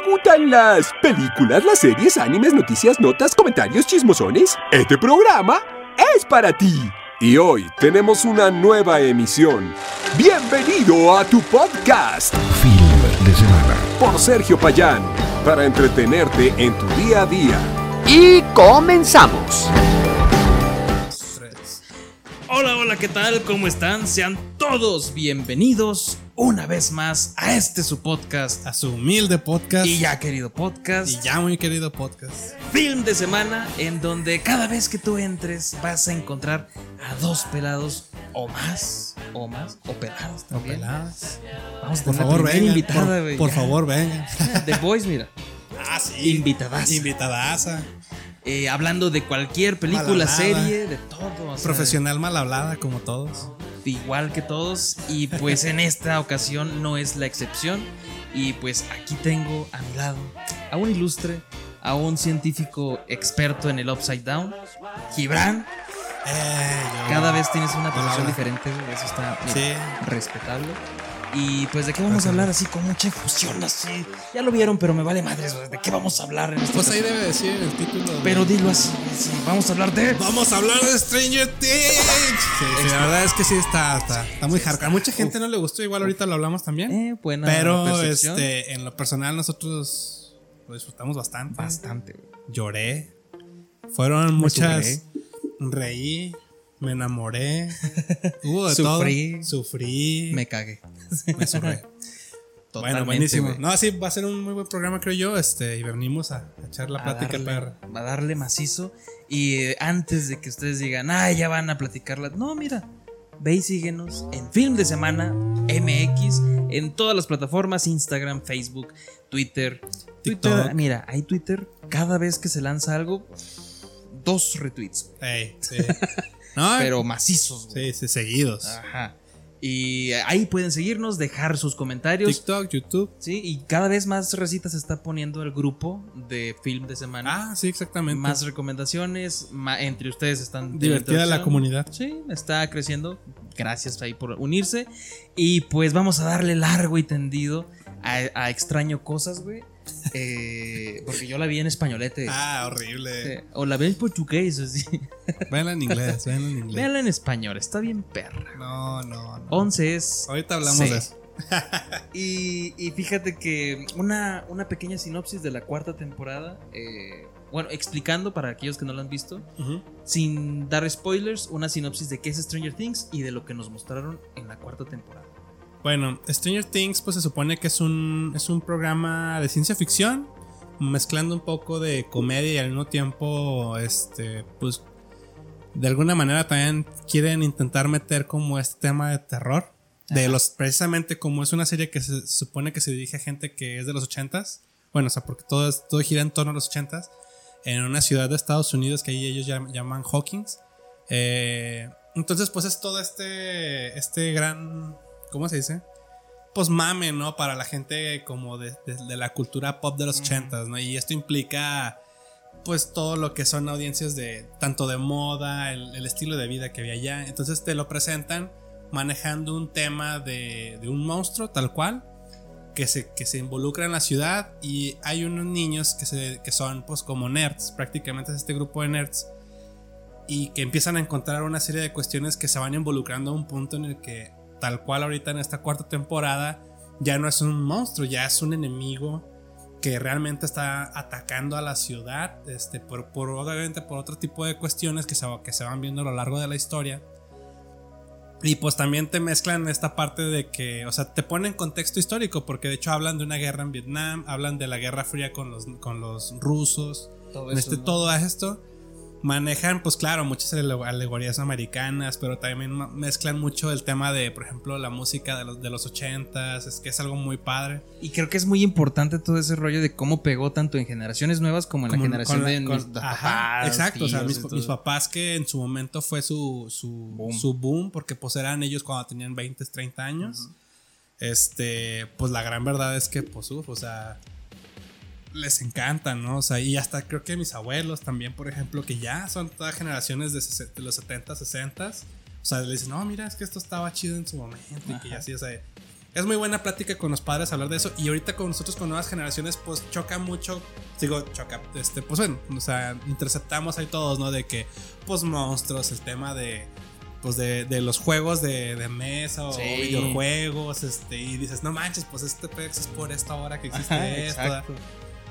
¿Te gustan las películas, las series, animes, noticias, notas, comentarios, chismosones? Este programa es para ti. Y hoy tenemos una nueva emisión. Bienvenido a tu podcast. Film de semana. Por Sergio Payán. Para entretenerte en tu día a día. Y comenzamos. Hola, hola, ¿qué tal? ¿Cómo están? Sean todos bienvenidos una vez más a este su podcast. A su humilde podcast. Y ya querido podcast. Y ya muy querido podcast. Film de semana en donde cada vez que tú entres vas a encontrar a dos pelados o más. O más. O pelados también. O peladas. Vamos a Por tener favor, vengan. invitada, por, por favor, vengan. The Boys, mira. Ah, sí. Invitadaza. Invitadaza. Eh, hablando de cualquier película, serie, de todo. o sea, Profesional mal hablada, como todos. igual que todos y pues en esta ocasión no es la excepción y pues aquí tengo a mi lado a un ilustre, a un científico experto en el Upside Down, Gibran. Eh, Cada vez tienes una posición diferente, eso está mira, Sí. respetable. Y pues de qué vamos a hablar así con mucha efusión así. Ya lo vieron, pero me vale madres, de qué vamos a hablar en este Pues ahí debe decir el título. de- Pero dilo así, sí, vamos a hablar de Vamos a hablar de Stranger Things. Sí, sí, la verdad es que sí está, está, está muy hardcore. A mucha gente no le gustó, igual ahorita lo hablamos también. eh, buena pero percepción. este, en lo personal nosotros lo disfrutamos bastante. bastante. güey. Lloré. Fueron muchas. Reí. Me enamoré. Hubo de Sufrí. todo. Sufrí. Me cagué. me surré. bueno, Totalmente, buenísimo. güey. No, sí, va a ser un muy buen programa, creo yo. Este, y venimos a, a echar la a plática darle, perra. a darle macizo. Y eh, antes de que ustedes digan, ah, ya van a platicarla. No, mira, ve y síguenos en Film de Semana MX, en todas las plataformas: Instagram, Facebook, Twitter. TikTok. Twitter, mira, hay Twitter, cada vez que se lanza algo, dos retweets, sí. No, pero macizos. güey. sí, sí, seguidos. Ajá. Y ahí pueden seguirnos, dejar sus comentarios. TikTok, YouTube. Sí, y cada vez más recitas se está poniendo el grupo de Film de Semana. Ah, sí, exactamente. más recomendaciones, ma- entre ustedes están Divertida la comunidad. Sí, está creciendo. Gracias ahí por unirse. Y pues vamos a darle largo y tendido a, a extraño cosas, güey. Eh, porque yo la vi en españolete. Ah, horrible. Eh, o la vi en portugués, así. Véanla en inglés, véanla en inglés. Véanla en español, está bien perra. No, no, no. 11 es. Ahorita hablamos de eso. Y, y fíjate que una, una pequeña sinopsis de la cuarta temporada. eh, bueno, explicando para aquellos que no lo han visto. Sin dar spoilers, una sinopsis de qué es Stranger Things y de lo que nos mostraron en la cuarta temporada. Bueno, Stranger Things pues se supone que es un, es un programa de ciencia ficción, mezclando un poco de comedia y al mismo tiempo, este, pues, de alguna manera también quieren intentar meter como este tema de terror. De los, precisamente como es una serie que se supone que se dirige a gente que es de los ochentas. Bueno, o sea, porque todo, es- todo gira en torno a los ochentas. En una ciudad de Estados Unidos que ahí ellos llam- llaman Hawkins. Eh, entonces, pues es todo este, este gran, ¿cómo se dice? Pues mame, ¿no? Para la gente como de, de- de la cultura pop de los ochentas, ¿no? Y esto implica, pues, todo lo que son audiencias de, tanto de moda, el, el estilo de vida que había allá. Entonces te lo presentan manejando un tema de, de un monstruo tal cual. Que se, que se involucra en la ciudad y hay unos niños que, se, que son pues como nerds, prácticamente es este grupo de nerds y que empiezan a encontrar una serie de cuestiones que se van involucrando a un punto en el que, tal cual ahorita en esta cuarta temporada, ya no es un monstruo, ya es un enemigo que realmente está atacando a la ciudad, este, por, por obviamente por otro tipo de cuestiones que se, que se van viendo a lo largo de la historia. Y pues también te mezclan esta parte de que, o sea, te ponen contexto histórico, porque de hecho hablan de una guerra en Vietnam, hablan de la Guerra Fría con los, con los rusos, Todo este, todo esto manejan, pues claro, muchas ale- alegorías americanas, pero también mezclan mucho el tema de, por ejemplo, la música de los, de los 80s, es que es algo muy padre. Y creo que es muy importante todo ese rollo de cómo pegó tanto en generaciones nuevas como en la generación la- de con- mis ajá, papás, exacto, o sea, mis, mis papás que en su momento fue su, su, Boom. su boom, porque pues eran ellos cuando tenían 20, 30 años. Este, pues la gran verdad es que, pues, uf, o sea, les encanta, ¿no? O sea, y hasta creo que mis abuelos también, por ejemplo, que ya son todas generaciones de, los 70, 60. O sea, le dicen, no, mira, es que esto estaba chido en su momento y que ya así, o sea, es muy buena plática con los padres hablar de eso. Y ahorita con nosotros, con nuevas generaciones, pues choca mucho. Digo, choca. Este, pues bueno, o sea, interceptamos ahí todos, ¿no? De que, pues monstruos, el tema de. Pues de, de los juegos de, de mesa o Sí. videojuegos, este, y dices, no manches, pues este PEX es por esta hora que existe Ajá, esto. exacto.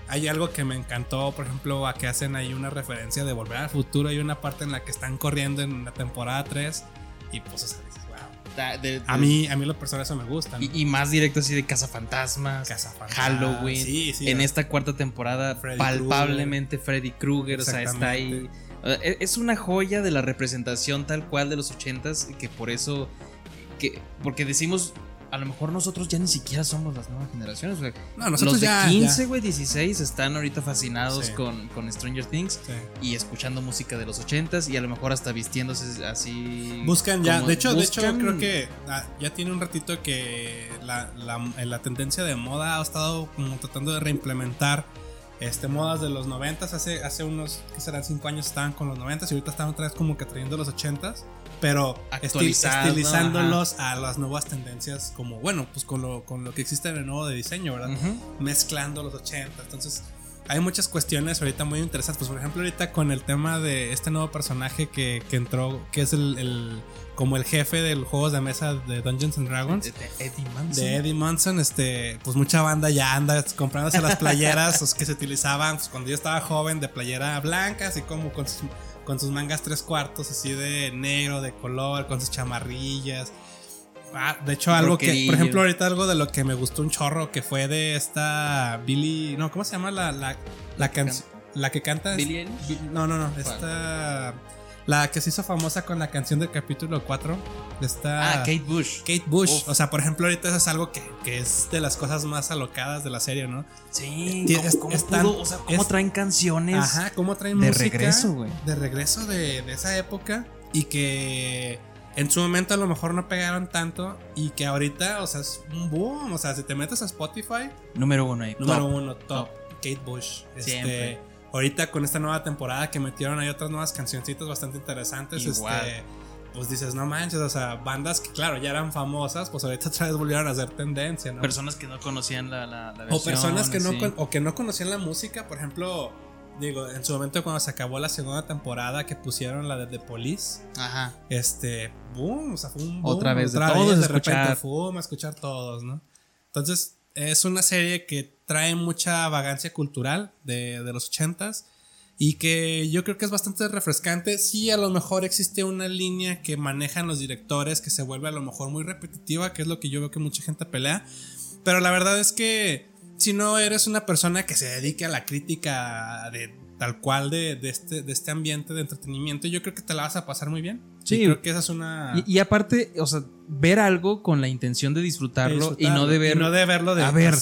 Hay algo que me encantó, por ejemplo, a que hacen ahí una referencia de Volver al Futuro. Hay una parte en la que están corriendo en la temporada 3 y pues, o sea, dices, wow. Da- de- A mí, a mí los personajes me gustan. Y, y más directo así de cazafantasmas. Cazafantasmas. Halloween. Sí, sí, en esta cuarta temporada, Freddy palpablemente Freddy Krueger. O sea, está ahí. Eh, Es una joya de la representación tal cual de los ochentas. Que por eso. Que, porque decimos. A lo mejor nosotros ya ni siquiera somos las nuevas generaciones. güey. No, nosotros los de ya- 15, ya. güey, 16 están ahorita fascinados Sí. con, con Stranger Things Sí. y escuchando música de los ochentas y a lo mejor hasta vistiéndose así. Buscan ya, de hecho, de hecho buscan- creo que ah, ya tiene un ratito que la, la- la tendencia de moda ha estado como tratando de reimplementar este, modas de los 90 hace, hace unos, que serán 5 años estaban con los 90 y ahorita están otra vez como que trayendo los 80 pero estilizándolos a las nuevas tendencias como, bueno, pues con lo, con lo que existe de nuevo de diseño, ¿verdad? Mezclando los 80. Entonces, hay muchas cuestiones ahorita muy interesantes. Pues, por ejemplo, ahorita con el tema de este nuevo personaje que, que entró, que es el, el- como el jefe de los juegos de mesa de Dungeons and Dragons. De- de Eddie Manson. De Eddie Munson, este, pues mucha banda ya anda comprándose las playeras que se utilizaban pues, cuando yo estaba joven de playera blanca, así como con sus, con sus mangas tres cuartos, así de negro, de color, con sus chamarrillas. Ah, de hecho, algo que, por ejemplo, ahorita algo de lo que me gustó un chorro que fue de esta Billy, no, ¿cómo se llama la, la, la canción? La que canta. Bi- No, no, no, esta. La que se hizo famosa con la canción del capítulo 4. Esta. Ah, Kate Bush. Kate Bush. Uf. O sea, por ejemplo, ahorita eso es algo que, que es de las cosas más alocadas de la serie, ¿no? Sí, ¿cómo, cómo están- pudo? O sea, ¿cómo es- traen canciones? Ajá, cómo traen de música regreso, güey. De regreso de, de esa época y que en su momento a lo mejor no pegaron tanto y que ahorita, o sea, es un boom. O sea, si te metes a Spotify, Número uno ahí. número top. uno, top, Kate Bush. Este, Siempre. Ahorita con esta nueva temporada que metieron hay otras nuevas cancioncitas bastante interesantes. Igual. Este, pues dices, no manches, o sea, bandas que claro, ya eran famosas, pues ahorita otra vez volvieron a hacer tendencia, ¿no? Personas que no conocían la, la, la O personas que no, o que no conocían la música, por ejemplo, digo, en su momento cuando se acabó la segunda temporada que pusieron la de The Police, Ajá. este, boom, o sea, fue un boom, Otra vez, de otra todos vez, de escuchar. repente, boom, a escuchar todos, ¿no? Entonces, es una serie que trae mucha vagancia cultural de, de los ochentas y que yo creo que es bastante refrescante. Sí, a lo mejor existe una línea que manejan los directores que se vuelve a lo mejor muy repetitiva, que es lo que yo veo que mucha gente pelea. Pero la verdad es que si no eres una persona que se dedique a la crítica de tal cual de, de este, de este ambiente de entretenimiento, yo creo que te la vas a pasar muy bien. Sí. Y creo que esa es una... Y, y aparte, o sea, ver algo con la intención de disfrutarlo, de y no de ver. y no de verlo de... a ver,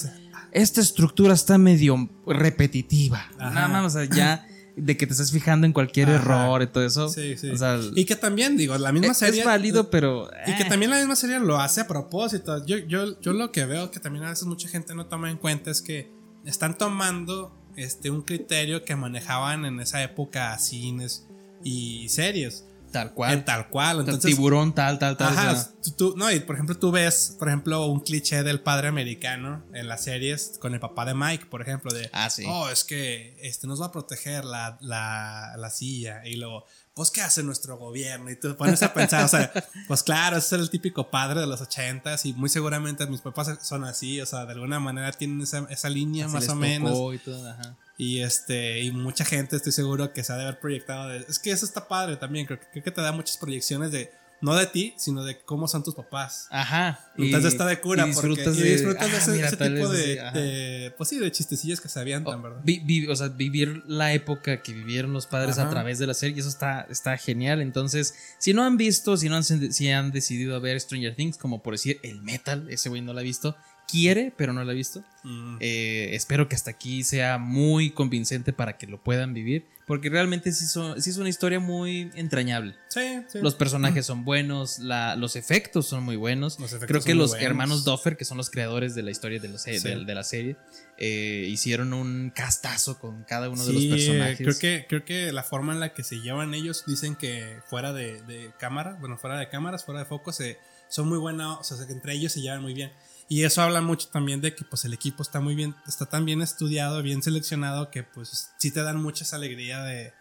esta estructura está medio repetitiva. Ajá. Nada más, o sea, ya de que te estás fijando en cualquier Ajá. error y todo eso. Sí, sí. O sea, y que también, digo, la misma es, serie... es válido, pero. Y que eh. también la misma serie lo hace a propósito. Yo, yo, yo lo que veo que también a veces mucha gente no toma en cuenta es que están tomando este, un criterio que manejaban en esa época cines y series. Tal En cual. tal cual. Entonces, tiburón, tal, tal, tal. Ajá, tú- tú- no, y por ejemplo, tú ves, por ejemplo, un cliché del padre americano en las series con el papá de Mike, por ejemplo, de, Ah, sí. oh, es que este nos va a proteger la, la, la silla, y luego, pues, ¿qué hace nuestro gobierno? Y tú pones a pensar, o sea, pues claro, ese es el típico padre de los ochentas, y muy seguramente mis papás son así, o sea, de alguna manera tienen esa, esa línea se más o menos. y todo, ajá. Y este, y mucha gente estoy seguro que se ha de haber proyectado de. Es que eso está padre también. Creo, que- creo que te da muchas proyecciones de. No de ti, sino de cómo son tus papás. Ajá. Entonces está de cura y porque disfrutas y de, disfrutas de ah, ese, mira, ese tal tipo de, de- Pues sí, de chistecillos que se avientan, Oh, ¿verdad? vi- vi- o sea, vivir la época que vivieron los padres a través de la serie, eso está, está genial. Entonces, si no han visto, si no han, si han decidido ver Stranger Things, como por decir el metal, ese güey no lo ha visto, quiere, pero no lo ha visto. Mm. Eh, espero que hasta aquí sea muy convincente para que lo puedan vivir, porque realmente sí, son- sí es una historia muy entrañable. sí, sí. Los personajes son buenos, la- los efectos son muy buenos. Los efectos Creo que los buenos. hermanos Doffer, que son los creadores de la historia de, los- Sí. de, de la serie, eh, hicieron un castazo con cada uno de los personajes. Creo que, creo que la forma en la que se llevan ellos, dicen que fuera de, de cámara, bueno, fuera de cámaras, fuera de foco, se, son muy buenos, o sea, que entre ellos se llevan muy bien. Y eso habla mucho también de que pues el equipo está muy bien, está tan bien estudiado, bien seleccionado que pues sí te dan mucha esa alegría de,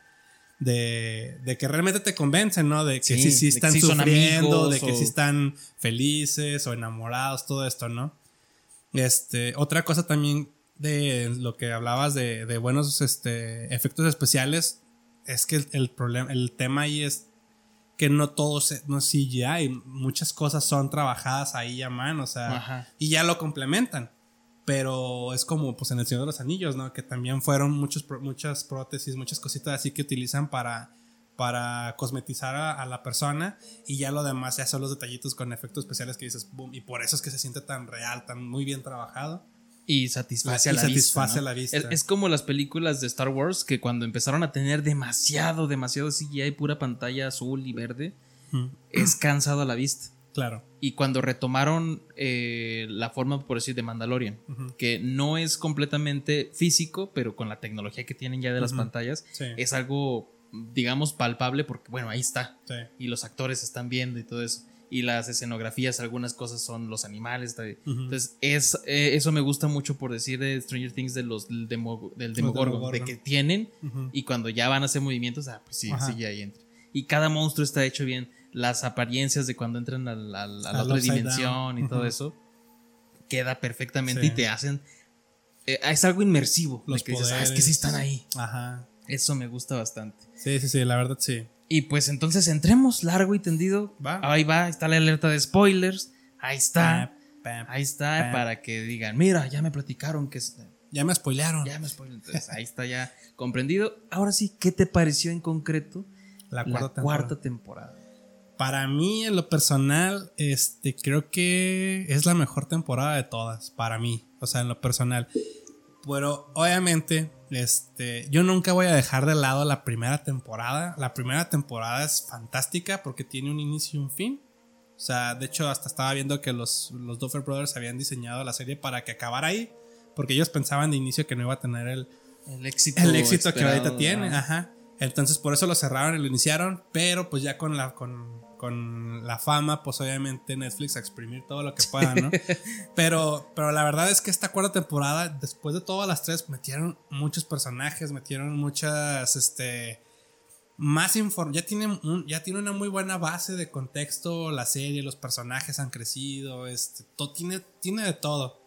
de, de que realmente te convencen, ¿no? De que sí, Sí, de están sí son sufriendo, amigos de que o- sí están felices o enamorados, todo esto, ¿no? Este, otra cosa también de lo que hablabas de, de buenos este, efectos especiales es que el, el problema, el tema ahí es que no todo se- no es CGI, muchas cosas son trabajadas ahí a mano, o sea, Ajá. y ya lo complementan. Pero es como pues en el Señor de los Anillos, ¿no? Que también fueron muchos, muchas prótesis, muchas cositas así que utilizan para, para cosmetizar a, a la persona y ya lo demás ya son los detallitos con efectos especiales que dices, boom, y por eso es que se siente tan real, tan muy bien trabajado. Y satisface Y a la satisface vista. a la vista. Es, es como las películas de Star Wars que cuando empezaron a tener demasiado, demasiado CGI, pura pantalla azul y verde, Mm, es cansado a la vista. Claro. Y cuando retomaron eh, la forma, por decir, de Mandalorian, que no es completamente físico, pero con la tecnología que tienen ya de las pantallas, Sí. es algo, digamos, palpable porque, bueno, ahí está. Sí. Y los actores están viendo y todo eso. Y las escenografías, algunas cosas son los animales. Entonces, es, eh, eso me gusta mucho por decir de Stranger Things de los, del, demo, del Demogorgon, Demogorgon. de que tienen y cuando ya van a hacer movimientos, ah, pues sí, Ajá. sí, ya ahí entra. Y cada monstruo está hecho bien. Las apariencias de cuando entran a la Al otra dimensión down. y todo eso, queda perfectamente Sí. y te hacen. eh, es algo inmersivo. Los que dices, "Ah, es que sí están ahí. Ajá. Eso me gusta bastante. Sí, sí, sí, la verdad sí. Y pues entonces entremos largo y tendido. Va. Ahí va, está la alerta de spoilers. Ahí está. Ahí está para que digan, mira, ya me platicaron que es- Ya me spoilearon. ya me spoiler. Entonces, ahí está ya comprendido. Ahora sí, ¿qué te pareció en concreto La la cuarta cuarta, temporada. temporada? Para mí, en lo personal, este, creo que es la mejor temporada de todas, para mí, o sea, en lo personal. Pero obviamente, este, yo nunca voy a dejar de lado la primera temporada. La primera temporada es fantástica porque tiene un inicio y un fin. O sea, de hecho, hasta estaba viendo que los, los Duffer Brothers habían diseñado la serie para que acabara ahí, porque ellos pensaban de inicio que no iba a tener el, El éxito. el éxito que ahorita tiene, ajá. ajá. Entonces por eso lo cerraron y lo iniciaron, pero pues ya con la con, con la fama, pues obviamente Netflix a exprimir todo lo que pueda, ¿no? pero pero la verdad es que esta cuarta temporada, después de todas las tres, metieron muchos personajes, metieron muchas este más información, ya tiene un- ya tiene una muy buena base de contexto la serie, los personajes han crecido, este, todo tiene tiene de todo.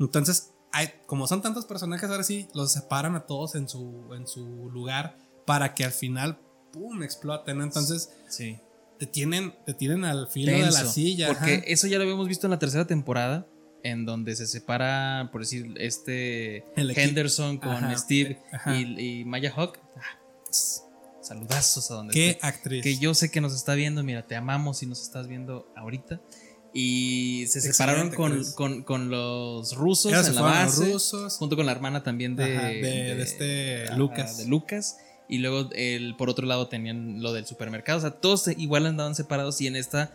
Entonces, hay, como son tantos personajes, ahora sí, los separan a todos en su, en su lugar para que al final, ¡pum!, exploten. ¿no? Entonces, Sí. Te tienen, te tienen al filo de la Tenso, silla. Porque ajá. eso ya lo habíamos visto en la tercera temporada. En donde se separa, por decir, este El Henderson con Ajá, Steve ajá. y, y Maya Hawk. Ah, saludazos a donde Qué esté. actriz. que yo sé que nos está viendo, mira, te amamos si nos estás viendo ahorita. Y se separaron con, con, con los rusos en la los base, rusos. junto con la hermana también de, de- de este Lucas. de Lucas. Y luego el, por otro lado tenían lo del supermercado. O sea, todos igual andaban separados y en esta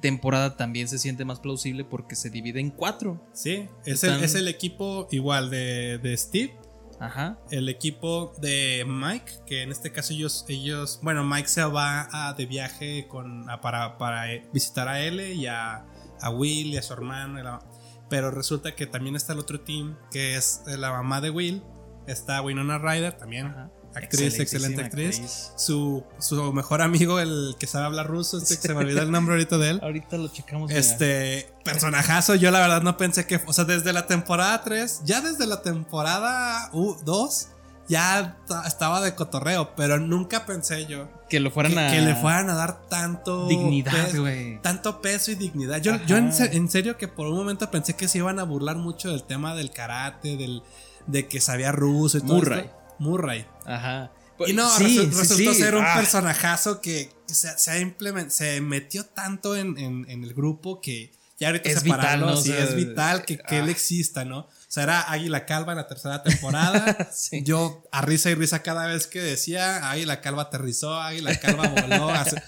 temporada también se siente más plausible porque se divide en cuatro. Sí, es, Están- el, es el equipo igual de, de Steve, Ajá. el equipo de Mike, que en este caso ellos, ellos bueno, Mike se va a- de viaje con, a- para, para eh, visitar a L y a, a Will y a su hermano. la- pero resulta que también está el otro team, que es la mamá de Will, está Winona Ryder también. Ajá. Actriz, excelente actriz. Su, su mejor amigo, el que sabe hablar ruso, este que se me olvidó el nombre ahorita de él. Ahorita lo checamos. mira. Este personajazo, yo la verdad no pensé que, o sea, desde la temporada 3, ya desde la temporada 2, ya ta- estaba de cotorreo, pero nunca pensé yo que lo que, fueran a. que le fueran a dar tanto Dignidad, güey. tanto peso y dignidad. Yo, Ajá. yo en serio que por un momento pensé que se iban a burlar mucho del tema del karate, del, de que sabía ruso y todo Murray. esto. Murray. Ajá. Y no, Sí, resu- sí, resultó sí. ser un Ah. personajazo que se, se ha se metió tanto en, en- en el grupo que ya ahorita Es separarlo, vital, ¿no? sí, O sea, es vital que, que él ah. exista, ¿no? O sea, era Águila Calva en la tercera temporada. Sí. Yo a risa y risa cada vez que decía Águila Calva aterrizó, Águila Calva voló. hace-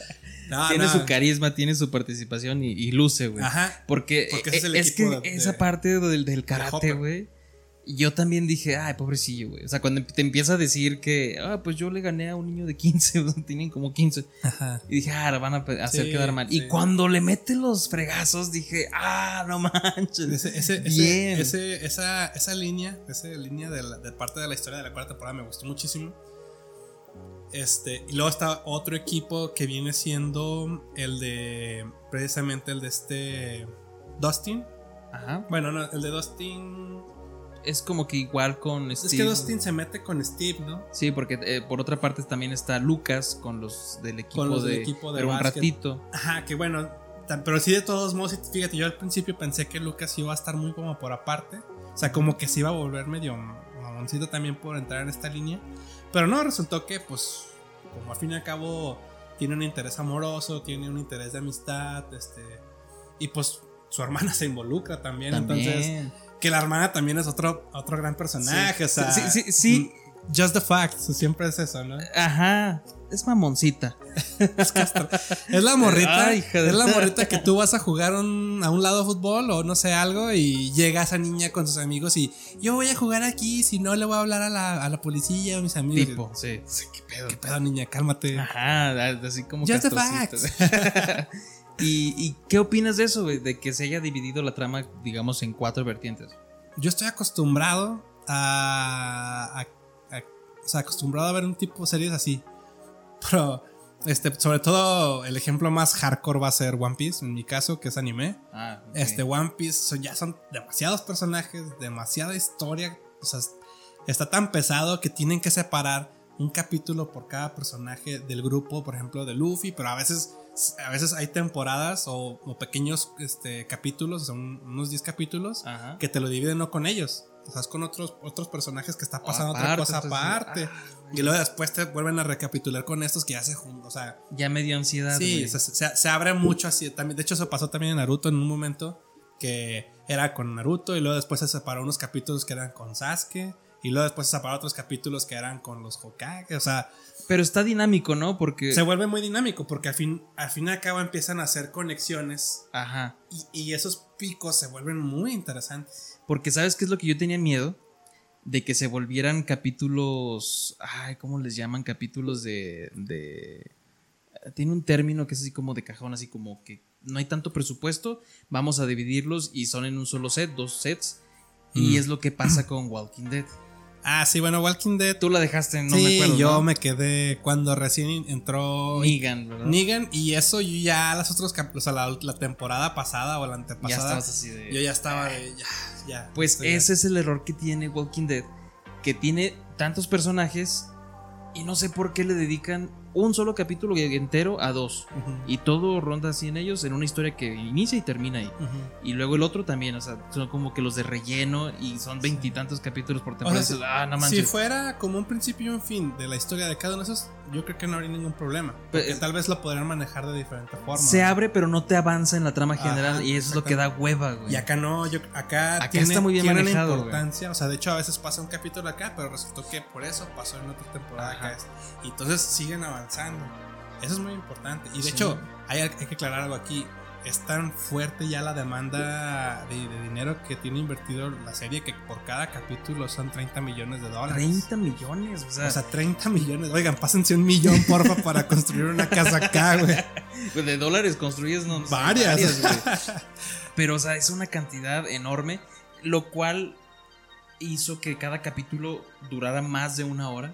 No, tiene no. su carisma, tiene su participación y, y luce, güey. Ajá. Porque, Porque ese es es, que de- esa parte del, del karate, güey, yo también dije, ay, pobrecillo, güey. O sea, cuando te empieza a decir que, ah, pues yo le gané a un niño de 15, o sea, tienen como 15. Ajá. Y dije, ah, la van a hacer Sí, quedar mal. sí. Y cuando le mete los fregazos, dije, ah, no manches. Ese, ese, Bien. ese- esa, esa línea, esa línea de, la- de parte de la historia de la cuarta temporada me gustó muchísimo. Este, y luego está otro equipo que viene siendo el de, precisamente el de este Dustin. Ajá. Bueno, no, el de Dustin. Es como que igual con Es que Steve. Dustin se mete con Steve, ¿no? Sí, porque eh, por otra parte también está Lucas con los del equipo los del de, equipo de pero un ratito. Ajá, que bueno, tan- pero sí de todos modos, fíjate, yo al principio pensé que Lucas iba a estar muy como por aparte, o sea, como que se iba a volver medio mamoncito también por entrar en esta línea, pero no, resultó que pues, como al fin y al cabo tiene un interés amoroso, tiene un interés de amistad, este, y pues su hermana se involucra también, entonces, También. Que la hermana también es otro, otro gran personaje, Sí. o sea, Sí, sí, sí. mm, Just the facts, siempre es eso, ¿no? Ajá. Es mamoncita. Es la morrita. Ay, hija de- es la morrita que tú vas a jugar un- a un lado de fútbol o no sé algo y llega esa niña con sus amigos y yo voy a jugar aquí, si no le voy a hablar a la, a la policía o a mis amigos. Tipo, sí. ¿Qué pedo? ¿Qué pedo, niña? Cálmate. Ajá, así como Just the castorcita. ¿Y, y qué opinas de eso? De que se haya dividido la trama, digamos, en cuatro vertientes. Yo estoy acostumbrado a, a- a- O sea, acostumbrado a ver un tipo de series así. Pero, este, sobre todo, el ejemplo más hardcore va a ser One Piece, en mi caso, que es anime. Ah. Este One Piece son- ya son demasiados personajes, demasiada historia. O sea, está tan pesado que tienen que separar un capítulo por cada personaje del grupo, por ejemplo, de Luffy, pero a veces, a veces hay temporadas o, o pequeños este, capítulos, o sea, un- unos 10 capítulos, Ajá. que te lo dividen no con ellos. O sea, es con otros, otros personajes que está pasando otra aparte, cosa entonces, aparte. ah, y luego después te vuelven a recapitular con estos que ya se juntan. O sea, Ya me dio ansiedad. Sí, sea, se, se abre mucho así. También, de hecho, eso pasó también en Naruto en un momento que era con Naruto y luego después se separó unos capítulos que eran con Sasuke y luego después se separó otros capítulos que eran con los Hokage. O sea, Pero está dinámico, ¿no? Porque. se vuelve muy dinámico porque al fin, al fin y al cabo empiezan a hacer conexiones Ajá. y, y esos picos se vuelven muy interesantes. Porque ¿sabes qué es lo que yo tenía miedo? De que se volvieran capítulos. Ay, ¿cómo les llaman? Capítulos de. de tiene un término que es así como de cajón, así como que no hay tanto presupuesto, vamos a dividirlos y son en un solo set, dos sets. Y Mm. es lo que pasa con Walking Dead. Ah, sí, bueno, Walking Dead. Tú la dejaste, no sí, me acuerdo. yo ¿no? me quedé cuando recién entró Negan, ¿verdad? Negan y eso yo ya las otros cap- o sea, la, la temporada pasada o la ya antepasada estabas así de. yo ya estaba de ya ya Pues ya. ese es el error que tiene Walking Dead, que tiene tantos personajes y no sé por qué le dedican un solo capítulo entero a dos. Y todo ronda así en ellos, en una historia que inicia y termina ahí. Y luego el otro también, o sea, son como que los de relleno y son veintitantos capítulos por temporada. O sea, ah, no si fuera como un principio y un fin de la historia de cada uno de esos yo creo que no habría ningún problema Pero- porque tal vez lo podrían manejar de diferente forma Se ¿no? abre, pero no te avanza en la trama Ajá, general. y eso es lo que da hueva, güey. y acá no, yo acá, Acá tiene, está muy bien manejado, güey. importancia, o sea, de hecho a veces pasa un capítulo acá, pero resultó que por eso pasó en otra temporada Ajá. acá. Y entonces siguen avanzando. Eso es muy importante. Y de Sí. hecho, hay, hay que aclarar algo aquí. Es tan fuerte ya la demanda de, de dinero que tiene invertido la serie que por cada capítulo son 30 millones de dólares. 30 millones, o sea, O sea, 30 millones. Oigan, pásense un millón, porfa, para construir una casa acá, güey. Pues de dólares construyes no, Varias. güey. Pero, o sea, es una cantidad enorme, lo cual hizo que cada capítulo durara más de una hora.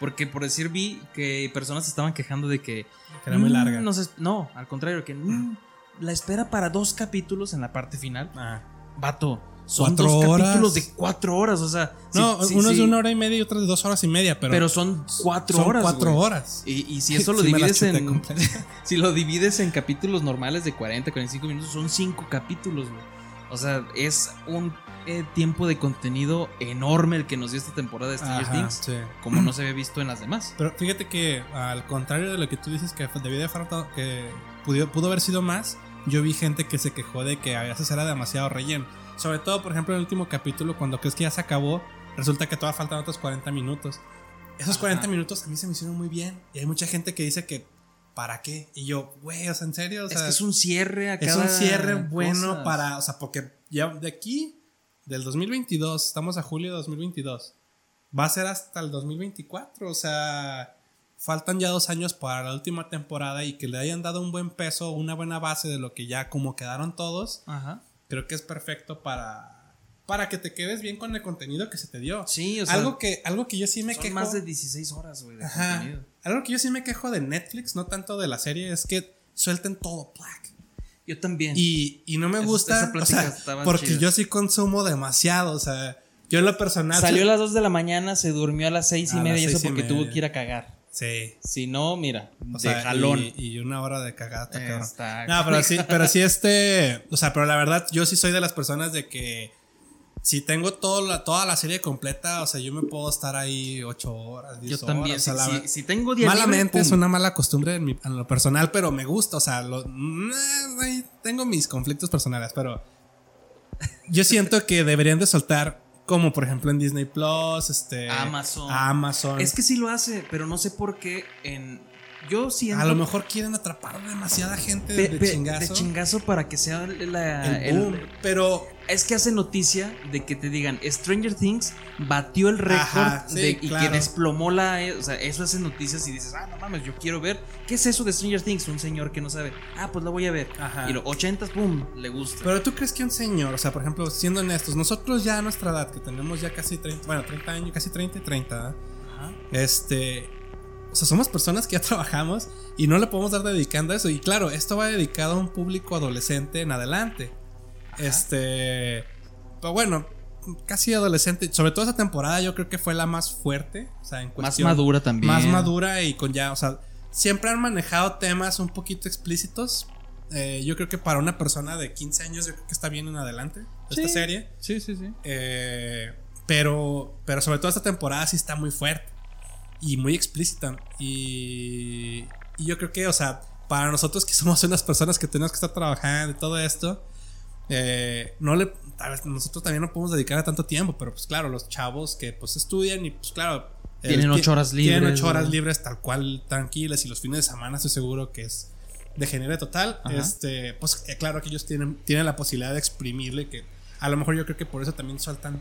Porque por decir vi que personas se estaban quejando de que... Que era muy "Mm, larga. No, al contrario, que "Mm, la espera para dos capítulos en la parte final. Ah. Vato, son Cuatro dos horas. capítulos de cuatro horas, o sea... No, sí, uno es de una hora y media y otro de dos horas y media, pero, Pero, son cuatro son horas. cuatro horas. Y, y si eso lo Sí divides en. si lo divides en capítulos normales de 40, 45 minutos, son cinco capítulos, güey. O sea, es un eh, tiempo de contenido enorme el que nos dio esta temporada de Stranger Things, sí. como no se había visto en las demás. Pero fíjate que al contrario de lo que tú dices que debió de faltar, que pudo, pudo haber sido más, yo vi gente que se quejó de que a veces era demasiado relleno. Sobre todo, por ejemplo, en el último capítulo, cuando crees que ya se acabó, resulta que todavía faltan otros 40 minutos. Esos Ajá. 40 minutos a mí se me hicieron muy bien. Y hay mucha gente que dice que, ¿para qué? Y yo, güey, o sea, en serio, o es sea, que es un cierre a es cada un cierre bueno cosa. para, o sea, porque ya de aquí del 2022, estamos a julio de 2022. Va a ser hasta el 2024, o sea, faltan ya dos años para la última temporada y que le hayan dado un buen peso, una buena base de lo que ya como quedaron todos, Ajá. creo que es perfecto para para que te quedes bien con el contenido que se te dio. Sí, o sea, algo que algo que yo sí me son quejo más de 16 horas, güey, de Ajá. contenido. Algo que yo sí me quejo de Netflix, no tanto de la serie, es que suelten todo black. Yo también. Y, y no me gusta, esa o sea, porque yo sí consumo demasiado, o sea, yo en lo personal... Salió a las 2 de la mañana, se durmió a las 6 y media y eso y porque tuvo que ir a cagar. Sí. Si no, mira, O de sea, jalón. Y, y una hora de cagada. está cabrón. No, pero sí, pero sí este, o sea, pero la verdad yo sí soy de las personas de que si tengo todo la, toda la serie completa, o sea, yo me puedo estar ahí ocho horas, 10 Yo también. horas, o sea, si, la- si- tengo Malamente es una mala costumbre en, mi- en lo personal, pero me gusta. O sea, lo- mm, tengo mis conflictos personales, pero yo siento que deberían de soltar, como por ejemplo en Disney Plus, este, Amazon. Amazon. Es que sí lo hace, pero no sé por qué en... Yo siento... a lo mejor quieren atrapar demasiada gente de, chingazo. de chingazo para que sea la, el boom. el- pero Es que hace noticia de que te digan Stranger Things batió el récord sí, y que desplomó la. O sea, eso hace noticias y dices, ah, no mames, yo quiero ver. ¿Qué es eso de Stranger Things? Un señor que no sabe. Ah, pues la voy a ver. Ajá. Y los 80, pum, le gusta. Pero tú crees que un señor, o sea, por ejemplo, siendo honestos, nosotros ya a nuestra edad, que tenemos ya casi 30, bueno, 30 años, casi 30 y 30, ¿verdad? Ajá. este, o sea, somos personas que ya trabajamos y no le podemos dar dedicando a eso. Y claro, esto va dedicado a un público adolescente en adelante. Este, pero bueno, casi adolescente, sobre todo esa temporada yo creo que fue la más fuerte, o sea, en Más cuestión, madura también. más madura y con ya, o sea, siempre han manejado temas un poquito explícitos. Eh, yo creo que para una persona de 15 años, yo creo que está bien en adelante esta serie. Sí, sí, sí. Eh, pero, pero sobre todo esta temporada sí está muy fuerte y muy explícita. Y, y yo creo que, o sea, para nosotros que somos unas personas que tenemos que estar trabajando y todo esto, eh, no le, tal vez nosotros también no podemos dedicar a tanto tiempo, pero pues claro, los chavos que pues estudian y pues claro. Tienen ti- ocho horas Tienen libres, ocho horas libres tal cual tranquilas y los fines de semana estoy seguro que es de genere total. Ajá. Este, pues eh, claro que ellos tienen, tienen la posibilidad de exprimirle que a lo mejor yo creo que por eso también sueltan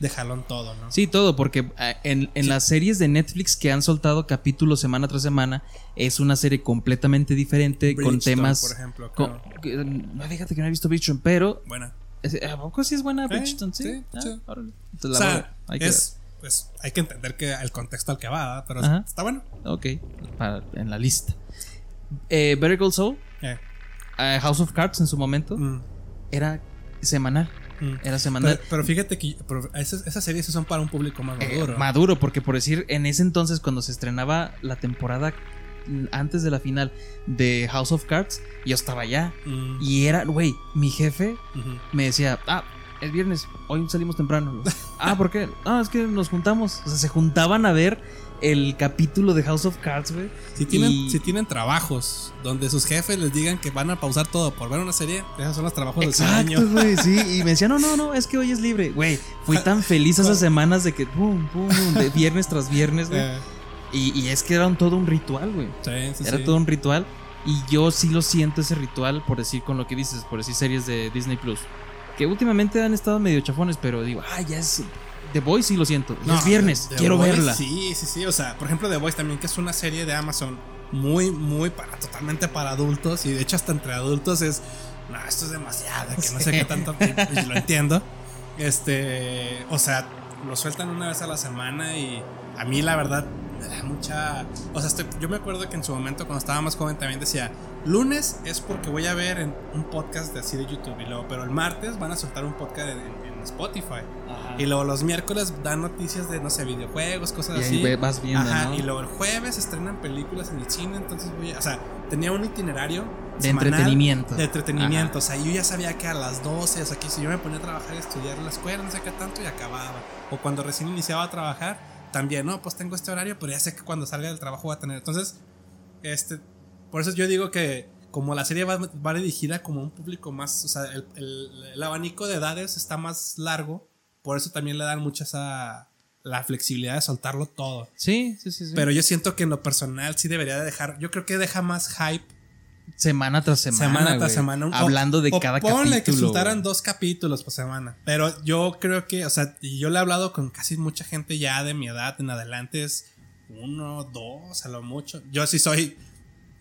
de jalón todo, ¿no? Sí, todo, porque eh, en, en las series de Netflix que han soltado capítulos semana tras semana, es una serie completamente diferente con temas. por ejemplo, claro. que, eh, no, fíjate que no he visto Bridgerton, pero. Bueno, es- ¿A poco sí es buena Bridgerton? Sí. sí, Ah, sí. órale. Entonces o la Hay que es, pues hay que entender que el contexto al que va, ¿verdad? pero Ajá. está bueno. Ok, para- en la lista. Eh, Better Call Saul, Eh, eh, House of Cards en su momento, mm, era semanal. Mm. Era semanal. Pero, pero fíjate que pero esas, esas series son para un público más Eh, maduro. maduro, porque por decir, en ese entonces, cuando se estrenaba la temporada antes de la final de House of Cards, yo estaba allá. Mm, Y era, güey, mi jefe me decía, ah, es viernes, hoy salimos temprano. ah, ¿por qué? Ah, es que nos juntamos. O sea, se juntaban a ver el capítulo de House of Cards, güey. Si tienen, Y- si tienen trabajos donde sus jefes les digan que van a pausar todo por ver una serie, esos son los trabajos del año. Exacto, güey, sí. Y me decía, no, no, no, es que hoy es libre. Güey, fui tan feliz esas semanas de que, pum, pum, de viernes tras viernes, güey. Eh, Y, y es que era un- todo un ritual, güey. sí, sí, Era sí. todo un ritual. Y yo sí lo siento ese ritual, por decir con lo que dices, por decir series de Disney Plus. Que últimamente han estado medio chafones, pero digo, ah, ya es. The Boys sí lo siento. No, es viernes, The quiero Voice, verla. Sí, sí, sí. O sea, por ejemplo, The Voice también, que es una serie de Amazon muy, muy para, totalmente para adultos. Y de hecho, hasta entre adultos es. No, esto es demasiado, que no sé qué tanto. y lo entiendo. Este. O sea, lo sueltan una vez a la semana y a mí, la verdad, me da mucha. O sea, estoy- yo me acuerdo que en su momento, cuando estaba más joven, también decía: lunes es porque voy a ver en un podcast de así de YouTube. Y luego, pero el martes van a soltar un podcast en, en Spotify. Ajá. Y luego los miércoles dan noticias de, no sé, videojuegos, cosas Y así. vas viendo, Ajá, ¿no? y luego el jueves estrenan películas en el cine, entonces voy a, O sea, tenía un itinerario De semanal entretenimiento. De entretenimiento. Ajá. O sea, yo ya sabía que a las 12, o sea, que si yo me ponía a trabajar y estudiar en la escuela, no sé qué tanto, y acababa. O cuando recién iniciaba a trabajar, también, no, pues tengo este horario, pero ya sé que cuando salga del trabajo voy a tener. Entonces, este, por eso yo digo que como la serie va, va dirigida como un público más, o sea, el, el- el abanico de edades está más largo, por eso también le dan mucha esa, la flexibilidad de soltarlo todo. Sí, sí, sí. sí. Pero yo siento que en lo personal sí debería de dejar, yo creo que deja más hype semana tras semana. semana tras semana. un- hablando de o cada ponle que capítulo. soltaran dos capítulos por semana. Pero yo creo que, o sea, yo le he hablado con casi mucha gente ya de mi edad en adelante. Es uno, dos, a lo mucho. Yo sí soy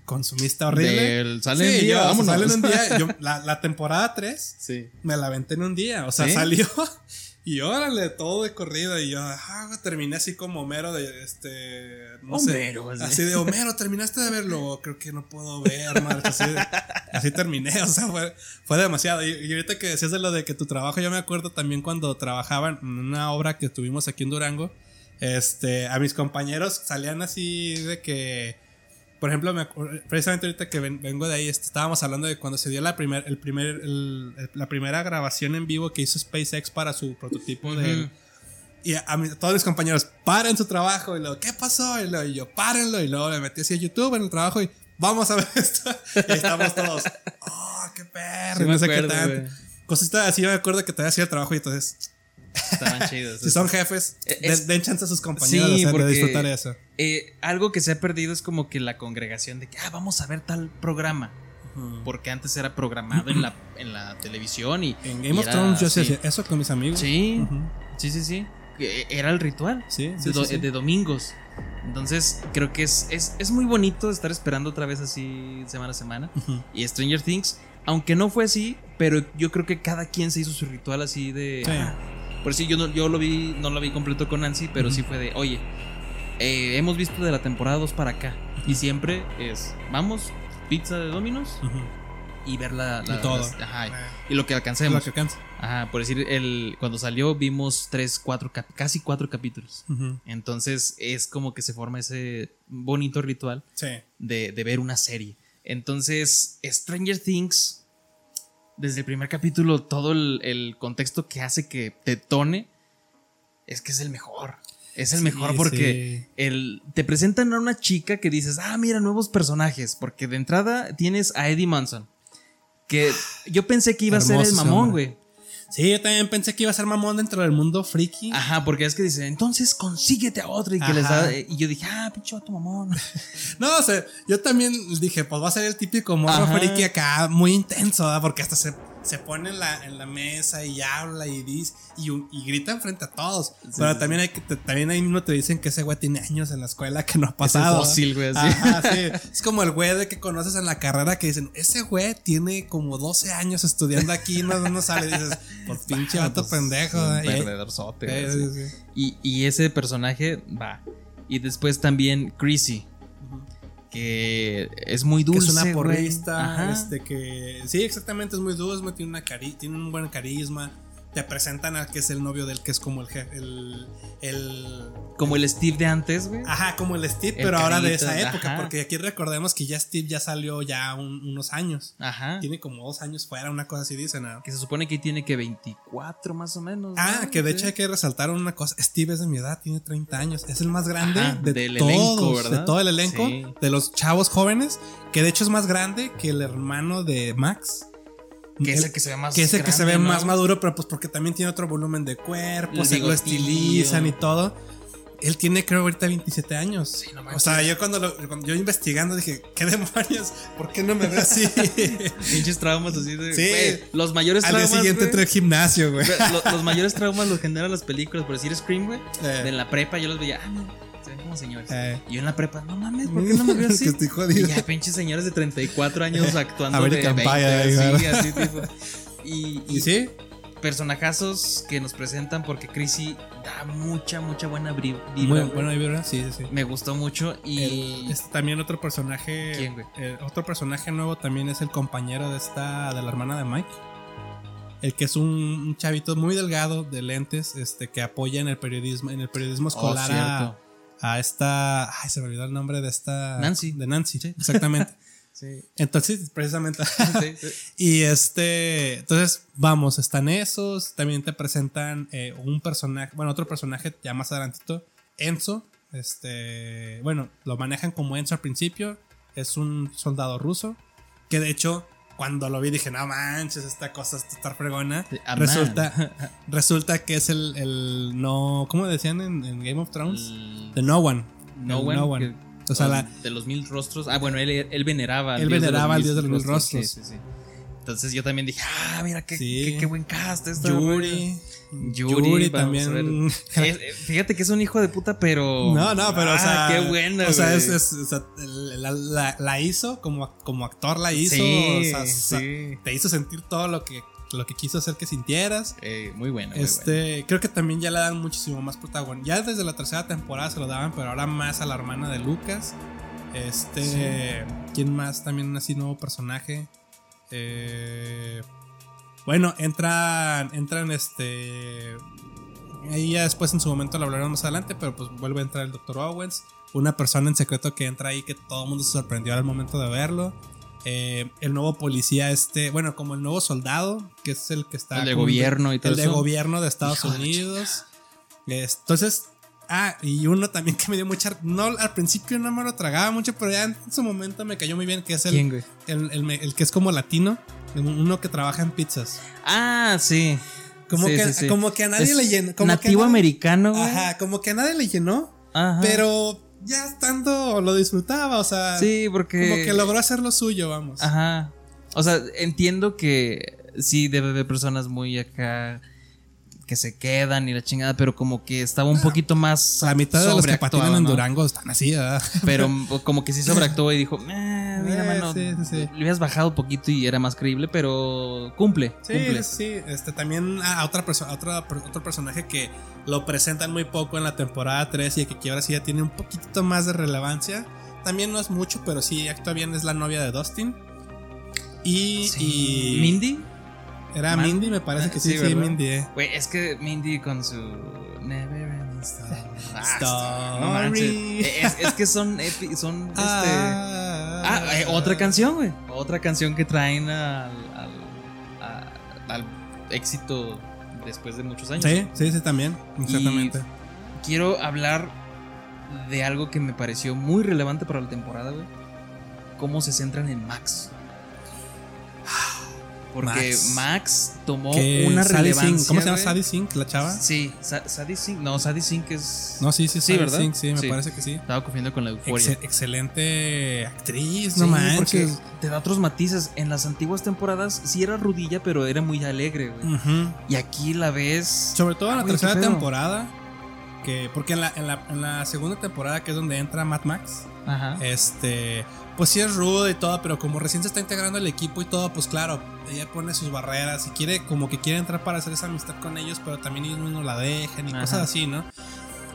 consumista horrible. Del- sale Sí, un día, yo, o sea, vámonos. sale en un día. Yo, la, la temporada 3 Sí. me la aventé en un día. O sea, ¿Sí? salió y órale, todo de corrido. Y yo ah, terminé así como Homero de este. No Homero, sé. así. Así de Homero, terminaste de verlo. Creo que no puedo ver, así terminé. O sea, fue, fue demasiado. Y, y ahorita que decías de lo de que tu trabajo, yo me acuerdo también cuando trabajaban en una obra que tuvimos aquí en Durango. Este, a mis compañeros salían así de que. Por ejemplo, me precisamente ahorita que ven- vengo de ahí, este, estábamos hablando de cuando se dio la, primer, el primer, el- el- la primera grabación en vivo que hizo SpaceX para su prototipo de... Y a, a todos mis compañeros, paren su trabajo. Y luego, ¿qué pasó? Y, luego, y yo, párenlo. Y luego me metí así a YouTube en el trabajo y vamos a ver esto. Y ahí estamos todos, oh, qué perro. Sí no sé acuerdo, qué tanto. Cositas así, yo me acuerdo que todavía hacía el trabajo y entonces, Estaban chidos. si son jefes, den- es- den chance a sus compañeros Sí, de, disfrutar eso. Eh, algo que se ha perdido es como que la congregación de que, ah, vamos a ver tal programa. Porque antes era programado en la, en la televisión y. En y Game of Thrones yo hacía eso con mis amigos. Sí, sí, sí, sí. Que Era el ritual. Sí, sí, de, do- de domingos. Entonces, creo que es, es, es muy bonito estar esperando otra vez así semana a semana. Y Stranger Things, aunque no fue así, pero yo creo que cada quien se hizo su ritual así de. Sí. ah, por si yo no, yo lo vi, no lo vi completo con Nancy, pero sí fue de, oye, eh, hemos visto de la temporada 2 para acá. Y siempre es, vamos, pizza de Domino's y ver la, la- Y todo. las- ajá, Ah. y lo que Lo alcancemos. que alcanza. Ajá, por decir, el, cuando salió vimos tres, cuatro, cap- casi cuatro capítulos. Entonces es como que se forma ese bonito ritual Sí. de, de ver una serie. Entonces, Stranger Things, desde el primer capítulo, todo el, el contexto que hace que te tone es que es el mejor. Es el Sí, mejor porque el, te presentan a una chica que dices, ah, mira, nuevos personajes. Porque de entrada tienes a Eddie Munson. Que yo pensé que iba a ser el mamón, güey. Sí, yo también pensé que iba a ser mamón dentro del mundo friki. Ajá, porque es que dice, entonces consíguete a otro y que les da. Y yo dije, ah, pinche vato mamón. No, o sea, yo también dije, pues va a ser el típico morro Ajá. friki acá, muy intenso, ¿verdad? Porque hasta se, se pone en la, en la mesa y habla y dice, y, y grita enfrente a todos. Pero sí, también, hay que, te- también ahí mismo te dicen que ese güey tiene años en la escuela que no ha Es pasado. fósil, güey, así. Ajá, sí. Es como el güey de que conoces en la carrera que dicen, ese güey tiene como 12 años estudiando aquí, no, no sale. Y dices, pues pinche vato pendejo. Un Eh. Y, y ese personaje va. Y después también Chrissy. Que es muy que dulce. es una porrista, este que sí, exactamente es muy dulce, tiene una cari tiene un buen carisma. Te presentan al que es el novio del que es como el jefe, el, el Como el Steve de antes, güey. ajá, como el Steve, El pero ahora de esa época, ajá. porque aquí recordemos que ya Steve ya salió ya un- unos años. Ajá. Tiene como dos años fuera, una cosa así dicen. ¿no? Que se supone que tiene que 24 más o menos. Ah, ¿no? que de Sí. hecho hay que resaltar una cosa. Steve es de mi edad, tiene 30 años. Es el más grande Ajá, de del todos, elenco, ¿verdad? de todo el elenco, Sí. de los chavos jóvenes, que de hecho es más grande que el hermano de Max. Que es El- que se ve más que es el que se ve más maduro, pero pues porque también tiene otro volumen de cuerpo, se lo estilizan y todo. Él tiene creo ahorita 27 años. no o sea, yo cuando, lo- cuando yo investigando dije, ¿qué demonios? ¿Por qué no me ve así? Pinches traumas así de. Sí. los mayores Al día traumas. siguiente entré al gimnasio, güey. lo- los mayores traumas los generan las películas. Por decir Scream, güey. Eh. En la prepa yo los veía. Ah, ven como señores. Eh. Y yo en la prepa, no mames, ¿por qué no me veo Que así? estoy jodido. Y ya pinches señores de 34 años actuando de Pie, 20, ahí, así, así, tipo. Y, ¿Y sí? personajazos que nos presentan porque Chrissy da mucha, mucha buena Muy vibra. bueno, ahí vibra, sí, sí, sí. Me gustó mucho y El- este, también otro personaje. ¿Quién, güey? eh, otro personaje nuevo también es el compañero de esta. de la hermana de Mike. El que es un, un chavito muy delgado de lentes. Este que apoya en el periodismo. En el periodismo Oh, escolar. A esta. Ay, se me olvidó el nombre de esta. Nancy. De Nancy, exactamente. Sí, Entonces, precisamente. sí, sí. y este. Entonces, vamos, están esos. También te presentan eh, un personaje. Bueno, otro personaje ya más adelantito. Enzo. Este. Bueno, lo manejan como Enzo al principio. Es un soldado ruso. Que de hecho, cuando lo vi dije, no manches, esta cosa está estar fregona. Sí, resulta, resulta que es el, el no. ¿Cómo decían en, en Game of Thrones? El- The No One. No one, no one. que- O sea, la, de los mil rostros. Ah, bueno, él, él veneraba. al Él dios de veneraba los al dios de los mil rostros. Sí, sí, sí. Entonces yo también dije, ah, mira qué, qué, qué buen cast esto. Yuri. Yuri, también. fíjate que es un hijo de puta, pero. No, no, pero o Ah, sea. qué buena. O sea, es, es- o sea, la, la- la hizo como, como actor, la hizo. Sí, o sea, sí. te hizo sentir todo lo que, lo que quiso hacer que sintieras. Eh, muy bueno. muy Este, creo que también ya le dan muchísimo más protagonismo. Ya desde la tercera temporada se lo daban, pero ahora más a la hermana de Lucas. Este, ¿quién más? También así nuevo personaje. Eh, bueno, entran, entran este. Ahí ya después en su momento lo hablaremos más adelante, pero pues vuelve a entrar el Dr. Owens, una persona en secreto que entra ahí que todo el mundo se sorprendió al momento de verlo. Eh, el nuevo policía, este, bueno, como el nuevo soldado, que es el que está. El de gobierno y todo El de gobierno de Estados Hijo Unidos. Es- Entonces, ah, y uno también que me dio mucha. No, al principio no me lo tragaba mucho, pero ya en su momento me cayó muy bien, que es el, el, el el que es como latino, uno que trabaja en pizzas. Ah, sí. Como, Sí, que, sí, sí. como que a nadie Es le llenó. Como que Nativo nadie- americano, güey. Ajá, como que a nadie le llenó, Ajá. pero ya estando lo disfrutaba, o sea, Sí, porque. como que logró hacer lo suyo, vamos. Ajá. O sea, entiendo que sí debe haber personas muy acá que se quedan y la chingada, pero como que estaba un poquito más. La mitad de los que patinan en. Durango están así, ¿verdad? Pero como que sí sobreactuó y dijo, eh, mira, Eh, mano, sí, sí, sí. le hubieras bajado un poquito y era más creíble, pero cumple. Sí, cumple. sí. Este, también a otra persona, otra, otro personaje que lo presentan muy poco en la temporada 3 y que ahora sí ya tiene un poquito más de relevancia. También no es mucho, pero sí actúa bien, es la novia de Dustin. Y, Sí. y- ¿Mindy? Era Man- Mindy, me parece que sí, Sí. Mindy. eh. Güey, es que Mindy con su Never Ending Story. Ah. No manches. Es, es que son epi- son este Ah, Ah, eh, otra canción, güey. Otra canción que traen al, al éxito después de muchos años. Sí, sí, sí, también. Exactamente. Quiero hablar de algo que me pareció muy relevante para la temporada, güey. Cómo se centran en Max. Porque Max. Max, tomó Que una Sadie relevancia. Sink, ¿Cómo se llama. Sadie Sink, la chava? Sí, Sa- Sadie Sink. No, Sadie Sink es. No, sí, sí, Sí, ¿verdad? Sink, sí, me Sí. parece que sí. Estaba confundiendo con la euforia. Exce- excelente actriz, Sí, no porque manches. te da otros matices. En las antiguas temporadas sí era rudilla, pero era muy alegre, güey. Ujú. Y aquí la ves. Sobre todo en la tercera temporada. Que, porque en la, en, la, en la segunda temporada, que es donde entra Mad Max, Ajá. este, pues sí es rudo y todo, pero como recién se está integrando el equipo y todo, pues claro, ella pone sus barreras y quiere, como que quiere entrar para hacer esa amistad con ellos, pero también ellos mismos la dejan y Ajá. cosas así, ¿no?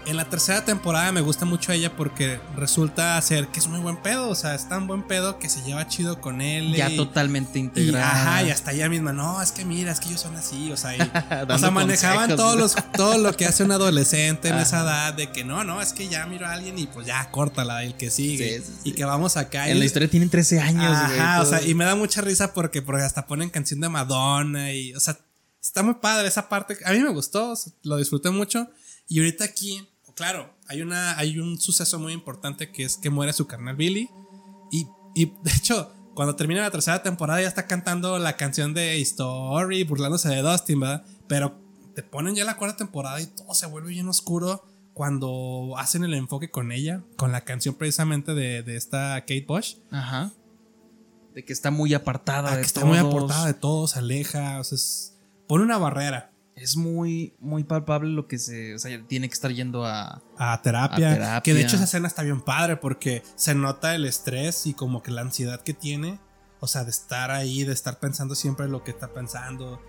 En la tercera temporada me gusta mucho ella porque resulta ser que es muy buen pedo, o sea, es tan buen pedo que se lleva chido con él. ya y- totalmente y, integrada. ajá, y hasta ella misma, no, es que mira, es que ellos son así, o sea, y- o Dando sea, manejaban todos los, todo lo que hace un adolescente en Ajá. esa edad, de que no, no, es que ya miro a alguien y pues ya, córtala, el que sigue, Sí, sí, sí. y que vamos acá. En y- la historia tienen 13 años, güey. Ajá, o sea, y me da mucha risa porque, porque hasta ponen canción de Madonna y, o sea, está muy padre esa parte. A mí me gustó, lo disfruté mucho. Y ahorita aquí, claro, hay, una, hay un suceso muy importante que es que muere su carnal Billy. Y, y de hecho, cuando termina la tercera temporada ya está cantando la canción de Story, burlándose de Dustin, ¿verdad? Pero te ponen ya la cuarta temporada y todo se vuelve bien oscuro cuando hacen el enfoque con ella, con la canción precisamente de, de esta Kate Bush. Ajá. De que está muy apartada Ah, de que está todos. muy aportada de todo, se aleja, o sea, es- pone una barrera Es muy, muy palpable lo que se. O sea, tiene que estar yendo a. a terapia, A terapia. Que de hecho esa escena está bien padre porque se nota el estrés y como que la ansiedad que tiene. O sea, de estar ahí, de estar pensando siempre lo que está pensando.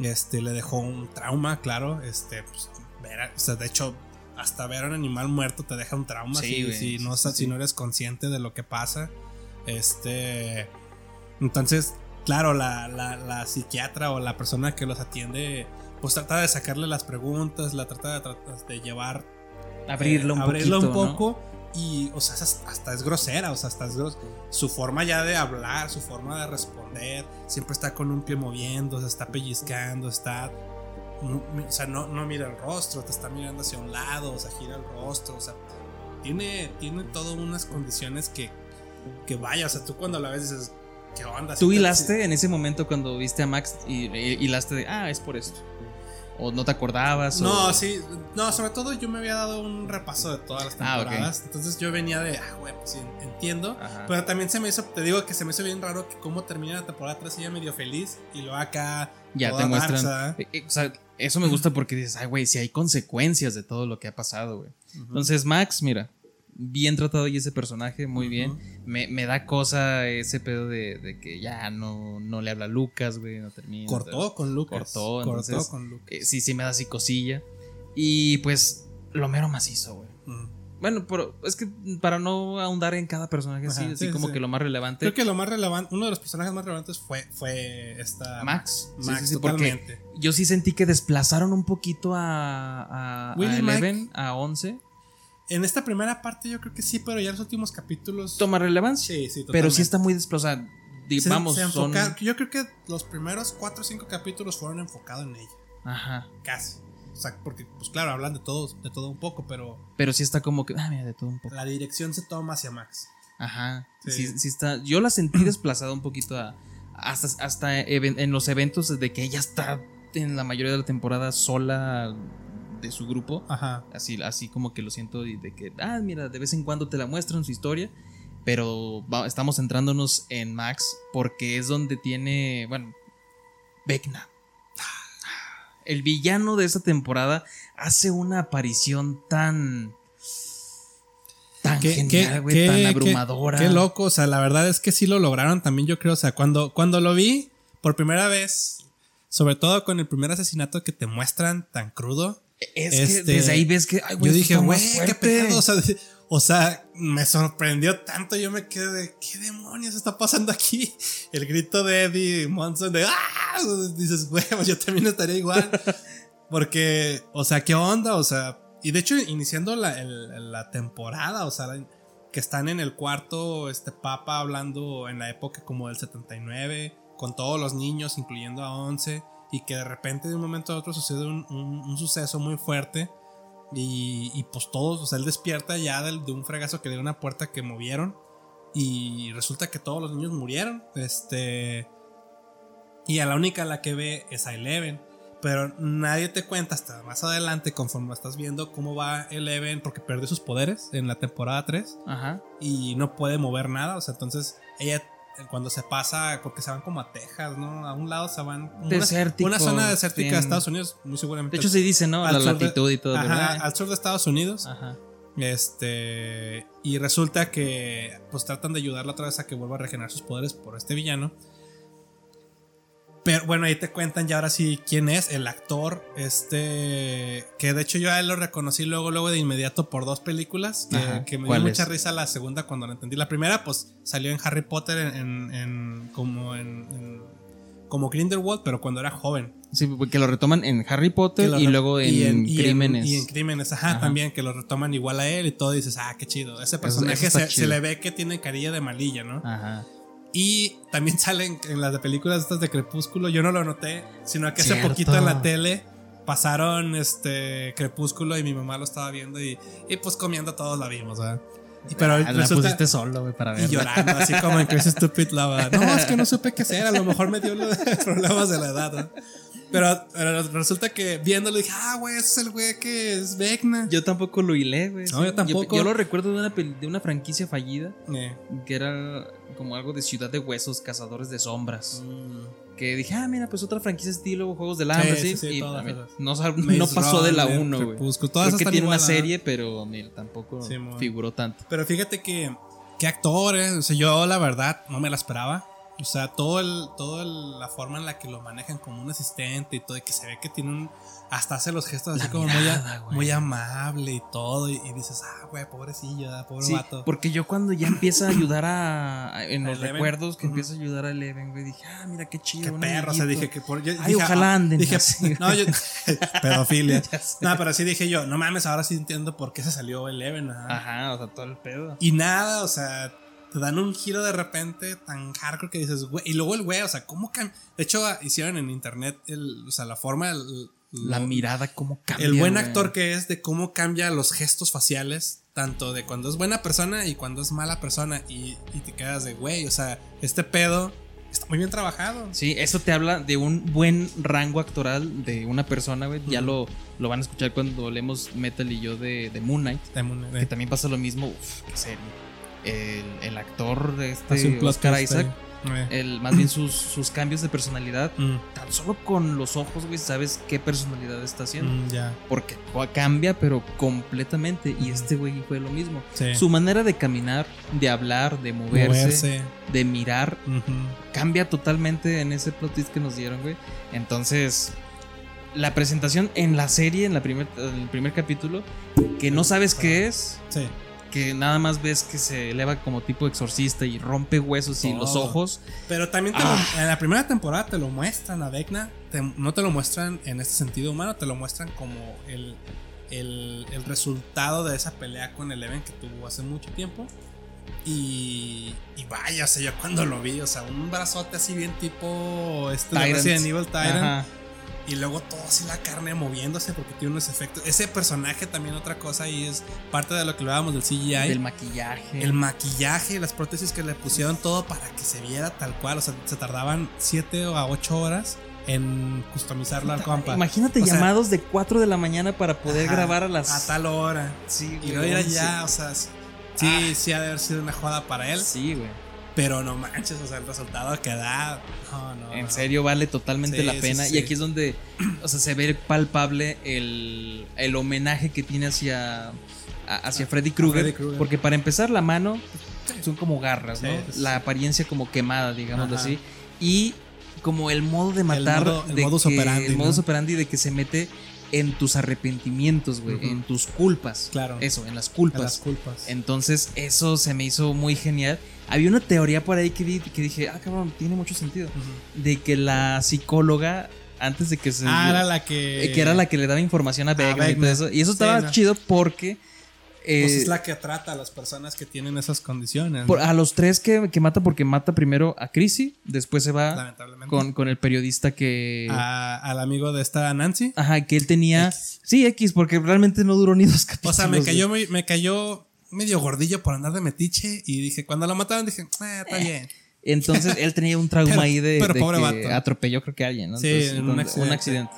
Este, le dejó un trauma, claro. Este, pues, ver o sea, de hecho, hasta ver a un animal muerto te deja un trauma Sí, si, no, sí, si no eres consciente de lo que pasa. Este. Entonces, claro, la, la, la psiquiatra o la persona que los atiende, pues trata de sacarle las preguntas, la trata de, de llevar Abrirlo un eh, abrirlo poquito. un ¿no? poco y o sea hasta es grosera o sea hasta es gros- su forma ya de hablar su forma de responder siempre está con un pie moviendo se está pellizcando está no- o sea no, no mira el rostro te está mirando hacia un lado o sea gira el rostro o sea tiene tiene todo unas condiciones que que vaya o sea tú cuando la ves dices qué onda Tú hilaste en ese momento cuando viste a Max y y hilaste de. Ah, es por esto. ¿O no te acordabas? o- No, sí, no, sobre todo yo me había dado un repaso de todas las Ah, temporadas. Entonces yo venía de, ah, güey, pues sí, entiendo. Ajá. Pero también se me hizo, te digo que se me hizo bien raro que cómo termina la temporada 3 ella medio feliz y luego acá. Ya toda te muestran. eh, eh, o sea, eso me gusta porque dices, ay, güey, si hay consecuencias de todo lo que ha pasado, güey. Entonces, Max, mira, bien tratado y ese personaje, muy bien. Me, me da cosa ese pedo de, de que ya no, no le habla a Lucas, güey, no termina. Cortó con Lucas. Cortó, Cortó entonces, con Lucas. Eh, sí, sí me da así cosilla. Y pues, lo mero macizo, güey. Bueno, pero es que para no ahondar en cada personaje así, Ajá, así sí, como sí. que lo más relevante. Creo que lo más relevante, uno de los personajes más relevantes fue, fue esta Max. Max, sí, sí, porque totalmente. yo sí sentí que desplazaron un poquito a, a, a 11. En esta primera parte yo creo que sí, pero ya los últimos capítulos. Toma relevancia. Sí, sí, pero sí totalmente. está muy desplazada. Se- Vamos, se son. Yo creo que los primeros 4 o 5 capítulos fueron enfocados en ella. Ajá. Casi. O sea, porque, pues claro, hablan de todo, de todo un poco, pero Pero sí está como que. Ah, mira, de todo un poco. la dirección se toma hacia Max. Ajá. Sí. Sí. sí está. Yo la sentí desplazada un poquito a. Hasta, hasta even- en los eventos de que ella está en la mayoría de la temporada sola de su grupo. Ajá. Así, así como que lo siento y de que, ah, mira, de vez en cuando te la muestran su historia, pero va- estamos centrándonos en Max porque es donde tiene, bueno, Vecna. El villano de esta temporada hace una aparición tan... Tan Qué, genial, qué- güey, qué- tan qué- abrumadora. Qué loco, o sea, la verdad es que sí lo lograron también, yo creo. O sea, cuando, cuando lo vi por primera vez, sobre todo con el primer asesinato que te muestran tan crudo, Es Este, que desde ahí ves que, ay, güey, yo dije, güey, qué fuerte". pedo. O sea, de- o sea, me sorprendió tanto. Yo me quedé de, ¿qué demonios está pasando aquí? El grito de Eddie Monson de, ¡ah! Dices, güey, pues yo también estaría igual. Porque, o sea, ¿qué onda? O sea, y de hecho, iniciando la, el- la temporada, o sea, que están en el cuarto, este papa hablando en la época como del 79, con todos los niños, incluyendo a 11, y que de repente de un momento a otro sucede un, un- un suceso muy fuerte. Y, y pues todos, o sea, él despierta ya del- de un fregazo que de una puerta que movieron. Y resulta que todos los niños murieron. Este. Y a la única a la que ve es a Eleven. Pero nadie te cuenta hasta más adelante, conforme estás viendo cómo va Eleven, porque pierde sus poderes en la temporada 3 Ajá. y no puede mover nada. O sea, entonces ella cuando se pasa, porque se van como a Texas, ¿no? A un lado se van. como una- Desértico, Una, zona desértica de Estados Unidos, muy seguramente. De hecho, se dice, ¿no? al La de- latitud y todo, Ajá, al sur de Estados Unidos. Ajá. Este. Y resulta que. Pues tratan de ayudarla otra vez a que vuelva a regenerar sus poderes por este villano. Pero bueno, ahí te cuentan ya ahora sí quién es el actor. Este. Que de hecho yo a él lo reconocí luego, luego de inmediato por dos películas. Que, Ajá, que me dio mucha risa la segunda cuando la entendí. La primera, pues salió en Harry Potter en. en- en- como en, en- Como Grindelwald, pero cuando era joven. Sí, porque lo retoman en Harry Potter y luego en, y y Crímenes. y en Crímenes, ajá, Ajá. también, que lo retoman igual a él y todo. Y dices, ah, qué chido. Ese personaje eso se, chido. se le ve que tiene carilla de malilla, ¿no? Ajá. Y también salen en las películas estas de Crepúsculo. Yo no lo noté, sino que hace Cierto. poquito en la tele pasaron este Crepúsculo y mi mamá lo estaba viendo y, y pues comiendo todos la vimos, ¿verdad? Y, pero Ah, la resulta- pusiste solo, güey, para y ver. llorando, así como en Crazy Stupid Love. No, es que no supe qué hacer. A lo mejor me dio los problemas de la edad. ¿no? Pero, pero resulta que viéndolo dije, ah, güey, ese es el güey que es Vecna. Yo tampoco lo hilé, güey. No, yo tampoco. Yo, lo recuerdo de una, de una franquicia fallida Eh, que era como algo de Ciudad de Huesos, Cazadores de Sombras. mm, Que dije, ah, mira, pues otra franquicia estilo Juegos del Hambre, Sí, sí. sí, sí, y todas mí no, no pasó de la Runner, 1, güey. Creo que tiene una igual, serie, pero mira, tampoco Sí, figuró tanto. Pero fíjate que, qué actores. O sea, yo la verdad no me la esperaba. O sea, todo el, todo el- la forma en la que lo manejan como un asistente y todo, y que se ve que tiene un. Hasta hace los gestos así como mirada, muy, a- güey. muy amable y todo. Y, y dices, ah, güey, pobrecillo, ah, pobre Sí, vato. porque yo cuando ya empieza a ayudar a, en los Eleven. recuerdos que Ujú. empieza a ayudar a Eleven, güey, dije, ah, mira qué chido. Qué perro, o sea, dije que por. yo Ay, dije, ojalá ah, anden Dije, así, no, yo. pedofilia. No, pero sí dije yo, no mames, ahora sí entiendo por qué se salió Eleven. ajá. Ajá, o sea, todo el pedo. Y nada, o sea, te dan un giro de repente tan hardcore que dices, güey. Y luego el güey, o sea, ¿cómo cam De hecho, ah, hicieron en internet, el, o sea, la forma. el- La lo- mirada, cómo cambia. El buen güey. actor que es de cómo cambia los gestos faciales, tanto de cuando es buena persona y cuando es mala persona. Y, y te quedas de, güey, o sea, este pedo está muy bien trabajado. Sí, eso te habla de un buen rango actoral de una persona, güey. Ya lo, lo van a escuchar cuando leemos Metal y yo de, de Moon Knight. De Moon- de- Que también pasa lo mismo. Uf, qué serie. El, el actor este Oscar Isaac. Eh. el, más bien sus, sus cambios de personalidad, Mm, tan solo con los ojos, güey, sabes qué personalidad está haciendo. mm, ya. Porque cambia, pero completamente. Y este güey fue lo mismo. Sí. Su manera de caminar, de hablar, de moverse, Moverse. de mirar, cambia totalmente en ese plot twist que nos dieron, güey. Entonces, la presentación en la serie, en, la primer, en el primer capítulo, que no sabes qué es, Sí. Que nada más ves que se eleva como tipo exorcista y rompe huesos y los ojos. Pero también te Ah. lo- en la primera temporada te lo muestran a Vecna. te- no te lo muestran en este sentido humano, te lo muestran como el, el, el resultado de esa pelea con Eleven que tuvo hace mucho tiempo. Y, y vaya, o sea, yo cuando lo vi, o sea, un brazote así bien tipo este. Resident Evil Tyrant. Ajá. Y luego todo así la carne moviéndose porque tiene unos efectos. Ese personaje también otra cosa y es parte de lo que hablábamos del CGI. Del maquillaje. El maquillaje, las prótesis que le pusieron todo para que se viera tal cual. O sea, se tardaban 7 o a 8 horas en customizarlo al compa. Imagínate O sea, llamados de 4 de la mañana para poder ajá, grabar a las. A tal hora. Sí, Y luego ya, o sea, sí, sí ha de haber sido una joda para él. Sí, güey. Pero no manches, o sea, el resultado que da. No, no. En serio, vale totalmente Sí, la pena. sí. Y aquí es donde, o sea, se ve palpable el, el homenaje que tiene hacia, hacia Freddy Krueger. Freddy Krueger. Porque para empezar, la mano son como garras, ¿no? La apariencia como quemada, digámoslo Ajá. así. Y como el modo de matar. modo- el de modus que- operandi, El modus ¿no? operandi de que se mete en tus arrepentimientos, güey. En tus culpas. Claro. Eso, en las culpas. las culpas. Entonces, eso se me hizo muy genial. Había una teoría por ahí que, vi, que dije, ah, cabrón, tiene mucho sentido. Ujú. De que la psicóloga, antes de que se. Ah, era la que. eh, que era la que le daba información a Vegna y todo eso. Y eso Sí, estaba no. chido porque. eh, Pues es la que trata a las personas que tienen esas condiciones. por- ¿no? a los tres que, que mata, porque mata primero a Chrissy, después se va con, con el periodista que. A- al amigo de esta Nancy. Ajá, que él tenía. X. Sí, X, porque realmente no duró ni dos O capítulos. sea, me cayó, muy- me cayó medio gordillo por andar de metiche. Y dije, cuando lo mataron, dije, eh, está bien. Entonces él tenía un trauma Pero- ahí de, pero de pobre que vato. atropelló creo que a alguien, ¿no? Sí, Entonces, en un accidente.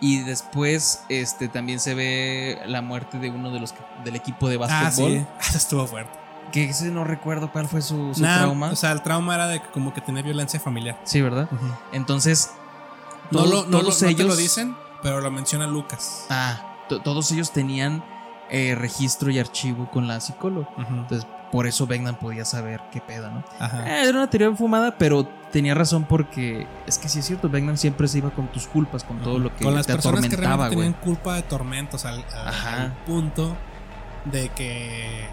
Y después este también se ve la muerte de uno de los que- del equipo de Ah, básquetbol. sí. Eso estuvo fuerte. Que ese no recuerdo cuál fue su, su Nah, trauma. O sea, el trauma era de como que tenía violencia familiar. sí, ¿verdad? Entonces, No, todo- lo, no, lo- todos no ellos. te lo dicen, pero lo menciona Lucas. Ah, to- todos ellos tenían eh, registro y archivo con la psicóloga. Entonces, por eso Vegnan podía saber qué pedo, ¿no? Ajá. Eh, era una teoría fumada, pero tenía razón porque es que sí es cierto, Vegnan siempre se iba con tus culpas, con todo lo que Con las te personas que atormentaba, güey. tenían culpa de tormentos al, al punto de que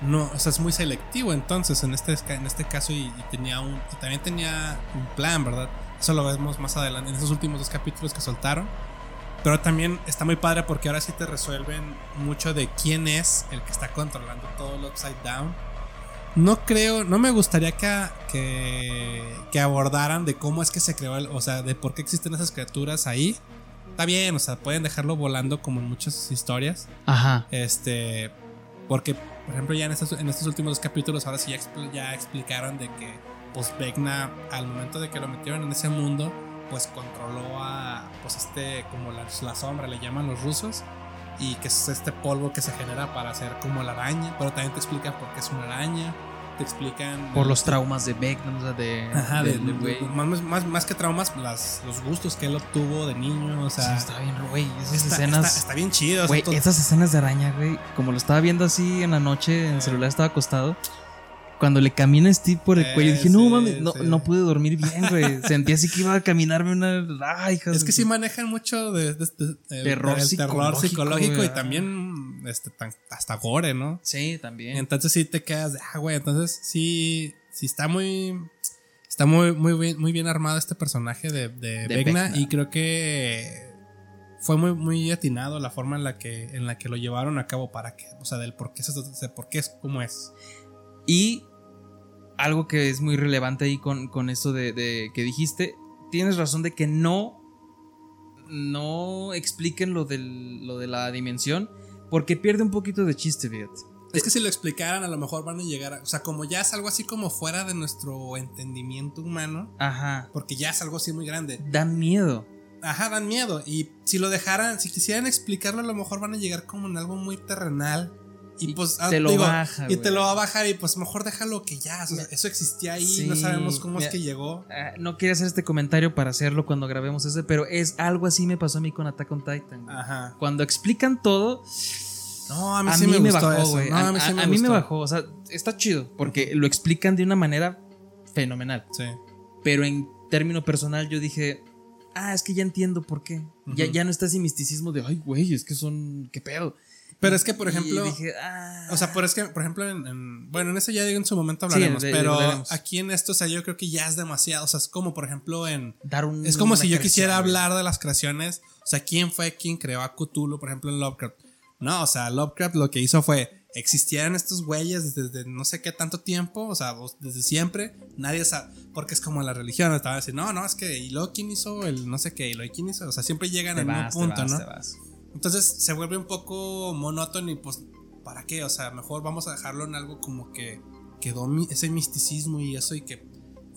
no, o sea, es muy selectivo entonces en este, en este caso y, y tenía un y también tenía un plan, ¿verdad? Eso lo vemos más adelante en esos últimos dos capítulos que soltaron. Pero también está muy padre porque ahora sí te resuelven mucho de quién es el que está controlando todo el Upside Down. No creo, no me gustaría que, que, que abordaran de cómo es que se creó, el- o sea, de por qué existen esas criaturas ahí. Está bien, o sea, pueden dejarlo volando como en muchas historias. Ajá. Este, porque, por ejemplo, ya en estos, en estos últimos dos capítulos, ahora sí ya, expl- ya explicaron de que, pues, Vecna, al momento de que lo metieron en ese mundo, pues controló a, pues, este, como la, la sombra, le llaman los rusos, y que es este polvo que se genera para hacer como la araña, pero también te explican por qué es una araña, te explican... Por los traumas de Vegnan, o sea, de. Ajá, de, del güey. más, más, más que traumas, las, los gustos que él obtuvo de niño, o Sí, sea... está bien, güey. Esas está, escenas. está- está bien chido. o sea, Güey, esas escenas de araña, güey. Como lo estaba viendo así en la noche, en el celular estaba acostado. Cuando le camina Steve por el Eh, cuello, dije, no mames, no, sí. no pude dormir bien, güey. Sentí así que iba a caminarme una. Ay, hijas Es que sí manejan mucho de, de- de- el- Terror el terror psicológico, psicológico y también este, tan- hasta gore, ¿no? Sí, también. Entonces sí te quedas de, ah, güey, entonces sí, sí está muy, está muy, muy bien, muy bien armado este personaje de, de, Vecna, Vecna. y creo que fue muy, muy atinado la forma en la que, en la que lo llevaron a cabo para que, o sea, del por qué, por qué es como es. Y algo que es muy relevante ahí con, con esto de, de que dijiste, tienes razón de que no, no expliquen lo, del, lo de la dimensión, porque pierde un poquito de chiste, fíjate. Es que si lo explicaran, a lo mejor van a llegar a. O sea, como ya es algo así como fuera de nuestro entendimiento humano. Ajá. Porque ya es algo así muy grande. Dan miedo. Ajá, dan miedo. Y si lo dejaran, si quisieran explicarlo, a lo mejor van a llegar como en algo muy terrenal. Y, Y pues te ah, lo digo, baja, Y te lo va a bajar y pues mejor déjalo que ya. o sea, eso existía ahí, Sí, no sabemos cómo mira. es que llegó. Ah, no quería hacer este comentario para hacerlo cuando grabemos ese, pero es algo así me pasó a mí con Attack on Titan. Ajá. Cuando explican todo, No, a a mí mí, sí me, bajó, güey. No, a a mí sí a- me a mí me bajó, o sea, está chido porque lo explican de una manera fenomenal. Sí. Pero en término personal yo dije, ah, es que ya entiendo por qué. ya, ya no está ese misticismo de, ay, güey, es que son, qué pedo. Pero es que, por ejemplo. dije, ah. O sea, por es que, por ejemplo, en, en- bueno, en eso ya en su momento Sí, hablaremos, de- pero hablaremos. aquí en esto, o sea, yo creo que ya es demasiado, o sea, es como, por ejemplo, en... dar un, Es como si yo quisiera hablar de las creaciones, o sea, ¿quién fue quien creó a Cthulhu, por ejemplo, en Lovecraft? No, o sea, Lovecraft lo que hizo fue, existían estos güeyes desde no sé qué tanto tiempo, o sea, desde siempre, nadie sabe, porque es como la religión, estaban a decir, no, no, es que, ¿y luego quién hizo el no sé qué? ¿Y luego quién hizo? O sea, siempre llegan mismo te punto, vas, ¿no? te vas. Entonces se vuelve un poco monótono y pues, ¿para qué? O sea, mejor vamos a dejarlo en algo como que quedó mi- ese misticismo y eso y que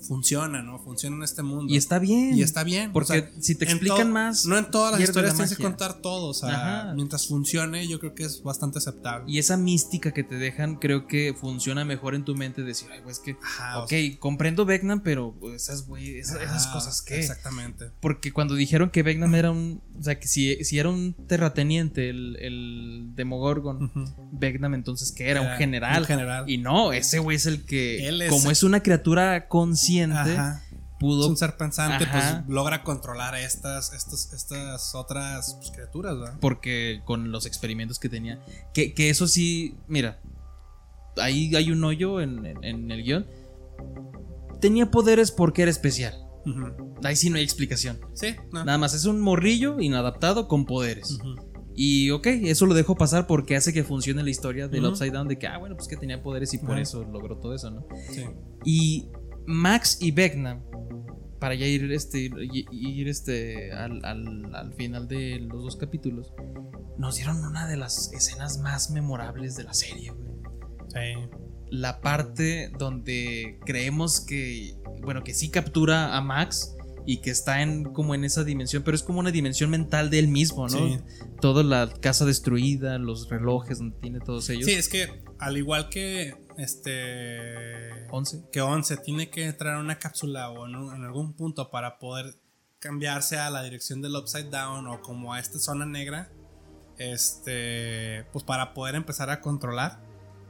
funciona, ¿no? Funciona en este mundo. Y está bien. Y está bien. Porque o sea, si te explican más, No en todas las historias la tienes que contar todo. O sea, Ajá. mientras funcione, yo creo que es bastante aceptable. Y esa mística que te dejan, creo que funciona mejor en tu mente. Decir, ay, güey, es que. Ajá, o ok, sea, comprendo Vecna, pero pues, esas, güey, esas, cosas que. Exactamente. Porque cuando dijeron que Vecna era un. O sea, que si, si era un terrateniente, el, el Demogorgon. Vecnam entonces que era, Era un general. un general. Y no, ese güey es el que. Él es- como es una criatura consciente, Ajá. pudo. Es un ser pensante, Ajá. pues logra controlar a estas, estas, estas otras pues, criaturas, ¿verdad? Porque con los experimentos que tenía. Que, que eso sí, mira. Ahí hay un hoyo en, en- en el guion. Tenía poderes porque era especial. Ahí sí no hay explicación. Sí, no. Nada más es un morrillo inadaptado con poderes. Y ok, eso lo dejo pasar porque hace que funcione la historia del Ujú. Upside Down. De que, ah, bueno, pues que tenía poderes y por eso logró todo eso, ¿no? Sí. Y Max y Vecna, para ya ir este, ir, este al, al- al final de los dos capítulos, nos dieron una de las escenas más memorables de la serie, güey. Sí. La parte donde creemos que, bueno, que sí captura a Max y que está en como en esa dimensión, pero es como una dimensión mental de él mismo, ¿no? Sí. Toda la casa destruida, los relojes donde tiene todos ellos. Sí, es que al igual que este 11. que 11 tiene que entrar en una cápsula o en, un- en algún punto para poder cambiarse a la dirección del upside down o como a esta zona negra este pues para poder empezar a controlar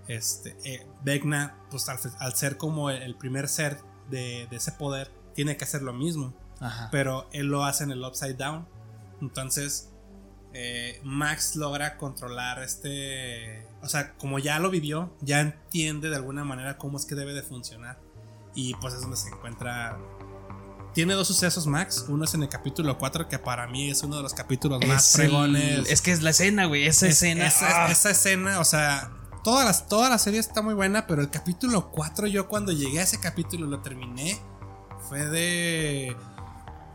este eh, Vecna pues al, al ser como el, el primer ser de, de ese poder tiene que hacer lo mismo Ajá. pero él lo hace en el upside down. Entonces, eh, Max logra controlar este. O sea, como ya lo vivió, ya entiende de alguna manera cómo es que debe de funcionar. Y pues es donde se encuentra. Tiene dos sucesos, Max. Uno es en el capítulo 4, que para mí es uno de los capítulos más Es el- fregones. es que es la escena, güey. Esa Es- escena. Esa, ah. esa escena, o sea, toda la, toda la serie está muy buena, pero el capítulo 4, yo cuando llegué a ese capítulo y lo terminé, fue de.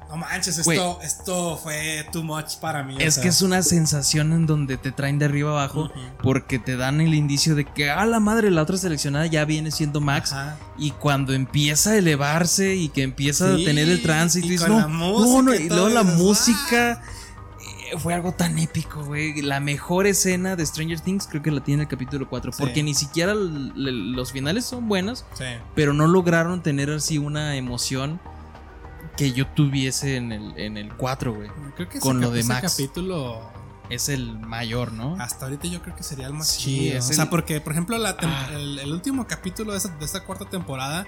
No manches, esto, esto fue too much para mí. o Es sea. que es una sensación en donde te traen de arriba abajo porque te dan el indicio de que, a la madre, la otra seleccionada ya viene siendo Max. Ajá. Y cuando empieza a elevarse y que empieza Sí, a tener el tránsito, y y no, no, no", y luego la música eh, fue algo tan épico, güey. La mejor escena de Stranger Things creo que la tiene el capítulo 4, Sí. porque ni siquiera los finales son buenos, Sí. pero no lograron tener así una emoción que yo tuviese en el, en el 4, güey. Creo que Con ese, lo de ese Max. capítulo. Es el mayor, ¿no? Hasta ahorita yo creo que sería el más Sí, chido. es O sea, porque, por ejemplo, la Ah. el, el último capítulo de esta, de esta cuarta temporada,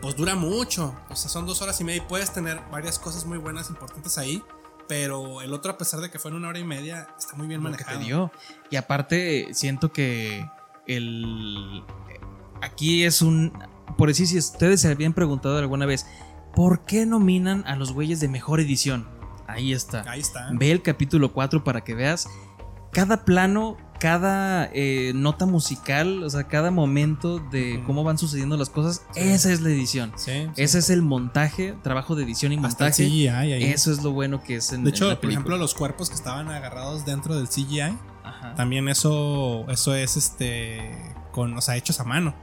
pues dura mucho. O sea, son dos horas y media y puedes tener varias cosas muy buenas, importantes ahí. Pero el otro, a pesar de que fue en una hora y media, está muy bien lo que manejado. te dio. Y aparte, siento que el. Aquí es un. Por decir, si ustedes se habían preguntado alguna vez, ¿por qué nominan a los güeyes de mejor edición? Ahí está. Ahí está. Ve el capítulo 4 para que veas cada plano, cada eh, nota musical, o sea, cada momento de cómo van sucediendo las cosas. Sí. Esa es la edición. Sí, sí. Ese es el montaje, trabajo de edición y Hasta el montaje. CGI ahí. Eso es lo bueno que es en, de en hecho, la por ejemplo, los cuerpos que estaban agarrados dentro del CGI, Ajá. también eso, eso es este con, o sea, hechos a mano.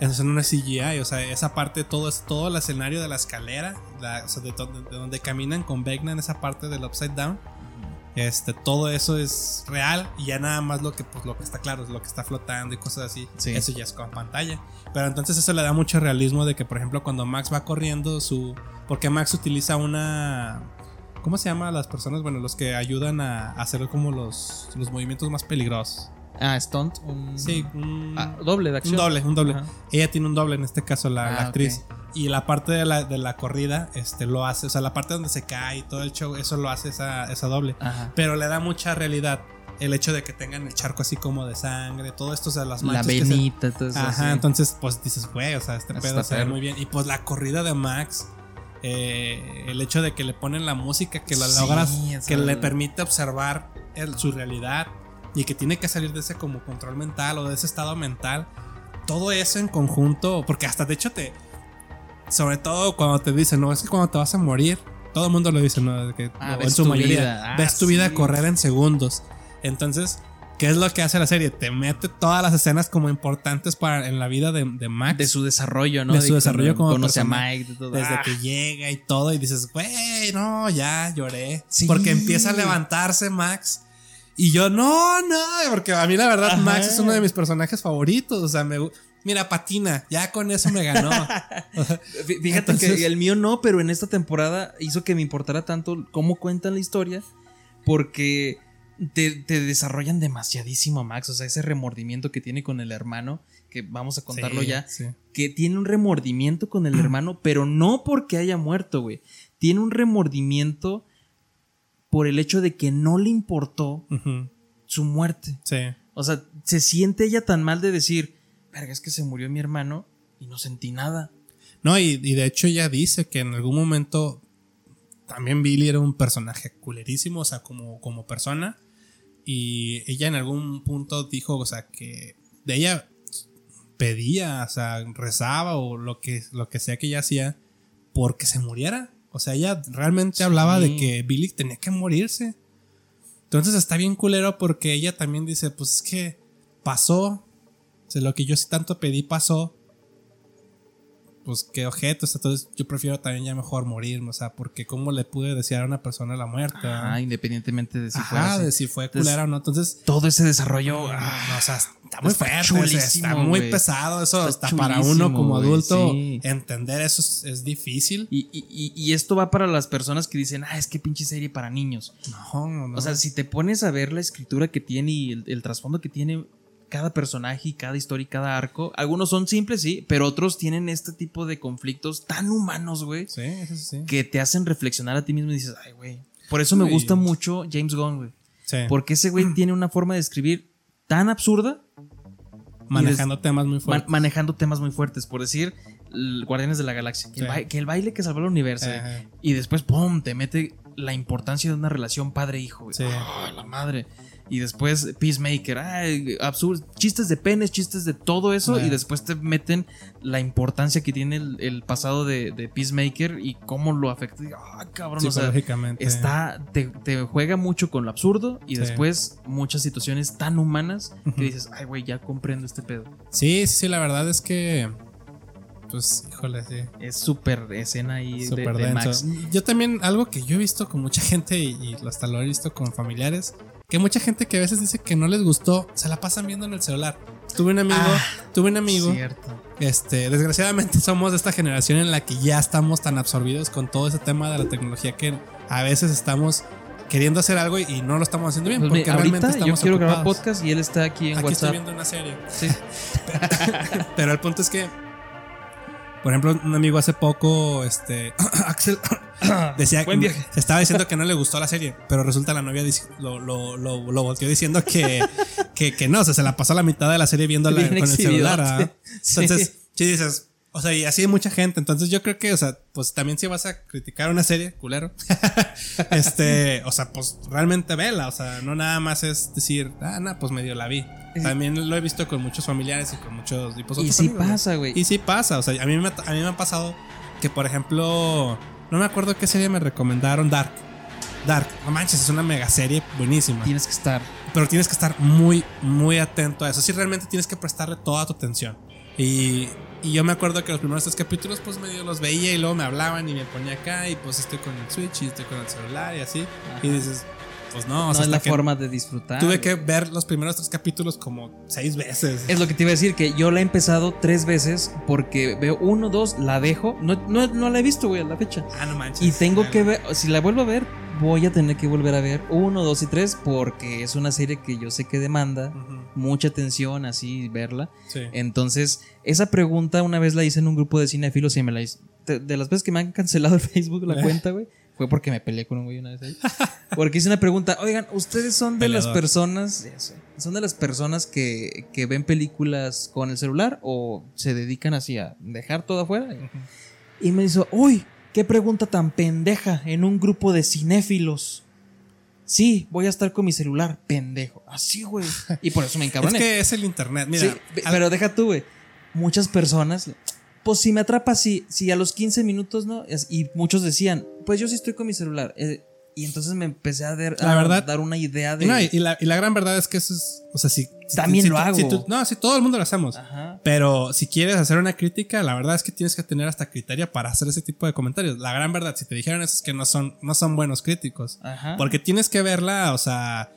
No es CGI, o sea, esa parte, todo es todo el escenario de la escalera, la- o sea, de, de donde caminan con Vecna en esa parte del Upside Down. Este, todo eso es real y ya nada más lo que, pues, lo que está claro es lo que está flotando y cosas así. Sí. Eso ya es con pantalla. Pero entonces eso le da mucho realismo de que, por ejemplo, cuando Max va corriendo, su. Porque Max utiliza una. ¿Cómo se llama a las personas? Bueno, los que ayudan a hacer como los, los movimientos más peligrosos. Ah, stunt. Un, Sí, un, Ah, doble de acción. un doble, un doble. Ajá. Ella tiene un doble, en este caso la, la Ah, actriz. Y la parte de la, de la corrida, este, lo hace. O sea, la parte donde se cae y todo el show, eso lo hace esa, esa doble. Ajá. Pero le da mucha realidad el hecho de que tengan el charco así como de sangre, todo esto, o sea, las La manchas. se- venita, todo eso. Ajá, entonces, pues dices, güey, o sea, este pedo se ve muy bien. Y pues la corrida de Max, eh, el hecho de que le ponen la música, que lo Sí, logras, que le permite observar el- su realidad y que tiene que salir de ese como control mental o de ese estado mental. Todo eso en conjunto, porque hasta de hecho te. Sobre todo cuando te dicen, no, es que cuando te vas a morir, todo el mundo lo dice, ¿no? De que, Ah, en su mayoría, vida. Ah, ves tu vida sí. correr en segundos. Entonces, ¿qué es lo que hace la serie? Te mete todas las escenas como importantes para, en la vida de, de Max. De su desarrollo, ¿no? De su desarrollo como Conoce a persona. Mike, de todo. Desde Ah, que llega y todo, y dices, güey, no, ya lloré. Sí. Porque empieza a levantarse Max. Y yo, no, no, porque a mí la verdad Ajá. Max es uno de mis personajes favoritos. O sea, me, mira, patina, ya con eso me ganó. Fí- Fíjate Entonces- que el mío no, pero en esta temporada hizo que me importara tanto cómo cuentan la historia, porque te, te desarrollan demasiadísimo a Max, o sea, ese remordimiento que tiene con el hermano, que vamos a contarlo Sí, ya, sí. que tiene un remordimiento con el hermano, pero no porque haya muerto, güey, tiene un remordimiento por el hecho de que no le importó Ujú, su muerte. sí. O sea, se siente ella tan mal de decir, verga, es que se murió mi hermano y no sentí nada. No, y, y de hecho ella dice que en algún momento también Billy era un personaje culerísimo, o sea, como, como persona. Y ella en algún punto dijo, o sea, que de ella pedía, o sea, rezaba o lo que, lo que sea que ella hacía porque se muriera. O sea, ella realmente Sí. hablaba de que Billy tenía que morirse. Entonces está bien culero porque ella también dice, pues es que pasó. O sea, lo que yo sí tanto pedí pasó pues qué objetos. Entonces yo prefiero también ya mejor morirme. O sea, porque cómo le pude desear a una persona la muerte. Ah, independientemente de si Ajá, fuera así. de si fue Entonces, culera o no. Entonces, Todo ese desarrollo. no, ah, no, o sea, está muy está fuerte. está muy pesado. Eso Está hasta para uno como adulto sí. entender eso es, es difícil. y, y- y- esto va para las personas que dicen, ah, es que pinche serie para niños. No, no, no. O sea, si te pones a ver la escritura que tiene y el, el trasfondo que tiene cada personaje y cada historia y cada arco, algunos son simples, sí, pero otros tienen este tipo de conflictos tan humanos, güey, sí, eso sí. que te hacen reflexionar a ti mismo y dices, ay, güey. Por eso me Uy. gusta mucho James Gunn, güey. Sí. Porque ese güey tiene una forma de escribir tan absurda Manejando temas muy man- fuertes. manejando temas muy fuertes. Por decir, Guardianes de la Galaxia. Que, el, Sí. ba- que el baile que salvó el universo. Ajá. Y después, ¡pum! Te mete la importancia de una relación padre-hijo. Sí. ¡Ah, la madre! Y después Peacemaker, ay, absurdo, chistes de penes, chistes de todo eso. Y después te meten la importancia que tiene el, el pasado de, de Peacemaker y cómo lo afecta. ¡Ah, cabrón! O sea, está, te, te juega mucho con lo absurdo y Sí. después muchas situaciones tan humanas que dices, ay, güey, ya comprendo este pedo. Sí, sí, la verdad es que. Pues, híjole, sí. Es súper escena ahí de, Súper de denso. Max. Yo también, algo que yo he visto con mucha gente y, y hasta lo he visto con familiares, que mucha gente que a veces dice que no les gustó, se la pasan viendo en el celular. Tuve un amigo, Ah, tuve un amigo, Cierto. este, desgraciadamente somos de esta generación en la que ya estamos tan absorbidos con todo ese tema de la tecnología que a veces estamos queriendo hacer algo y, no lo estamos haciendo bien Pues, porque realmente ahorita yo estamos quiero grabar podcast y él está aquí en Aquí estoy WhatsApp. viendo una serie. Sí. Pero el punto es que, por ejemplo, un amigo hace poco, este, Axel, decía Buen que viaje. estaba diciendo que no le gustó la serie, pero resulta la novia lo, lo, lo, lo volteó diciendo que, que, que no, o sea, se la pasó la mitad de la serie viéndola Bien con el celular. ¿ah? Sí. Entonces, sí dices, o sea, y así hay mucha gente. Entonces, yo creo que, o sea, pues también si vas a criticar una serie, culero, este, o sea, pues realmente vela, o sea, no nada más es decir, ah, no, pues medio la vi. También lo he visto con muchos familiares y con muchos tipos Y sí pasa, güey. Y sí pasa, o sea, a mí, me, a mí me ha pasado que, por ejemplo, no me acuerdo qué serie me recomendaron, Dark. Dark, no manches, es una mega serie buenísima. Tienes que estar. pero tienes que estar muy, muy atento a eso. Sí, realmente tienes que prestarle toda tu atención. Y, y yo me acuerdo que los primeros tres capítulos, pues medio los veía y luego me hablaban y me ponía acá y pues estoy con el Switch y estoy con el celular y así. Y dices, pues no, o sea, es la forma de disfrutar. Tuve que ver los primeros tres capítulos como seis veces. Es lo que te iba a decir, que yo la he empezado tres veces porque veo uno, dos, la dejo. No, no, no la he visto, güey, a la fecha. Ah, no manches. Y tengo Ah, que ver, si la vuelvo a ver, voy a tener que volver a ver uno, dos y tres porque es una serie que yo sé que demanda mucha atención, así verla. Sí. Entonces, esa pregunta una vez la hice en un grupo de cinefilos y me la hice. De, de las veces que me han cancelado el Facebook la cuenta, güey, fue porque me peleé con un güey una vez ahí. Porque hice una pregunta, oigan, ¿ustedes son de las personas, son de las personas que, que ven películas con el celular o se dedican así a dejar todo afuera? Y me dijo, uy, qué pregunta tan pendeja en un grupo de cinéfilos. Sí, voy a estar con mi celular, pendejo. Así, güey. Y por eso me Es encabroné. que es el internet. Mira, Sí, pe- pero deja tú, güey. Muchas personas, pues si me atrapa, sí, si a los 15 minutos, ¿no? Y muchos decían, pues yo sí estoy con mi celular. Eh, y entonces me empecé a, dar- La a verdad- dar una idea de... No, y, la, y la gran verdad es que eso es. O sea, si. si- También si lo hago. si tú- no, sí, todo el mundo lo hacemos. Ajá. Pero si quieres hacer una crítica, la verdad es que tienes que tener hasta criterio para hacer ese tipo de comentarios. La gran verdad, si te dijeron eso, es que no son, no son buenos críticos. Ajá. Porque tienes que verla, o sea.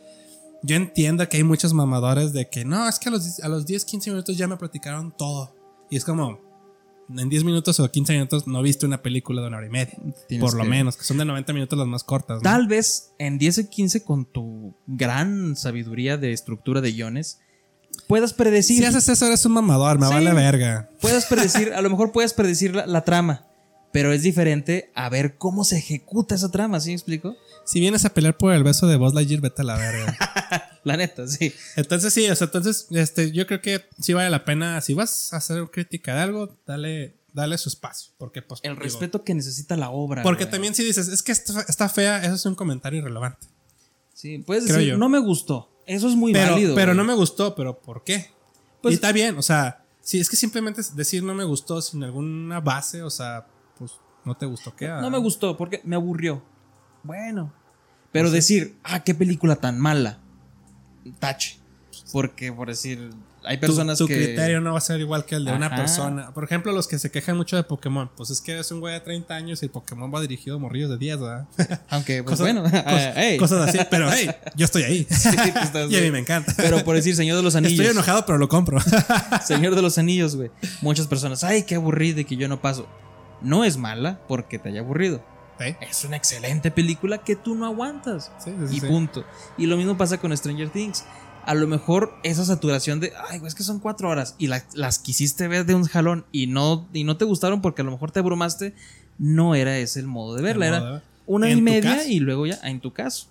Yo entiendo que hay muchos mamadores de que no, es que a los, a los 10, 15 minutos ya me platicaron todo. Y es como, en 10 minutos o 15 minutos no viste una película de una hora y media. Tienes por lo que- menos, que son de 90 minutos las más cortas. ¿no? Tal vez en 10 o 15 con tu gran sabiduría de estructura de guiones puedas predecir... Si haces eso, eres un mamador, me Sí. vale verga. Puedes predecir, a lo mejor puedes predecir la, la trama, pero es diferente a ver cómo se ejecuta esa trama, ¿sí me explico? Si vienes a pelear por el beso de Buzz Lightyear, vete a la verga. La neta, sí. entonces sí, o sea, entonces este, yo creo que sí vale la pena, si vas a hacer crítica de algo, dale, dale su espacio. Porque, pues, El digo, respeto que necesita la obra. Porque güey. también si dices, es que está, está fea, eso es un comentario irrelevante. Sí, puedes creo decir, yo. no me gustó. Eso es muy Pero, válido. pero güey. no me gustó, pero ¿por qué? Pues- y está bien, o sea, si es que simplemente decir no me gustó sin alguna base, o sea, pues no te gustó, ¿qué? No me gustó porque me aburrió. Bueno. Pero decir, ah, qué película tan mala. Tache. Porque, por decir, hay personas tu, tu que. criterio no va a ser igual que el de una persona. Por ejemplo, los que se quejan mucho de Pokémon. Pues es que eres un güey de 30 años y el Pokémon va dirigido a morrillos de 10, ¿verdad? Aunque, pues Cosas- bueno. cos- hey. Cosas así. Pero hey, yo estoy ahí. Sí, estás, y a mí me encanta. Pero por decir, Señor de los Anillos. Estoy enojado, pero lo compro. Señor de los Anillos, güey. Muchas personas, ay, qué aburrido y que yo no paso. No es mala porque te haya aburrido. ¿Eh? Es una excelente película que tú no aguantas. Sí, sí, y sí. punto. Y lo mismo pasa con Stranger Things. A lo mejor esa saturación de, ay, güey, es que son cuatro horas y la- las quisiste ver de un jalón y no, y no te gustaron porque a lo mejor te abrumaste, no era ese el modo de verla. modo Era de ver. una y media caso. y luego ya, en tu caso.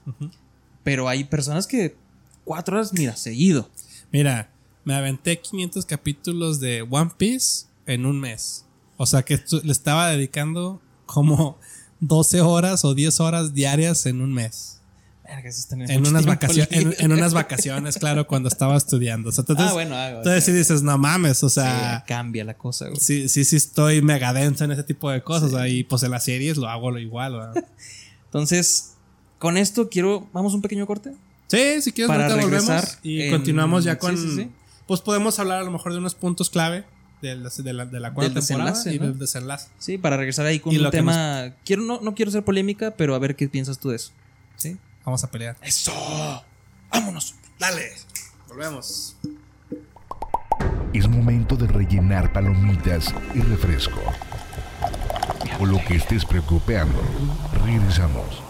Pero hay personas que cuatro horas, mira, seguido. Mira, me aventé 500 capítulos de One Piece en un mes. O sea que le estaba dedicando como 12 horas o 10 horas diarias en un mes. Verga, eso es tener En unas, vacaciones, en, unas vacaciones, claro, cuando estaba estudiando. O sea, entonces, ah, bueno, ah, entonces sí dices, no mames, o Sí, sea, cambia la cosa, güey. sí, sí, sí estoy mega denso en ese tipo de cosas. o sea, y pues en las series lo hago lo igual. ¿verdad? Entonces, con esto quiero. ¿Vamos a un pequeño corte? Sí, si quieres, Para volvemos y en- continuamos ya sí, con. sí, sí. Pues podemos hablar a lo mejor de unos puntos clave de la, de la, de la cuarta Del temporada desenlace, y ¿no? del desenlace. Sí, para regresar ahí con Y un tema. Quiero, no, no quiero ser polémica, pero a ver qué piensas tú de eso. ¿Sí? Vamos a pelear. ¡Eso! ¡Vámonos! Dale, volvemos. Es momento de rellenar palomitas y refresco. O lo que estés preocupando. Regresamos.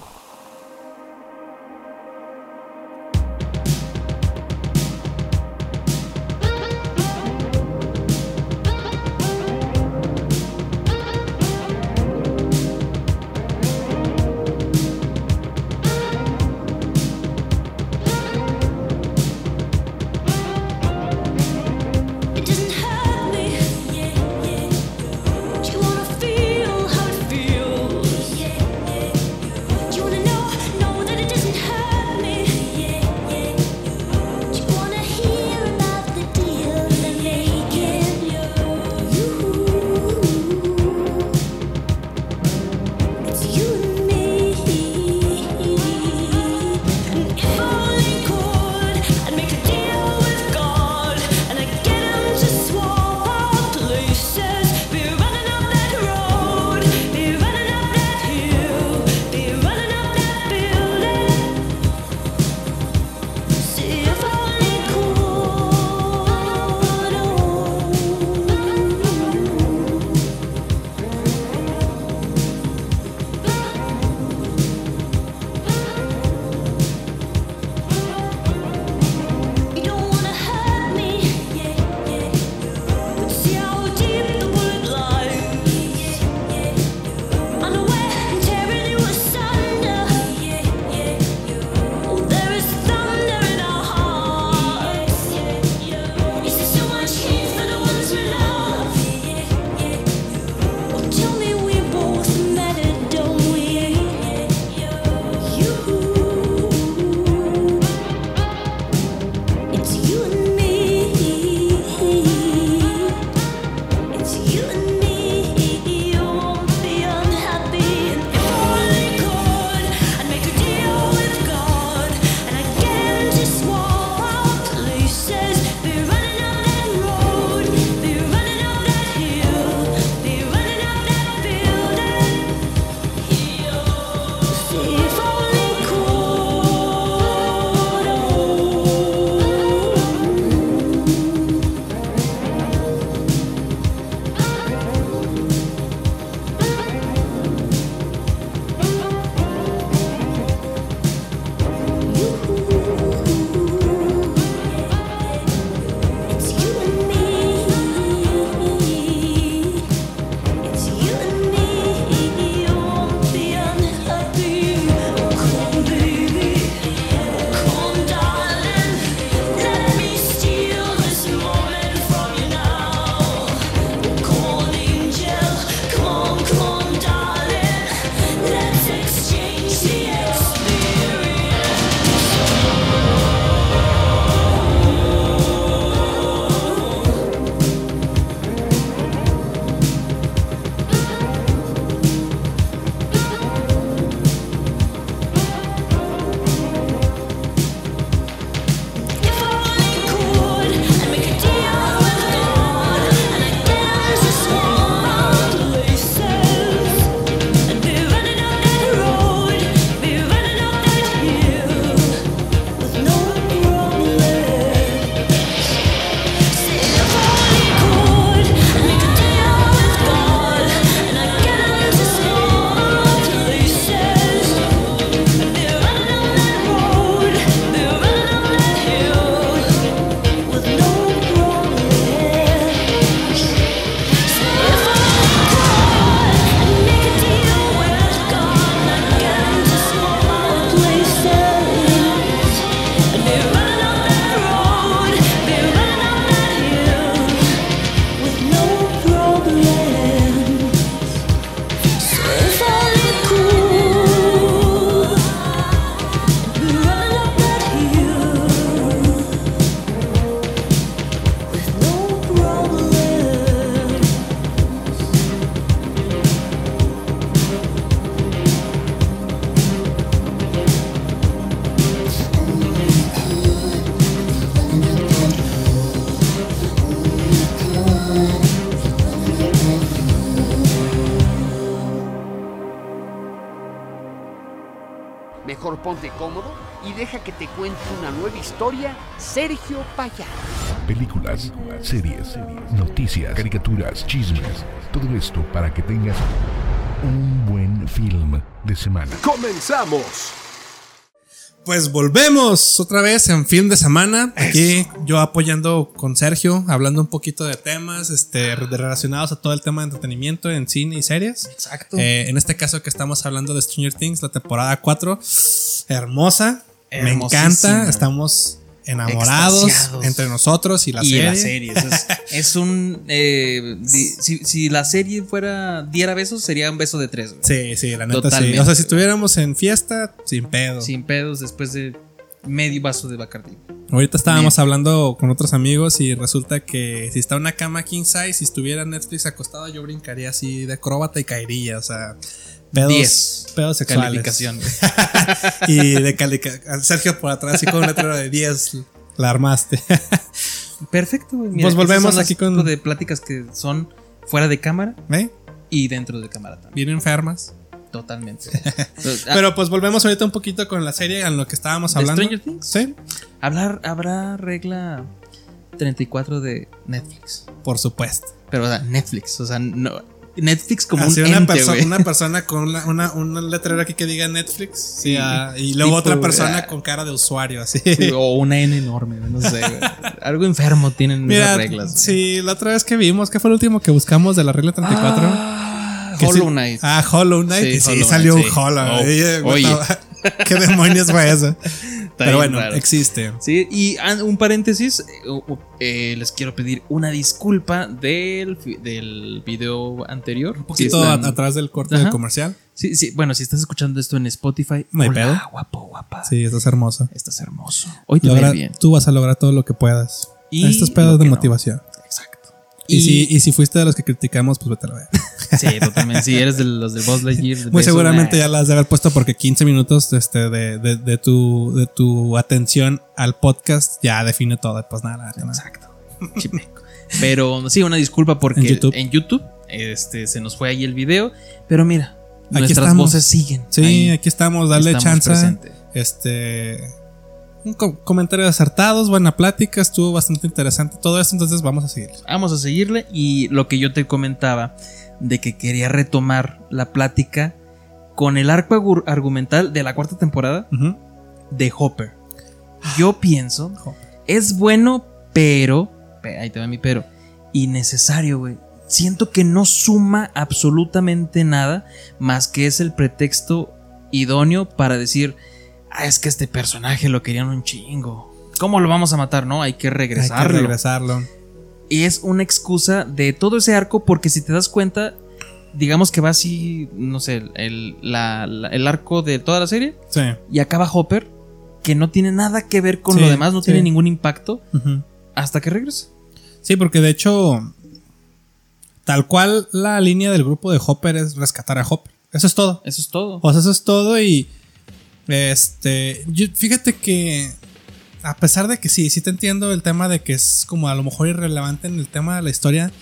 Ponte cómodo y deja que te cuente una nueva historia Sergio Payá. Películas, series, noticias, caricaturas, chismes. Todo esto para que tengas un buen film de semana. ¡Comenzamos! Pues volvemos otra vez en fin de semana. Aquí yo apoyando con Sergio, hablando un poquito de temas este, de relacionados a todo el tema de entretenimiento en cine y series. Exacto. Eh, en este caso que estamos hablando de Stranger Things, la temporada 4. Hermosa. Me encanta. Estamos enamorados Extasiados. entre nosotros y la y serie. la serie. Es, es un. eh, si, si la serie fuera. diera besos, sería un beso de tres. güey. Sí, sí, la neta Totalmente. sí. O sea, si estuviéramos en fiesta, sin pedo. Sin pedos después de medio vaso de Bacardi. Ahorita estábamos hablando con otros amigos y resulta que si está una cama king size, si estuviera Netflix acostado, yo brincaría así de acróbata y caería. O sea, pedos, 10. pedos sexuales. Calificación. y de calificación. Sergio por atrás, así con un letrero de 10. La armaste. Perfecto, güey. Pues volvemos esas son las aquí con- de pláticas que son fuera de cámara ¿Eh? y dentro de cámara también. Bien enfermas. Totalmente. Entonces, ah, Pero pues volvemos ahorita un poquito con la serie en lo que estábamos ¿De hablando. Stranger Things? Sí, hablar, habrá regla 34 de Netflix. por supuesto. Pero, o sea, Netflix. O sea, no. Netflix como Así un una, ente, perso- güey. una persona con una, una, un letrero aquí que diga Netflix. Sí. ah, y luego Tipo, otra persona ah. con cara de usuario, así. Sí, o una N enorme, no sé. Algo enfermo tienen Mira, esas reglas. sí, la otra vez que vimos, ¿qué fue el último que buscamos de la regla 34? Ah, Hollow Knight. Ah, Hollow Knight. Sí, y salió un. Hollow. Oh, Oye, oye. ¿qué demonios fue eso? Pero bueno, raro. existe. Sí, y ah, un paréntesis, eh, eh, les quiero pedir una disculpa del, del video anterior. Un poquito atrás del corte del comercial. Sí, sí, bueno, si estás escuchando esto en Spotify, No hay hola, pedo. guapo, guapa. Sí, estás hermoso. Estás hermoso. Hoy te Logra- bien. tú vas a lograr todo lo que puedas. Y Estos pedos de no. motivación. Y, si, y si fuiste de los que criticamos, pues vete a la ver. Sí, totalmente. Si eres de los de Buzz Lightyear. Muy seguramente ya las de haber puesto porque 15 minutos este, de, de, de tu, de tu atención al podcast ya define todo. Pues nada, nada. Exacto. Pero sí, una disculpa porque En YouTube. en YouTube este, se nos fue ahí el video. Pero mira, Aquí nuestras estamos. voces siguen. Sí, ahí. aquí estamos, dale Estamos chance. presente. Este. Un co- comentario acertados, buena plática, estuvo bastante interesante todo esto, entonces vamos a seguir. Vamos a seguirle. Y lo que yo te comentaba de que quería retomar la plática con el arco argumental de la cuarta temporada de Hopper. Yo pienso, Hopper. es bueno, pero, pe- ahí te va mi pero, innecesario, güey. Siento que no suma absolutamente nada más que es el pretexto idóneo para decir, ah, es que este personaje lo querían un chingo. ¿Cómo lo vamos a matar? No, hay que Hay que regresarlo. regresarlo. Y es una excusa de todo ese arco porque si te das cuenta, digamos que va así, no sé, el, la- la- el arco de toda la serie Sí. y acaba Hopper, que no tiene nada que ver con Sí, lo demás, no sí. tiene ningún impacto, hasta que regresa. Sí, porque de hecho, tal cual la línea del grupo de Hopper es rescatar a Hopper. Eso es todo. Eso es todo. O sea, eso es todo y este, yo- fíjate que a pesar de que sí, sí te entiendo el tema de que es como a lo mejor irrelevante en el tema de la historia,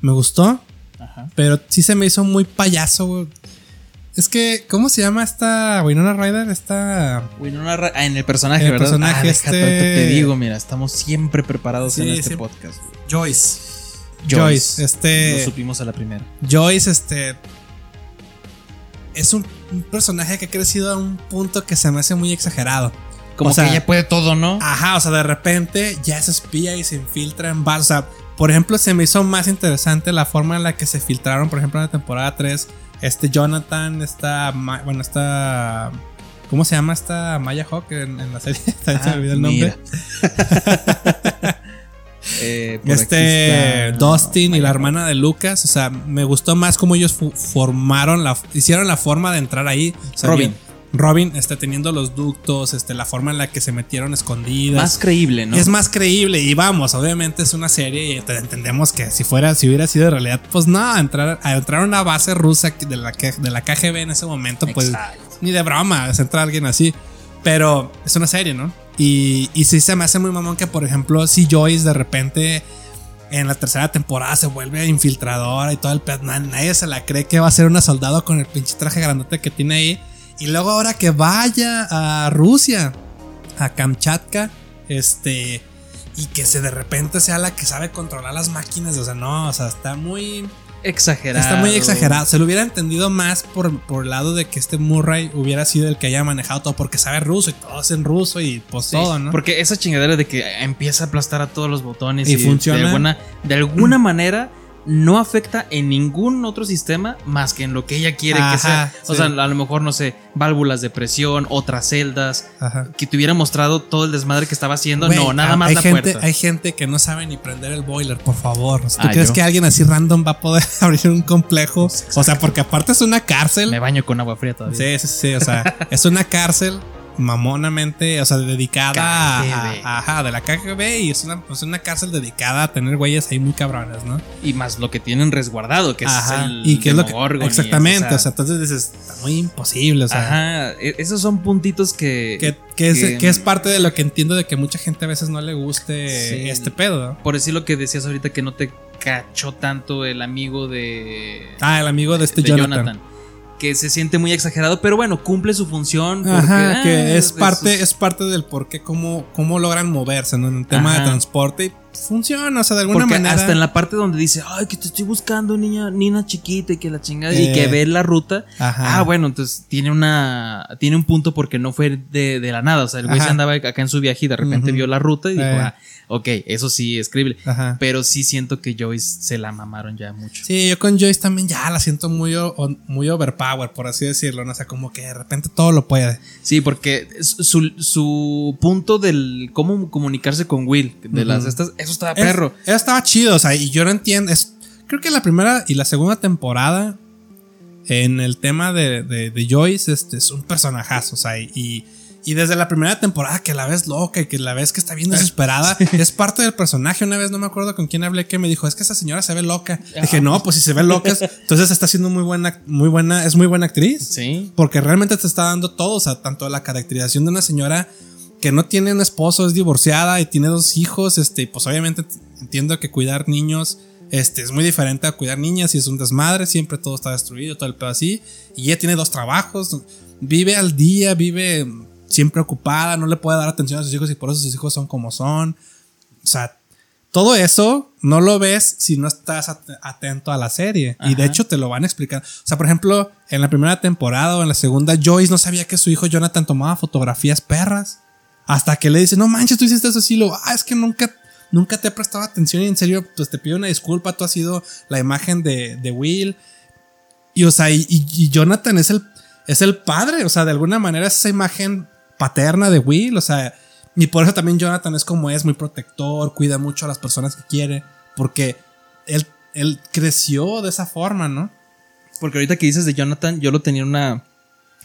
me gustó, Ajá. pero sí se me hizo muy payaso. güey. Es que, ¿cómo se llama esta Winona Ryder? Esta... Winona Ra- ah, en el personaje, El ¿verdad? personaje Ah, este- te digo, mira, estamos siempre preparados Sí, en este siempre. podcast. Joyce. Joyce, este... Lo supimos a la primera. Joyce, este. Es un, un personaje que ha crecido a un punto que se me hace muy exagerado. Como O sea, que ella puede todo, ¿no? Ajá, o sea, de repente ya es espía y se infiltra en bar. O sea, por ejemplo, se me hizo más interesante la forma en la que se filtraron, por ejemplo, en la temporada 3. Este Jonathan, esta. Bueno, esta. ¿Cómo se llama esta Maya Hawk en, en la serie? También se me Ah, olvidó el nombre. Eh, Este está- Dustin y la hermana de Lucas, o sea, me gustó más cómo ellos formaron la, hicieron la forma de entrar ahí. O sea, Robin. bien, Robin, este, teniendo los ductos, este, la forma en la que se metieron escondidas. Más creíble, ¿no? Es más creíble y vamos, obviamente es una serie y te- entendemos que si fuera, si hubiera sido de realidad, pues no, entrar a entrar a una base rusa de la, que- de la KGB en ese momento, pues Exacto. ni de broma, es entrar alguien así. Pero es una serie, ¿no? Y, y sí se me hace muy mamón que, por ejemplo, si Joyce de repente en la tercera temporada se vuelve infiltradora y todo el pedo, na- nadie se la cree que va a ser una soldado con el pinche traje grandote que tiene ahí. Y luego ahora que vaya a Rusia, a Kamchatka, este, y que se de repente sea la que sabe controlar las máquinas, o sea, no, o sea, está muy, Exagerado. está muy exagerado. Se lo hubiera entendido más por, por el lado de que este Murray hubiera sido el que haya manejado todo, porque sabe ruso y todo es en ruso y pues Sí, todo, ¿no? Porque esa chingadera de que empieza a aplastar a todos los botones Y y, funciona. De alguna, de alguna manera no afecta en ningún otro sistema más que en lo que ella quiere que sea. O sí. sea, a lo mejor, no sé, válvulas de presión, otras celdas. Ajá. Que te hubiera mostrado todo el desmadre que estaba haciendo. No, nada más hay la gente, puerta. Hay gente que no sabe ni prender el boiler, por favor. ¿Tú Ah, crees yo. que alguien así random va a poder abrir un complejo? O sea, porque aparte es una cárcel. Me baño con agua fría todavía. Sí, sí, sí. O sea, es una cárcel mamonamente, o sea, dedicada a, KGB. a- ajá, de la KGB y es una, es una cárcel dedicada a tener güeyes ahí muy cabrones, ¿no? Y más lo que tienen resguardado, que Ajá. es el y que es lo que exactamente, eso, o sea, entonces dices, está muy imposible, o sea, Ajá, e- esos son puntitos que. que, que es, que- que es parte de lo que entiendo de que mucha gente a veces no le guste Sí. este pedo. ¿no? Por decir lo que decías ahorita que no te cachó tanto el amigo de. Ah, el amigo de este de Jonathan. Que se siente muy exagerado, pero bueno, cumple su función. Porque, Ajá, ah, es parte, sus- es parte del por qué, cómo, cómo logran moverse, ¿no? En el tema Ajá. de transporte y funciona, o sea, de alguna porque manera. hasta en la parte donde dice, ay, que te estoy buscando, niña, niña chiquita y que la chingada, y Eh. que ve la ruta. Ajá. Ah, bueno, entonces tiene una. Tiene un punto porque no fue de, de la nada. O sea, el güey se andaba acá en su viaje y de repente vio la ruta y dijo, Eh. ah, ok, eso sí es creíble. Ajá. Pero sí siento que Joyce se la mamaron ya mucho. Sí, yo con Joyce también ya la siento muy, muy overpower, por así decirlo, ¿no? O sea, como que de repente todo lo puede. Sí, porque su, su punto del cómo comunicarse con Will, de las estas, eso estaba Es- perro. Eso estaba chido, o sea, y yo no entiendo. Es, creo que la primera y la segunda temporada en el tema de, de- de Joyce este, es un personajazo, o sea, y, y desde la primera temporada que la ves loca y que la ves que está bien desesperada, es parte del personaje. Una vez no me acuerdo con quién hablé que me dijo, es que esa señora se ve loca. Dije, no, pues si se ve loca, es- entonces está siendo muy buena, muy buena, es muy buena actriz. Sí. Porque realmente te está dando todo, o sea, tanto la caracterización de una señora que no tiene un esposo, es divorciada y tiene dos hijos, este, y pues obviamente entiendo que cuidar niños este, es muy diferente a cuidar niñas y es un desmadre, siempre todo está destruido, todo el pedo así, y ella tiene dos trabajos, vive al día, vive siempre ocupada, no le puede dar atención a sus hijos y por eso sus hijos son como son. O sea, todo eso no lo ves si no estás at- atento a la serie. Y de hecho te lo van a explicar. O sea, por ejemplo, en la primera temporada o en la segunda, Joyce no sabía que su hijo Jonathan tomaba fotografías perras. Hasta que le dice, no manches, tú hiciste eso así. Lo, ah, es que nunca, nunca te he prestado atención y en serio, pues te pido una disculpa. Tú has sido la imagen de, de Will. Y o sea, y, y- y Jonathan es el, es el padre. O sea, de alguna manera es esa imagen paterna de Will. O sea, y por eso también Jonathan es como es, muy protector, cuida mucho a las personas que quiere. Porque él, él creció de esa forma, ¿no? Porque ahorita que dices de Jonathan, yo lo tenía en una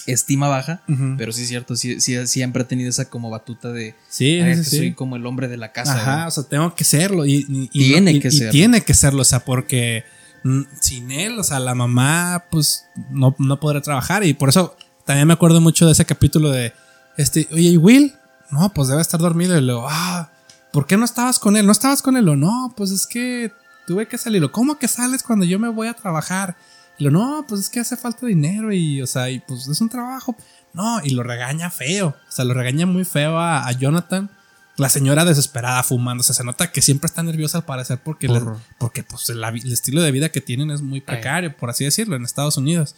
estima baja, pero sí es cierto, sí, sí- siempre ha tenido esa como batuta de Sí, "Ay, sí, es que soy como el hombre de la casa. Ajá, güey". o sea, tengo que serlo. Y, y- y Tiene que y serlo. tiene que serlo, o sea, porque mm, sin él, o sea, la mamá, pues, no, no podrá trabajar. Y por eso también me acuerdo mucho de ese capítulo de, este, oye, ¿y Will? No, pues debe estar dormido. Y luego, ah, ¿por qué no estabas con él? ¿No estabas con él? O no, pues es que tuve que salir. ¿Cómo que sales cuando yo me voy a trabajar? Y lo, no, pues es que hace falta dinero y, o sea, y pues es un trabajo. No, y lo regaña feo. O sea, lo regaña muy feo a, a Jonathan. La señora desesperada fumando. O sea, se nota que siempre está nerviosa al parecer porque, le- porque pues, el estilo de vida que tienen es muy precario, por así decirlo, en Estados Unidos.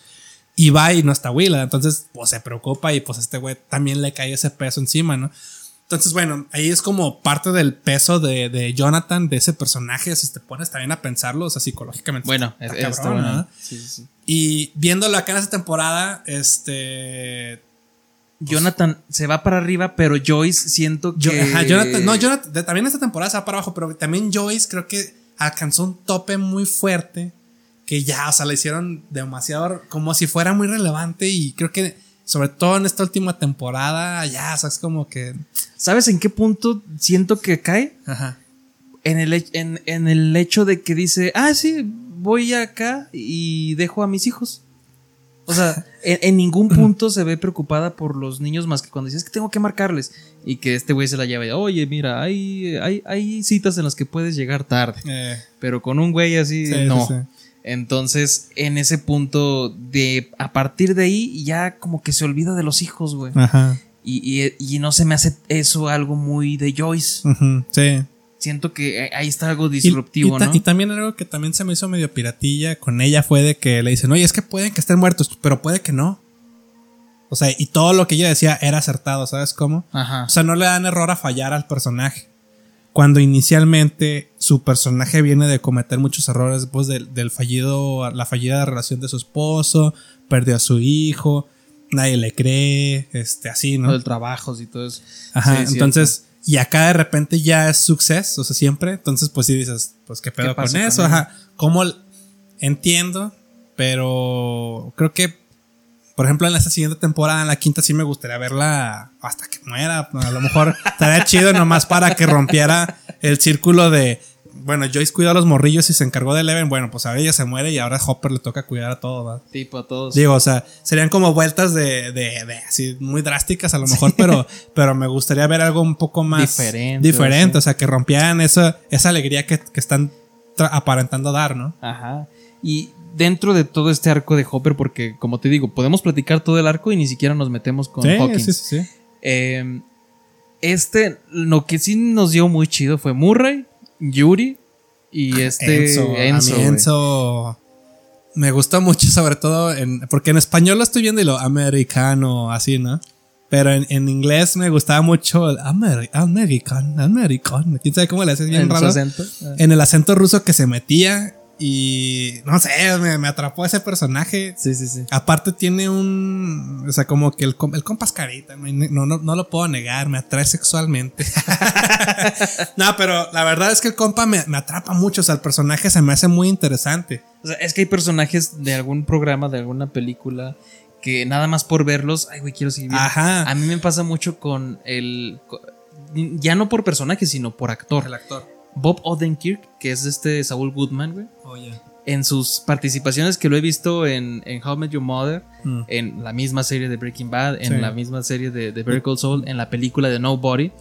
Y va y no está Willa. Entonces, pues se preocupa y pues este güey también le cae ese peso encima, ¿no? Entonces, bueno, ahí es como parte del peso de, de Jonathan, de ese personaje. Si te pones también a pensarlo, o sea, psicológicamente. Bueno, está es- cabrón, bueno. ¿no? Sí, sí, sí. Y viéndolo acá en esta temporada, este. Jonathan se va para arriba, pero Joyce siento que. Yo, ajá, Jonathan, no, Jonathan, de- también esta temporada se va para abajo, pero también Joyce creo que alcanzó un tope muy fuerte que ya, o sea, le hicieron demasiado como si fuera muy relevante y creo que sobre todo en esta última temporada ya, o sea, es como que ¿Sabes en qué punto siento que cae? ajá. En el, en, en el hecho de que dice, ah, sí, voy acá y dejo a mis hijos. O sea, en, en ningún punto se ve preocupada por los niños más que cuando dices que tengo que marcarles. Y que este güey se la lleva y, oye, mira, hay, hay, hay citas en las que puedes llegar tarde. Eh, Pero con un güey así, sí, no. sí, sí. Entonces, en ese punto de a partir de ahí ya como que se olvida de los hijos, güey. Ajá. Y, y- y no se me hace eso algo muy de Joyce. Ujú, Sí. Siento que eh, ahí está algo disruptivo, y, ¿no? y también algo que también se me hizo medio piratilla con ella fue de que le dicen, oye, es que pueden que estén muertos, pero puede que no. O sea, y todo lo que ella decía era acertado, ¿sabes cómo? Ajá. O sea, no le dan error a fallar al personaje. Cuando inicialmente su personaje viene de cometer muchos errores después del, del fallido, la fallida relación de su esposo, perdió a su hijo, nadie le cree, este, así, ¿no? Del trabajo y todo eso. Ajá, Sí, entonces, y acá de repente ya es suceso, o sea, siempre. Entonces, pues sí dices, pues qué pedo ¿Qué con eso, ajá. Como entiendo, pero creo que, por ejemplo, en esta siguiente temporada, en la quinta, sí me gustaría verla hasta que muera. A lo mejor estaría chido nomás para que rompiera el círculo de. Bueno, Joyce cuidó a los morrillos y se encargó de Eleven. Bueno, pues ahora ella se muere y ahora Hopper le toca cuidar a todo, ¿va? Tipo a todos. Digo, o sea, serían como vueltas de, de, de así muy drásticas a lo mejor, pero, pero me gustaría ver algo un poco más Diferente, diferente, sí. o sea, que rompieran esa, esa alegría que, que están aparentando dar, ¿no? Ajá. Y dentro de todo este arco de Hopper, porque como te digo, podemos platicar todo el arco y ni siquiera nos metemos con Hawkins. sí, sí, sí. Eh, este, lo que sí nos dio muy chido fue Murray, Yuri y este Enzo, Enzo. a mí güey. Enzo me gusta mucho, sobre todo en, porque en español lo estoy viendo y lo americano, así, ¿no? Pero en, en inglés me gustaba mucho el Ameri- American, American. ¿Quién sabe cómo le haces bien En su raro? acento. en el acento ruso que se metía y no sé, me, me atrapó ese personaje. Sí, sí, sí. Aparte tiene un, o sea, como que el, el compa es carita, no, no, no, lo puedo negar, me atrae sexualmente. no, pero la verdad es que el compa me, me atrapa mucho, o sea, el personaje se me hace muy interesante. O sea, es que hay personajes de algún programa, de alguna película, que nada más por verlos, ay, güey, quiero seguir viendo. Ajá. A mí me pasa mucho con el. Ya no por personaje, sino por actor. actor. Bob Odenkirk, que es este Saul Goodman, güey. Oye. En sus participaciones que lo he visto en, en How I Met Your Mother, Mm. en la misma serie de Breaking Bad, en Sí. la misma serie de, de Better Call Saul, en la película de Nobody.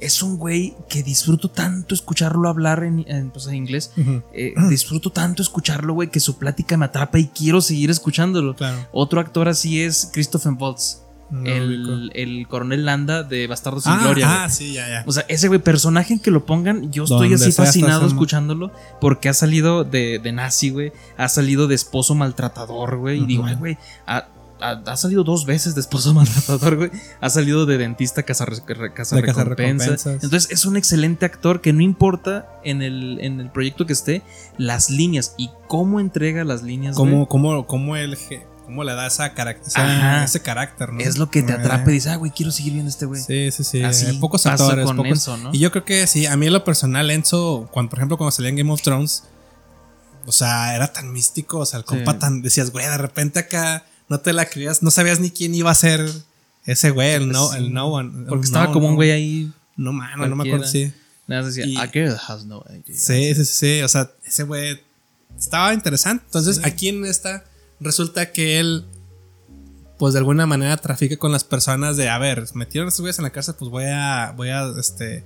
Es un güey que disfruto tanto escucharlo hablar en, en, pues, en inglés. Eh, disfruto tanto escucharlo, güey, que su plática me atrapa y quiero seguir escuchándolo. Claro. Otro actor así es Christopher Waltz, No el, el coronel Landa de Bastardo sin Ah, Gloria. ah, sí, ya, ya. O sea, ese güey, personaje en que lo pongan, yo estoy así fascinado escuchándolo porque ha salido de, de nazi, güey. Ha salido de esposo maltratador, güey. Y digo, ay, güey, ha, ha- ha salido dos veces de esposo maltratador, güey. Ha salido de dentista cazarrecompensas. Casa De cazarrecompensas. Entonces, es un excelente actor que no importa en el, en el proyecto que esté, las líneas y cómo entrega las líneas, ¿Cómo, cómo, cómo, ge- cómo le da esa carac- Ajá. ese carácter, ¿no? es lo que te Eh, atrapa y dices, ah, güey, quiero seguir viendo a este güey. Sí, sí, sí. Así pocos actores. pocos- Enzo, ¿no? Y yo creo que sí, a mí en lo personal, Enzo, cuando, por ejemplo, cuando salía en Game of Thrones, o sea, era tan místico, o sea, el compa Sí. tan, decías, güey, de repente acá no te la creías, no sabías ni quién iba a ser ese güey, el no, Sí. el no one. Porque estaba no, como un güey ahí. No, mano, no me acuerdo, sí. Nada decía, Y- a girl has no idea. Sí, sí, sí, sí, o sea, ese güey estaba interesante. Entonces, aquí en esta, resulta que él, pues de alguna manera trafica con las personas de, a ver, metieron a estos güeyes en la cárcel, pues voy a, voy a, este,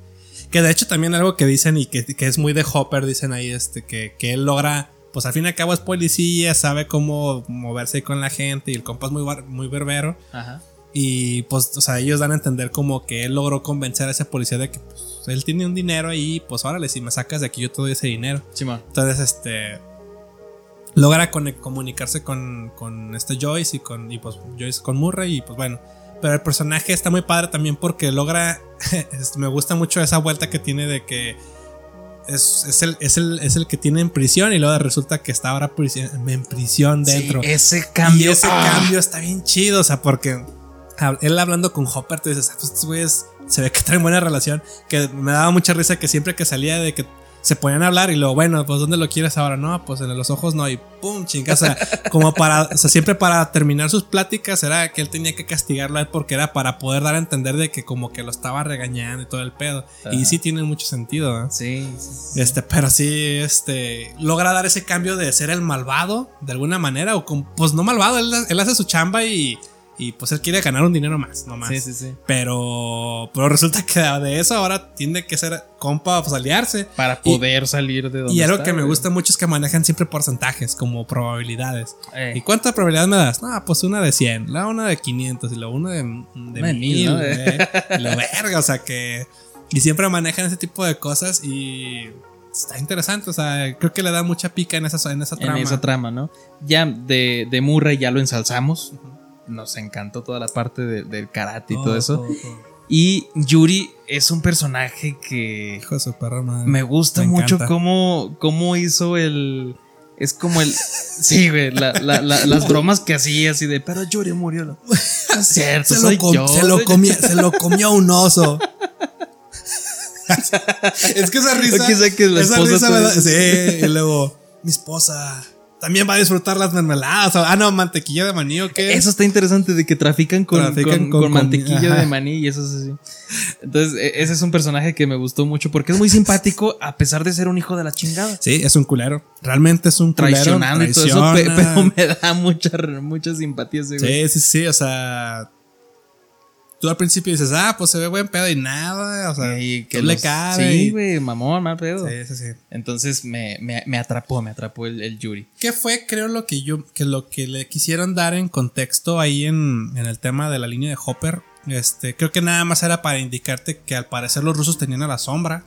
que de hecho también algo que dicen y que, que es muy de Hopper, dicen ahí, este, que, que él logra, pues al fin y al cabo es policía, sabe cómo moverse con la gente y el compa es muy, bar- muy berbero. Ajá. Y pues, o sea, ellos dan a entender como que él logró convencer a ese policía de que pues, él tiene un dinero ahí, pues órale, si me sacas de aquí yo te doy ese dinero. Simón. Entonces, este. Logra comunicarse con, con este Joyce y con. Y pues Joyce con Murray. Y pues bueno. Pero el personaje está muy padre también porque logra. este, me gusta mucho esa vuelta que tiene de que. Es, es el, es, el, es el que tiene en prisión y luego resulta que está ahora en prisión dentro. Sí, ese cambio. Y ese ah, cambio está bien chido, o sea, porque él hablando con Hopper, tú dices, ah, pues güeyes se ve que traen buena relación. Que me daba mucha risa que siempre que salía de que se ponían a hablar y luego, bueno, pues ¿dónde lo quieres ahora? No, pues en los ojos no, y pum, chinga. O sea, como para, o sea, siempre para terminar sus pláticas era que él tenía que castigarlo a él porque era para poder dar a entender de que como que lo estaba regañando y todo el pedo. Y sí tiene mucho sentido, ¿eh? Sí. sí, sí. Este, pero sí, este, logra dar ese cambio de ser el malvado de alguna manera, o con, pues no malvado, él, él hace su chamba y, Y pues él quiere ganar un dinero más, no más. Sí, sí, sí. Pero, pero resulta que de eso ahora tiene que ser compa, pues aliarse. Para Y- poder salir de donde Y algo está, que me gusta mucho es que manejan siempre porcentajes, como probabilidades. Eh. ¿Y cuánta probabilidad me das? No, pues una de 100, la una de 500 y la una de, de Una de 1000. mil, ¿no? eh, lo verga, o sea que. Y siempre manejan ese tipo de cosas y. Está interesante, o sea, creo que le da mucha pica en esa, en esa en trama. esa trama, ¿no? Ya de, de Murray ya lo ensalzamos. Nos encantó toda la parte de- del karate y todo eso. todo, todo. Y Yuri es un personaje que Hijo de su perra madre. me gusta Me mucho cómo, cómo hizo el. Es como el. Sí, güey. la- la- la- las bromas que hacía así de. Pero Yuri murió. No es cierto, se, soy lo com- yo. se, lo comía- se lo comió un oso. es que esa risa. Que la esa risa me da- Sí, y luego, mi esposa también va a disfrutar las mermeladas. Ah, no, mantequilla de maní o qué. Eso está interesante de que trafican con, Trafican con- con- con mantequilla ajá. de maní y eso es así. Entonces, e- ese es un personaje que me gustó mucho porque es muy simpático a pesar de ser un hijo de la chingada. Sí, es un culero. Realmente es un culero. Traicionando y todo eso, pe- traiciona. pero me da mucha, mucha simpatía ese. Sí, sí, sí. O sea, tú al principio dices, ah, pues se ve buen pedo y nada. O sea, Y que le cabe. Sí, güey, mamón, mal pedo. Sí, sí, sí. Entonces me, me- me atrapó, me atrapó el, el Yuri. ¿Qué fue, creo, lo que yo, que lo que le quisieron dar en contexto ahí en, en el tema de la línea de Hopper? Este, creo que nada más era para indicarte que al parecer los rusos tenían a la sombra,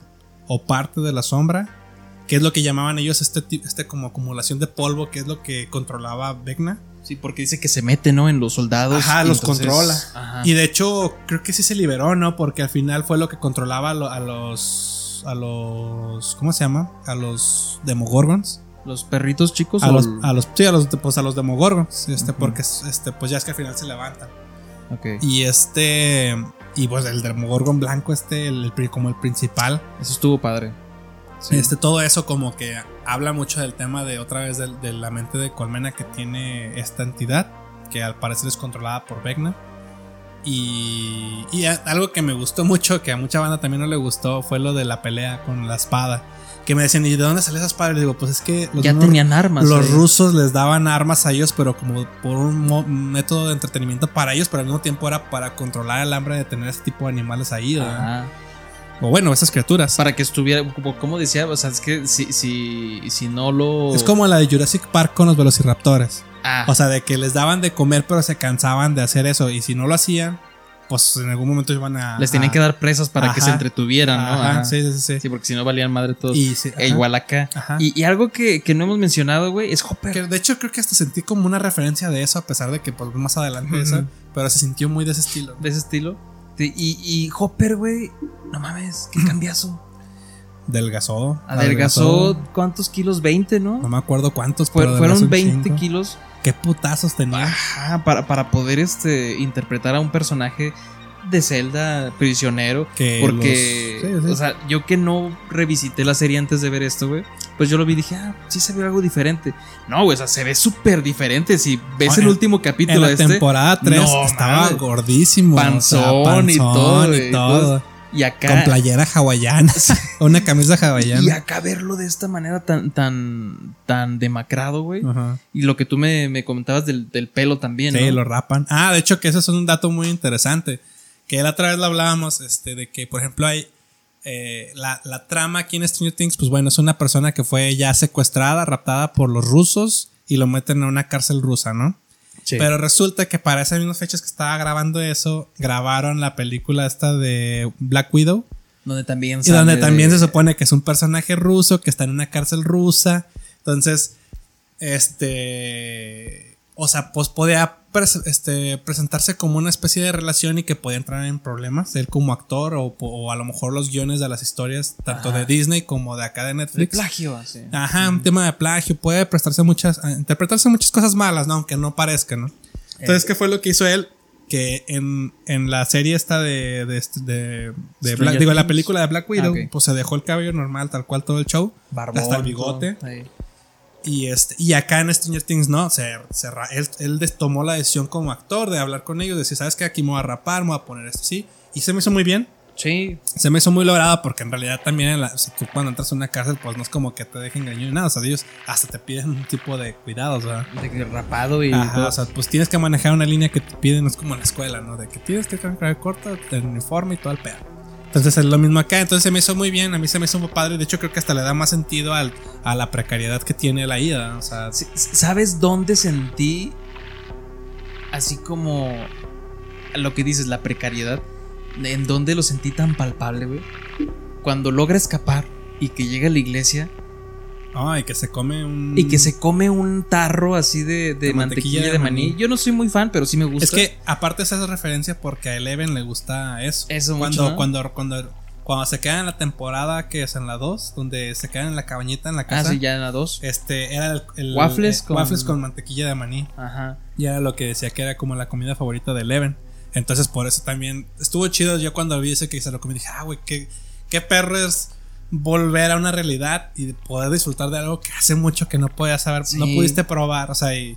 o parte de la sombra, que es lo que llamaban ellos este, este como acumulación de polvo, que es lo que controlaba Vecna. Sí, porque dice que se mete, ¿no? En los soldados. Ajá, los entonces- controla. Ajá. Y de hecho, creo que sí se liberó, ¿no? Porque al final fue lo que controlaba a, lo- a los. a los. ¿Cómo se llama? A los Demogorgons. los perritos chicos. A o los, a los, sí, a los, pues a los Demogorgons. Este, porque este, pues ya es que al final se levantan. Ok. Y este. Y pues el Demogorgon blanco, este, el, como el principal. Eso estuvo padre. Sí. Este, todo eso como que habla mucho del tema de otra vez de, la mente de Colmena que tiene esta entidad. Que al parecer es controlada por Vecna. Y, y a- algo que me gustó mucho, que a mucha banda también no le gustó, fue lo de la pelea con la espada. Que me decían, ¿y de dónde salió esa espada? Y digo, pues es que los ya tenían armas. los rusos les daban armas a ellos, pero como por un método de entretenimiento para ellos, pero al mismo tiempo era para controlar el hambre de tener ese tipo de animales ahí. O bueno, esas criaturas. Para que estuviera, como, decía, o sea, es que si, si, si no lo. Es como la de Jurassic Park con los velociraptores. Ah, O sea, de que les daban de comer, pero se cansaban de hacer eso. Y si no lo hacían, pues en algún momento iban a. les tenían a- que dar presas para que se entretuvieran, ¿no? Ajá, Ajá. sí, sí, sí. Sí, porque si no valían madre todos. Y sí, E igual acá. Ajá. Y, y algo que, que no hemos mencionado, güey, es Hopper. Que de hecho creo que hasta sentí como una referencia de eso, a pesar de que pues, más adelante eso, pero se sintió muy de ese estilo. de ese estilo. Sí, y, y Hopper, güey, no mames, qué cambiazo. Delgazó. Adelgazó, ¿cuántos kilos? 20, No ¿no? me acuerdo cuántos, Fue- pero fueron adelgazó un 20 chingo. kilos. Qué putazos tenía. Ajá, para, para poder este, interpretar a un personaje de Zelda prisionero. Que porque, los- sí, sí. o sea, yo que no revisité la serie antes de ver esto, güey, pues yo lo vi y dije, ah, sí se ve algo diferente. No, güey, o sea, se ve súper diferente. Si ves Ah, el en- último en capítulo la de este, temporada 3 no estaba gordísimo. o sea, Panzón y todo, y todo. y acá. Con playera hawaiana. Una camisa Y hawaiana. acá verlo de esta manera tan, tan, tan demacrado, güey. Y lo que tú me, me comentabas del, del pelo también, Sí, ¿no? lo rapan. Ah, de hecho que eso es un dato muy interesante. Que la otra vez lo hablábamos, este, de que, por ejemplo, hay eh, la, la trama aquí en Stranger Things, pues bueno, es una persona que fue ya secuestrada, raptada por los rusos y lo meten en una cárcel rusa, ¿no? Sí. Pero resulta que para esas mismas fechas que estaba grabando eso, grabaron la película esta de Black Widow. donde también Y donde también de- se supone que es un personaje ruso que está en una cárcel rusa. Entonces, este. O sea, pues podía este, presentarse como una especie de relación y que podía entrar en problemas, él como actor o, o a lo mejor los guiones de las historias, tanto Ajá. de Disney como de acá de de Netflix. plagio, así. Ajá, un tema de plagio, puede prestarse muchas, a interpretarse muchas cosas malas, ¿no? Aunque no parezca, ¿no? Entonces, ¿qué fue lo que hizo él? Que en, en la serie esta de, de, este- de, de Black, digo, la película de Black Widow, Ah, ok. pues se dejó el cabello normal, tal cual todo el show, Barbón, hasta el bigote. todo. Y, este, y acá en Stranger Things, no, se, se él, él tomó la decisión como actor de hablar con ellos, de decir, ¿sabes qué? Aquí me voy a rapar, me voy a poner esto así. Y se me hizo muy bien. Sí. Se me hizo muy logrado porque en realidad también en la- si tú cuando entras a una cárcel, pues no es como que te dejen engañar ni nada. O sea, ellos hasta te piden un tipo de cuidados, ¿verdad? De que rapado y Ajá, todo. o sea, pues tienes que manejar una línea que te piden, no es como en la escuela, ¿no? De que tienes que traer corto, el uniforme y todo el pedo. Entonces es lo mismo acá, entonces se me hizo muy bien, a mí se me hizo muy padre, de hecho creo que hasta le da más sentido al, a la precariedad que tiene la ida, o sea, ¿Sabes dónde sentí así como lo que dices, la precariedad? ¿En dónde lo sentí tan palpable, güey? Cuando logra escapar y que llega a la iglesia ay, que se come un... y que se come un tarro así de, de De mantequilla, mantequilla de maní. maní. Yo no soy muy fan, pero sí me gusta. Es que aparte se hace referencia porque a Eleven le gusta eso. Eso cuando, mucho, ¿no? cuando, cuando, cuando se queda en la temporada que es en la 2, donde se quedan en la cabañita en la Ah, casa. sí, ya en la 2. Este era el, el- Waffles eh, con- waffles con mantequilla de maní. Ajá. Y era lo que decía que era como la comida favorita de Eleven. Entonces, por eso también estuvo chido. Yo cuando vi ese que se lo comí, dije, ah, güey, qué, qué perro es volver a una realidad y poder disfrutar de algo que hace mucho que no podías saber, no pudiste probar. O sea, y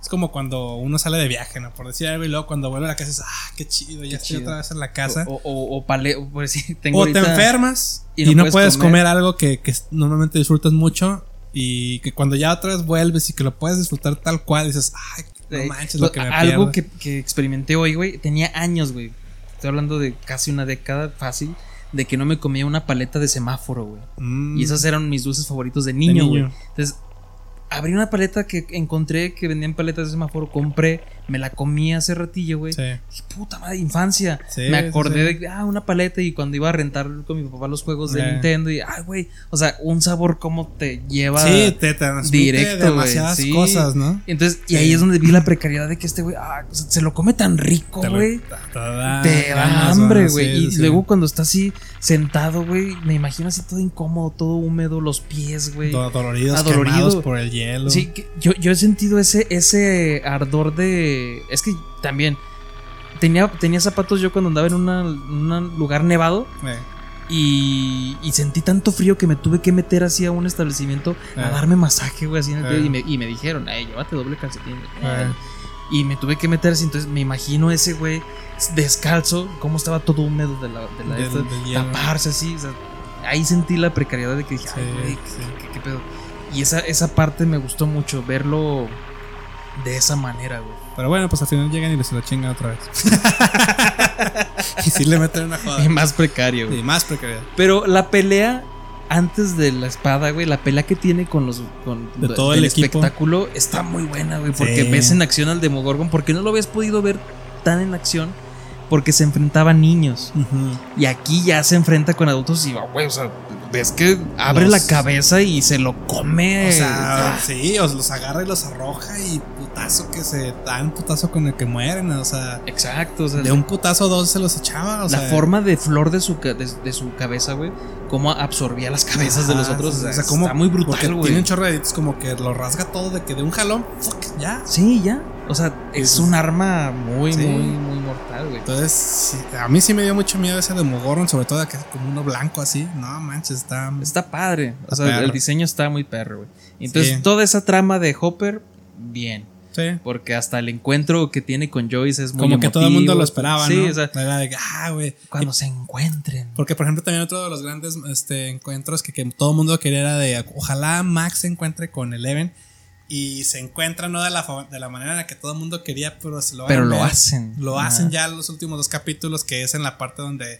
es como cuando uno sale de viaje, ¿no? Por decir algo, y luego cuando vuelve a la casa dices, ah, qué chido, ya estoy chido. otra vez en la casa. O, o, o pale- o por decir, tengo O te enfermas y y no puedes puedes comer. comer, algo que, que normalmente disfrutas mucho y que cuando ya otra vez vuelves y que lo puedes disfrutar tal cual, dices, ay, no manches lo que me algo pierdo". que, que experimenté hoy, güey. Tenía años, güey. Estoy hablando de casi una década fácil. De que no me comía una paleta de semáforo, güey. Mm. Y esos eran mis dulces favoritos de niño, güey. Entonces, abrí una paleta que encontré que vendían paletas de semáforo. Compré, me la comí hace ratillo, güey. Sí. Dije, puta madre, infancia. Sí, me acordé sí. de, ah, una paleta y cuando iba a rentar con mi papá los juegos de. Nintendo y, ay, güey, o sea, un sabor como te lleva Sí, te directo, demasiadas cosas, ¿no? Entonces, y ahí es donde vi la precariedad de que este güey, ah, o sea, se lo come tan rico, güey. te- da Te da ganas, hambre, güey. Y luego cuando está así sentado, güey, me imagino así todo incómodo, todo húmedo, los pies, güey. Do- doloridos, Adolorido. quemados por el hielo. Sí, que yo, yo he sentido ese, ese ardor de. Es que también. Tenía, tenía zapatos yo cuando andaba en un lugar nevado Eh, y, y sentí tanto frío que me tuve que meter así a un establecimiento a Eh. darme masaje, güey, así en el pie, Eh. y, me, y me dijeron, ay, llévate doble calcetín. Y me tuve que meter así, entonces me imagino ese güey descalzo, cómo estaba todo húmedo de la, de la esta, taparse así, o sea, ahí sentí la precariedad de que dije, ay, güey, sí. ¿qué, qué- qué pedo? Y esa, esa parte me gustó mucho, verlo de esa manera, güey. Pero bueno, pues al final llegan y se lo chingan otra vez. y sí le meten una joda. Y más precario, güey. Y más precariedad. Pero la pelea antes de la espada, güey, la pelea que tiene con los con De todo del el equipo. espectáculo está muy buena, güey, porque Sí. ves en acción al Demogorgon, porque no lo habías podido ver tan en acción porque se enfrentaban niños y aquí ya se enfrenta con adultos y güey, o sea, ves que abre Los- la cabeza y se lo come. O sea, sí, os los agarra y los arroja y putazo que se dan putazo con el que mueren. O sea, exacto, o sea, de un putazo dos se los echaba. O la sea, forma de flor de su, de, de su cabeza, güey, cómo absorbía las cabezas de los otros. o o sea, como- está muy brutal, güey. Tiene un chorro de como que lo rasga todo de que de un jalón, fuck, ya. Sí, ya. O sea, es un arma muy, Sí. muy, muy mortal, güey. Entonces, sí, a mí sí me dio mucho miedo ese Demogorgon, sobre todo que es como uno blanco así. No manches, está. Está padre. O sea, perro. el diseño está muy perro, güey. Entonces, Sí. toda esa trama de Hopper, bien. Sí. Porque hasta el encuentro que tiene con Joyce es muy Como que todo el mundo lo esperaba, Sí, ¿no? o sea, Era de ah, güey. cuando se encuentren. Porque, por ejemplo, también otro de los grandes este, encuentros que, que todo el mundo quería era de ojalá Max se encuentre con Eleven y se encuentra no de la, de la manera en la que todo el mundo quería, pero se lo Pero lo hacen. Lo hacen ya en los últimos dos capítulos, que es en la parte donde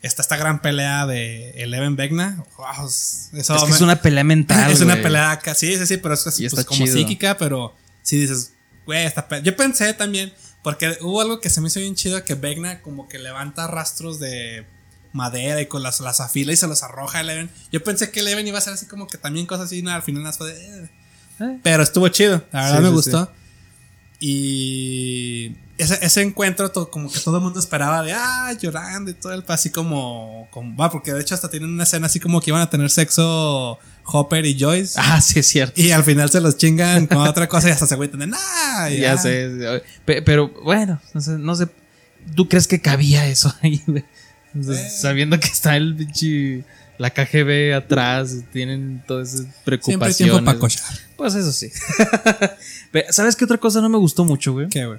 está esta gran pelea de Eleven Vecna. Wow, eso Es que me- es una pelea mental. es una pelea acá, sí, sí, sí, pero es pues, está como psíquica, pero sí dices, güey, esta pelea. Yo pensé también, porque hubo algo que se me hizo bien chido, que Vecna como que levanta rastros de madera y con las, las afila y se los arroja a Eleven. Yo pensé que Eleven iba a ser así como que también cosas así, no, al final las fue de... eh. Eh. Pero estuvo chido, la verdad Sí, me sí, gustó. Y ese, ese encuentro, to- como que todo el mundo esperaba de, ah, llorando y todo el así como, como, va, porque de hecho hasta tienen una escena así como que iban a tener sexo Hopper y Joyce. Ah, sí, es cierto. Y al final se los chingan con otra cosa y hasta se agüitan de, nah, ya sé. Pe- Pero bueno, no sé, no sé. ¿Tú crees que cabía eso ahí, Eh. Sabiendo que está el pinche. La KGB atrás, tienen todas esas Siempre preocupaciones. tiempo para cochar. Pues eso sí. ¿Sabes qué otra cosa no me gustó mucho, güey? ¿Qué, güey?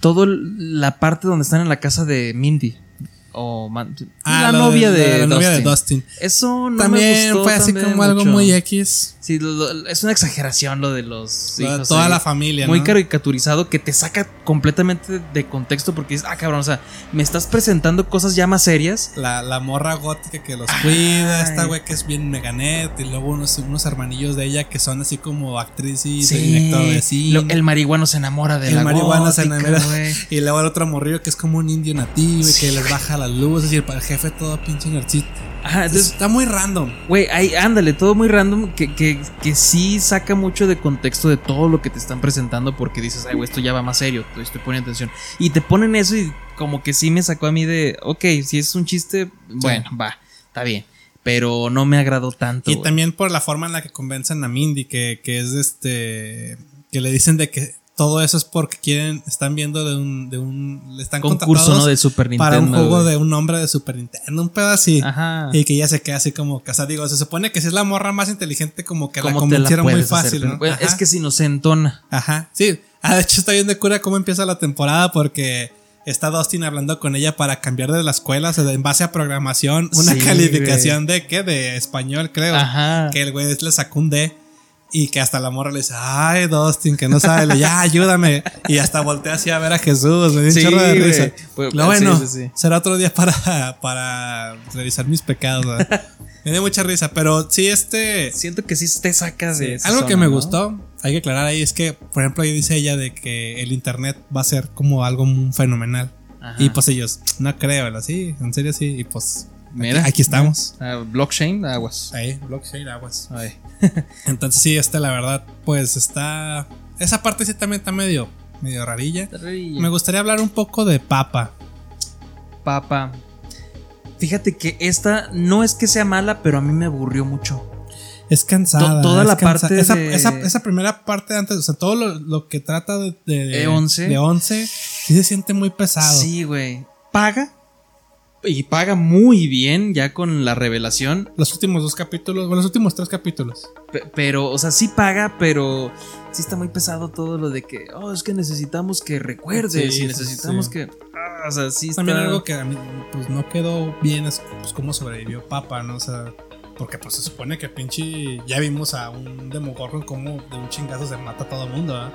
Todo la parte donde están en la casa de Mindy. O man- Ah, la novia de, la novia de Dustin. Eso no también me gustó fue así también como algo mucho. muy X. Sí, lo- lo- es una exageración lo de los Lo de toda ahí. la familia, Muy ¿no? caricaturizado que te saca completamente de contexto porque dices, ah, cabrón, o sea, me estás presentando cosas ya más serias. La, la morra gótica que los cuida, esta güey que es bien meganet, y luego unos, unos hermanillos de ella que son así como actrices y Sí, director de cine. lo- el marihuano se enamora de el la marihuana se enamora. güey. Y luego el otro morrillo que es como un indio nativo y que les baja las luces y el, el jefe todo pinche nerdcito. Ajá, entonces, Está muy random. güey, ándale, todo muy random que, que, que sí saca mucho de contexto de todo lo que te están presentando porque dices, ay, güey, esto ya va más serio, estoy, poniendo atención. Y te ponen eso y como que sí me sacó a mí de, ok, si es un chiste, bueno, va, está bien. Pero no me agradó tanto. Y también por la forma en la que convencen a Mindy, que, que es este. que le dicen de que todo eso es porque quieren, están viendo de un. De un le están concurso, ¿no? De Super Nintendo. para un juego de un nombre de Super Nintendo, un pedo así. Ajá. Y que ella se queda así como, o sea, digo, se supone que si es la morra más inteligente, como que la ¿Cómo te la convencieron muy hacer? fácil, Pero, ¿no? Es que si nos entona. Ajá, sí. Ah, de hecho está bien de cura cómo empieza la temporada porque está Dustin hablando con ella para cambiar de la escuela, o sea, en base a programación, una Sí, calificación de qué, de español, creo. Ajá. Que el güey le sacó un D. Y que hasta la morra le dice, ay, Dustin, que no sabe, le, ya, ayúdame. Y hasta voltea así a ver a Jesús, me dio un Sí, chorro de risa. Pues, Lo bueno, sí, sí. será otro día para, para revisar mis pecados. me dio mucha risa, pero sí, este... Siento que sí te sacas de. esa Algo que zona, me ¿no? gustó, hay que aclarar ahí, es que, por ejemplo, ahí dice ella de que el internet va a ser como algo fenomenal. Ajá. Y pues ellos, no creo, ¿verdad? Sí, en serio sí. Y pues, Mira. aquí, aquí estamos. Ah, blockchain, aguas. Ahí, blockchain, aguas. Ay. Entonces sí, este, la verdad, pues está... Esa parte sí también está medio, medio rarilla. Me gustaría hablar un poco de Papa. Papa. Fíjate que esta no es que sea mala, pero a mí me aburrió mucho. Es cansada. To- toda es la parte esa, de- esa, esa primera parte antes, o sea, todo lo, lo que trata de, de, de, E11. de 11, sí se siente muy pesado. Sí, güey. Paga. Y paga muy bien ya con la revelación. Los últimos dos capítulos, bueno, los últimos tres capítulos. Pe- Pero, o sea, sí paga, pero sí está muy pesado todo lo de que, oh, es que necesitamos que recuerdes Sí, y necesitamos sí. que. ah, o sea, sí está. También algo que a mí pues no quedó bien es pues cómo sobrevivió Papa, ¿no? O sea, porque pues se supone que pinche ya vimos a un Demogorgon como de un chingazo se mata a todo el mundo, ¿verdad?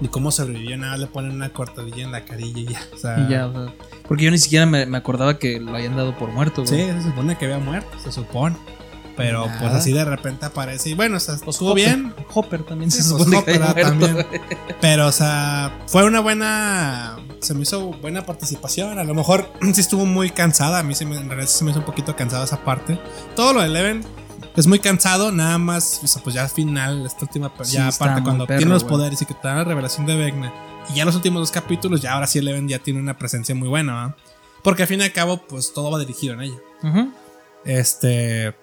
Y cómo sobrevivió, nada, le ponen una cortadilla en la carilla y ya. O sea, Y ya, o sea, porque yo ni siquiera me, me acordaba que lo habían dado por muerto, Sí, güey. se supone que había muerto, se supone. Pero Nada. pues así de repente aparece y bueno, o sea, Pues estuvo Hopper- bien, Hopper también Sí, se pues supone Hopper, que ah, muerto, también. Pero, o sea, fue una buena. Se me hizo buena participación. A lo mejor sí estuvo muy cansada. A mí se me, en realidad sí se me hizo un poquito cansada esa parte. Todo lo de Eleven es muy cansado. Nada más, o sea, pues ya al final, esta última Sí, ya está parte muy cuando perro, tiene los güey. poderes y que te dan la revelación de Vecna. Y ya los últimos dos capítulos, ya ahora sí Eleven ya tiene una presencia muy buena, ¿va? Porque al fin y al cabo, pues todo va dirigido en ella. Este.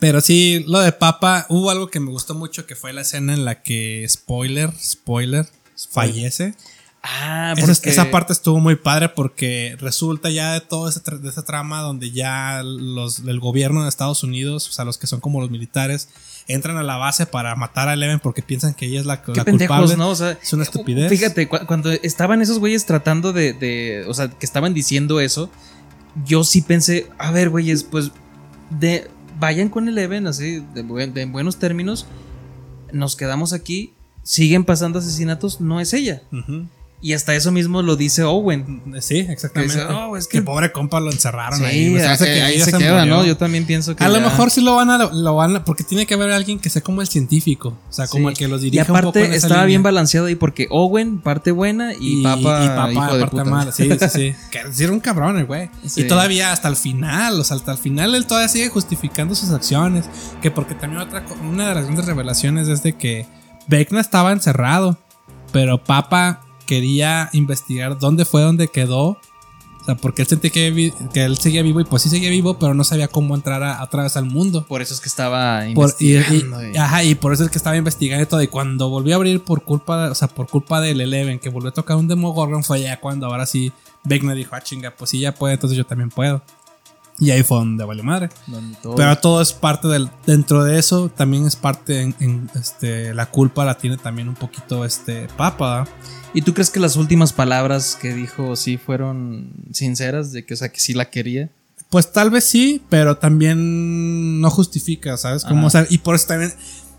Pero sí, lo de Papa, hubo algo que me gustó mucho que fue la escena en la que, spoiler, spoiler, fallece. Ah, Esa, porque esa parte estuvo muy padre porque resulta ya de de esa trama donde ya los, el gobierno de Estados Unidos, o sea, los que son como los militares, entran a la base para matar a Eleven porque piensan que ella es la, Qué la pendejos, culpable. ¿no? O sea, es una estupidez. Fíjate, cu- cuando estaban esos güeyes tratando de, de- O sea, que estaban diciendo eso, yo sí pensé, a ver, güeyes, pues. De, vayan con Eleven, así, de, buen- de en buenos términos. Nos quedamos aquí. Siguen pasando asesinatos, no es ella. Ujú. Y hasta eso mismo lo dice Owen. Sí, exactamente. Que dice, "Oh, es que que- el pobre compa lo encerraron Sí, ahí. ahí, que ahí ya se queda. ¿no? Yo también pienso que. A lo mejor sí lo van a, lo van a, porque tiene que haber alguien que sea como el científico, o sea, como Sí. el que los Y un poco en aparte estaba línea. bien balanceado ahí porque Owen, parte buena, y, Papa, y Papa, hijo de parte puta. mala. Sí, sí, sí. que era un cabrón el güey. Sí. Y todavía hasta el final, o sea, hasta el final él todavía sigue justificando sus acciones, que porque también otra una de las grandes revelaciones es de que Vecna estaba encerrado, pero Papa quería investigar dónde fue donde quedó. O sea, porque él sentía que, él seguía vivo y pues sí seguía vivo, pero no sabía cómo entrar a, otra vez al mundo. Por eso es que estaba Por- y, y- investigando. y- ajá, y por eso es que estaba investigando y todo. Y cuando volvió a abrir por culpa, o sea, por culpa del Eleven, que volvió a tocar un Demogorgon, fue ya cuando ahora sí Vecna dijo, ah, chinga, pues sí ya puede, entonces yo también puedo. Y ahí fue donde valió madre. Donde todo- Pero todo es parte del. Dentro de eso, también es parte. En, en, este, la culpa la tiene también un poquito este Papa. ¿Y tú crees que las últimas palabras que dijo sí fueron sinceras? De que, o sea, que sí la quería. Pues tal vez sí, pero también no justifica, ¿sabes? Como, Ajá. o sea, y por eso también.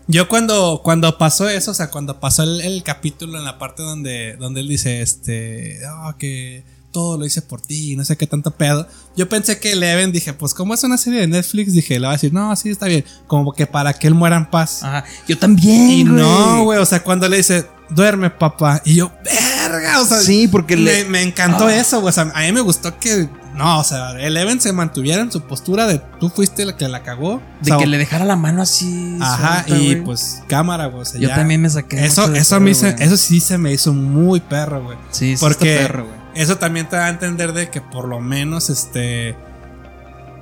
Yo cuando, cuando pasó eso, o sea, cuando pasó el, el capítulo en la parte donde, donde él dice, este, "Ah, que todo lo hice por ti, no sé qué tanto pedo. Yo pensé que Eleven, dije, pues como es una serie de Netflix, dije, le va a decir, no, sí, está bien. Como que para que él muera en paz. Ajá. Yo también. y güey. no, güey, o sea, cuando le dice, duerme, papá. Y yo, verga, o sea, Sí, porque me, le. me encantó Ah. eso, güey. O sea, a mí me gustó que. No, o sea, Eleven se mantuviera en su postura de tú fuiste la que la cagó. De O sea, que le dejara la mano así. Ajá, suelta, y pues cámara, güey. o sea, Yo ya. también me saqué. Eso, eso, pedo, se- güey. eso sí se me hizo muy perro, güey. Sí, sí, porque- está perro, güey. Eso también te da a entender de que por lo menos este.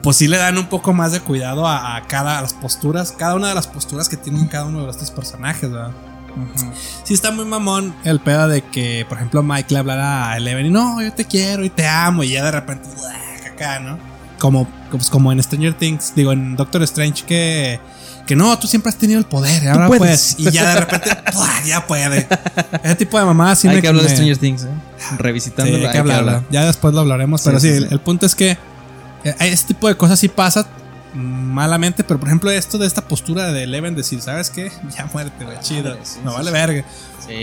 Pues sí le dan un poco más de cuidado a, a cada a las posturas, cada una de las posturas que tienen cada uno de estos personajes, ¿verdad? Ujú. Sí está muy mamón el pedo de que, por ejemplo, Mike le hablara a Eleven y no, yo te quiero y te amo y ya de repente, acá, ¿no? Como, pues como en Stranger Things, digo, en Doctor Strange que, que no, tú siempre has tenido el poder, ahora puedes. puedes. Y ya de repente, ya puede. Ese tipo de mamadas sí hay me que hablar de Stranger Things, ¿eh? Sí, Revisitando. hay que hablarlo. Ya después lo hablaremos, Sí, pero sí, el, punto es que eh, este tipo de cosas sí pasa malamente, pero por ejemplo esto de esta postura de Eleven decir, ¿sabes qué? Ya muerte, güey, chido. no vale verga.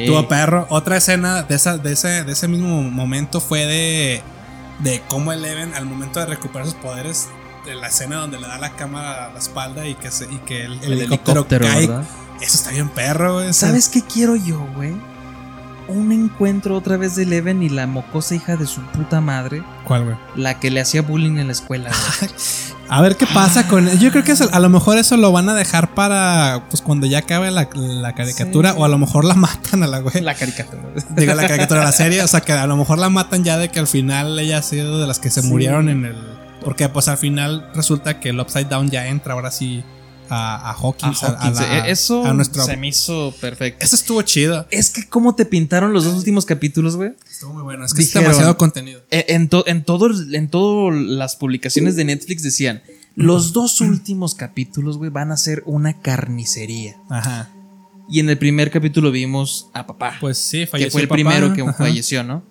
Tuvo perro. Otra escena de, esa, de, ese, de ese mismo momento fue de, de cómo Eleven, al momento de recuperar sus poderes, de la escena donde le da la cámara a la espalda y que, se, y que el, El helicóptero, helicóptero, cae. ¿verdad? Eso está bien perro, güey. ¿Sabes qué quiero yo, güey? Un encuentro otra vez de Eleven y la mocosa hija de su puta madre, ¿Cuál, güey? la que le hacía bullying en la escuela. güey. A ver qué pasa con. Yo creo que eso- a lo mejor eso lo van a dejar para. Pues cuando ya acabe la, la caricatura. Sí. O a lo mejor la matan a la güey. la caricatura. Digo, la caricatura de la serie. O sea, que a lo mejor la matan ya de que al final ella ha sido de las que se Sí. murieron en el. Porque pues al final resulta que el Upside Down ya entra ahora sí a, Hawkins. a- a Hawkins, la- eh, Eso a nuestro. se me hizo perfecto. Eso estuvo chido. Es que cómo te pintaron los dos últimos capítulos, güey. Estuvo muy bueno. Es que es Dijeron- demasiado contenido. Eh, En, to- en todo, en todo las publicaciones de Netflix decían, los dos últimos capítulos, güey, van a ser una carnicería. Ajá. Y en el primer capítulo vimos a papá, Pues sí, que falleció fue el papá. primero que Ajá. falleció, ¿no?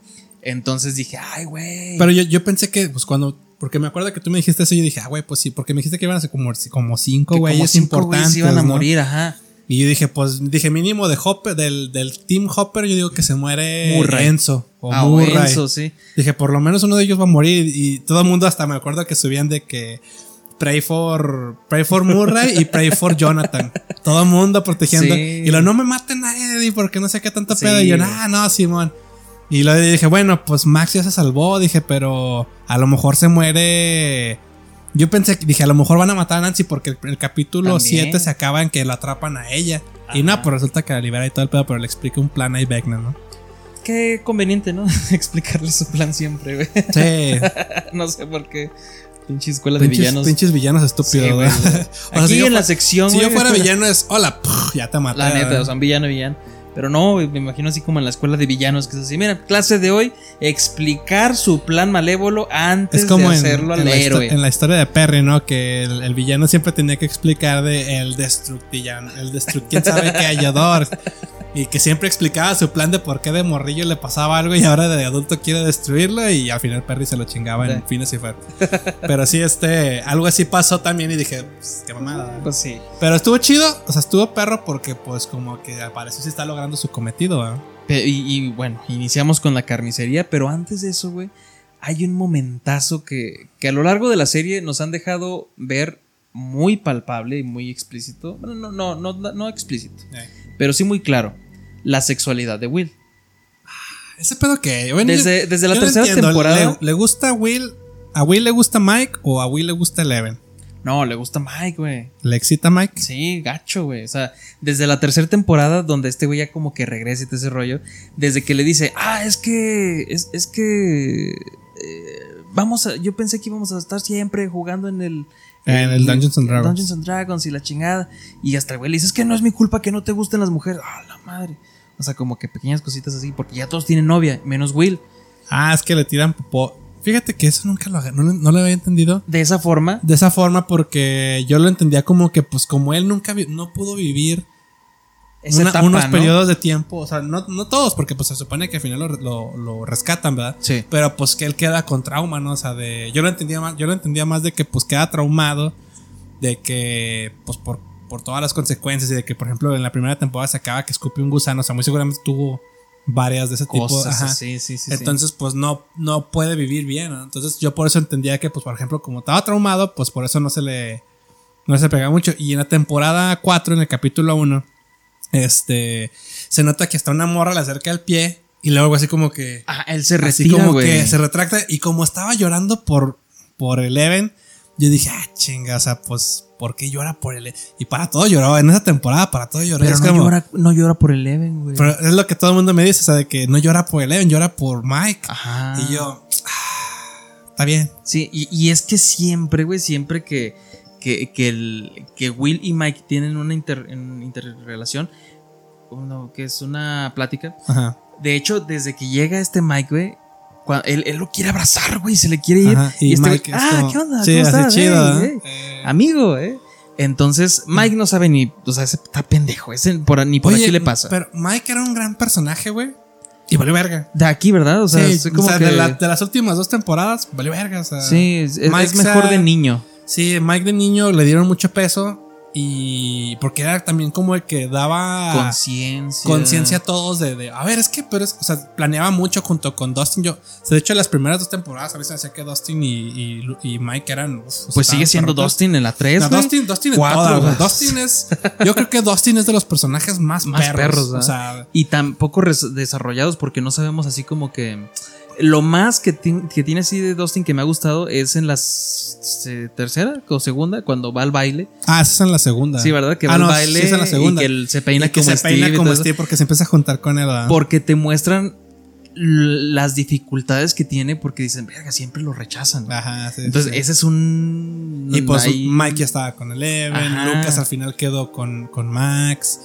Entonces dije, ay, güey. Pero yo, yo pensé que, pues cuando. Porque me acuerdo que tú me dijiste eso y yo dije, ah, güey, pues sí, porque me dijiste que iban a ser como, como cinco que güeyes importantes. iban a ¿no? morir, ajá. Y yo dije, pues, dije mínimo de Hopper, del, del Team Hopper, yo digo que se muere Murray. Enzo o Ah, o Murray. Enzo, sí. Dije, por lo menos uno de ellos va a morir. Y todo el mundo hasta me acuerdo que subían de que pray for, pray for Murray y pray for Jonathan. Todo el mundo protegiendo. Sí. Y lo no me maten a Eddie porque no sé qué tanto Sí, pedo. Y yo, güey. ah, no, Simón. Y luego dije, bueno, pues Max ya se salvó. Dije, pero a lo mejor se muere. Yo pensé, dije, a lo mejor van a matar a Nancy porque el, el capítulo También. 7 se acaba en que lo atrapan a ella. Y no, pues resulta que la libera y todo el pedo, pero le explica un plan a Vecna, ¿no? Qué conveniente, ¿no? Explicarle su plan siempre, güey. Sí. no sé por qué. Pinche escuela de villanos. pinches villanos estúpidos, Sí, güey. ¿verdad? O sea, Aquí si yo en la fu- sección, Si yo fuera villano es, hola, ya te maté. La neta, o sea, un villano, villano. Pero no, me imagino así como en la escuela de villanos, que es así, mira, clase de hoy, explicar su plan malévolo antes es como de en, hacerlo en al la histo- héroe. en la historia de Perry, ¿no? Que el, el villano siempre tenía que explicar de el destructillano, el destruct, quién sabe qué hallador. Y que siempre explicaba su plan de por qué de morrillo le pasaba algo y ahora de adulto quiere destruirlo y al final Perry se lo chingaba en fines y fer. Pero sí, este, algo así pasó también y dije, pues, qué mamada. Pues sí. Pero estuvo chido, o sea, estuvo perro porque pues como que al parecer sí está logrando su cometido, ¿eh? Pe- Y, y, bueno, iniciamos con la carnicería, pero antes de eso, güey, hay un momentazo que, que a lo largo de la serie nos han dejado ver muy palpable y muy explícito. Bueno, no, no, no, no, explícito, pero sí muy claro. La sexualidad de Will. Ese pedo que bueno, Desde- desde la tercera entiendo. temporada- ¿Le, le gusta a Will? ¿A Will le gusta Mike o a Will le gusta Eleven? No, le gusta Mike, güey. ¿Le excita Mike? Sí, gacho, güey. O sea, desde la tercera temporada, donde este güey ya como que regresa y todo ese rollo, desde que le dice, ah, es que, es, es que, eh, vamos a, yo pensé que íbamos a estar siempre jugando en el... En el Dungeons and Dragons. Dungeons and Dragons y la chingada. Y hasta el güey le dice, es que no es mi culpa que no te gusten las mujeres. Ah, la madre. O sea, como que pequeñas cositas así, porque ya todos tienen novia, menos Will. Ah, es que le tiran popó. Fíjate que eso nunca lo, no, no lo había entendido De esa forma. de esa forma porque yo lo entendía como que, pues, como él nunca no pudo vivir Esa una- etapa, unos ¿no? periodos de tiempo, o sea, no, no todos, porque pues se supone que al final lo, lo- lo rescatan, ¿verdad? Sí. Pero pues que él queda con trauma, ¿no? O sea, de. Yo lo entendía más, yo lo entendía más de que pues queda traumado. De que, pues por, por todas las consecuencias. Y de que, por ejemplo, en la primera temporada se acaba que escupe un gusano. O sea, muy seguramente tuvo varias de ese tipo. Ajá. así, sí, sí. sí. Entonces, pues no, no puede vivir bien, ¿no? Entonces, yo por eso entendía que, pues, por ejemplo, como estaba traumado, pues por eso no se le. No se pega mucho. Y en la temporada 4, en el capítulo 1, este. Se nota que hasta una morra le acerca el pie. Y luego así como que. Ah, él se Así retira, como güey. que se retracta. Y como estaba llorando por, por Eleven, yo dije, ah, chinga, o sea, pues, ¿por qué llora por Eleven? Y para todo lloraba. En esa temporada, para todo lloraba. Pero Es no, como- llora, no llora por Eleven, güey. pero es lo que todo el mundo me dice, o sea, de que no llora por Eleven, llora por Mike. Ajá. Y yo, ah, está bien. Sí, y, y es que siempre, güey, siempre que, que, que, el, que Will y Mike tienen una inter- interrelación, uno, que es una plática. Ajá. De hecho, desde que llega este Mike, güey, él, él lo quiere abrazar, güey, se le quiere ir. Ajá, Y, y este Mike güey, es ah, como- ¿qué onda? sí, ¿Cómo estás? chido, ¿eh? ey". Amigo, ¿eh? Entonces, Mike no sabe ni, o sea, ese está pendejo, ese por, ni por Oye, aquí le pasa. Pero Mike era un gran personaje, güey. Y valió verga. de aquí, ¿verdad? O sea, sí, es como o sea, que... de, la- de las últimas dos temporadas, valió verga. O sea, sí, es, es Mike mejor se- de niño. Sí, Mike de niño le dieron mucho peso. Y porque era también como el que daba Conciencia. conciencia a todos de, de, a ver, es que, pero es, o sea, planeaba mucho junto con Dustin. Yo, o sea, de hecho, las primeras dos temporadas a veces hacía que Dustin y, y, y Mike eran. uf, Pues sigue siendo. Dustin en la 3, No. Dustin, Dustin en Cuatro, todas, güey. güey. Dustin es. Yo creo que Dustin es de los personajes más, Más perros. perros, o sea, y tampoco desarrollados porque no sabemos así como que lo más que, ti- que tiene así de Dustin que me ha gustado es en la tercera o segunda cuando va al baile ah, esa es en la segunda. sí verdad que va Ah, al baile sí, es en la segunda. y que él se peina Y que como se peina Steve y como. Steve porque se empieza a juntar con él. ¿verdad? porque te muestran las dificultades que tiene porque dicen verga siempre lo rechazan Ajá, sí, entonces sí. ese es un Y pues ahí- Mike ya estaba con Eleven, Ajá. Lucas al final quedó con, con Max.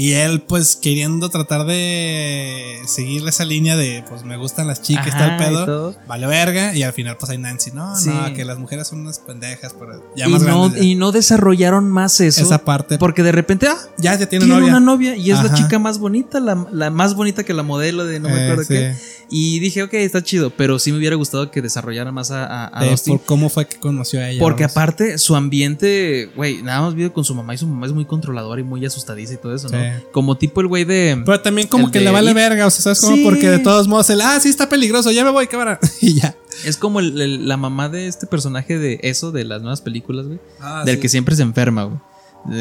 Y él, pues, queriendo tratar de seguirle esa línea de, pues, me gustan las chicas, Ajá, y pedo. Vale verga. Y al final, pues, hay Nancy. No, Sí. no, que las mujeres son unas pendejas, pero ya y más no, ya. y no desarrollaron más eso Esa parte. porque de repente ah ya, ya tiene, tiene novia. una novia y es la chica más bonita, la, la más bonita que la modelo de no me Eh, acuerdo sí. qué. Y dije, ok, está chido, pero sí me hubiera gustado que desarrollaran más a, a, a De Dustin. por cómo fue que conoció a ella. Porque vamos. aparte, su ambiente, güey, nada más vive con su mamá y su mamá es muy controladora y muy asustadiza y todo eso, ¿no? Sí. Como tipo el güey de. Pero también como que le vale verga, o sea, ¿sabes cómo? Sí. Porque de todos modos, el, ah, sí está peligroso, ya me voy, cámara. y ya. Es como el- el- la mamá de este personaje de eso, de las nuevas películas, güey. Ah, del sí. que siempre se enferma, güey.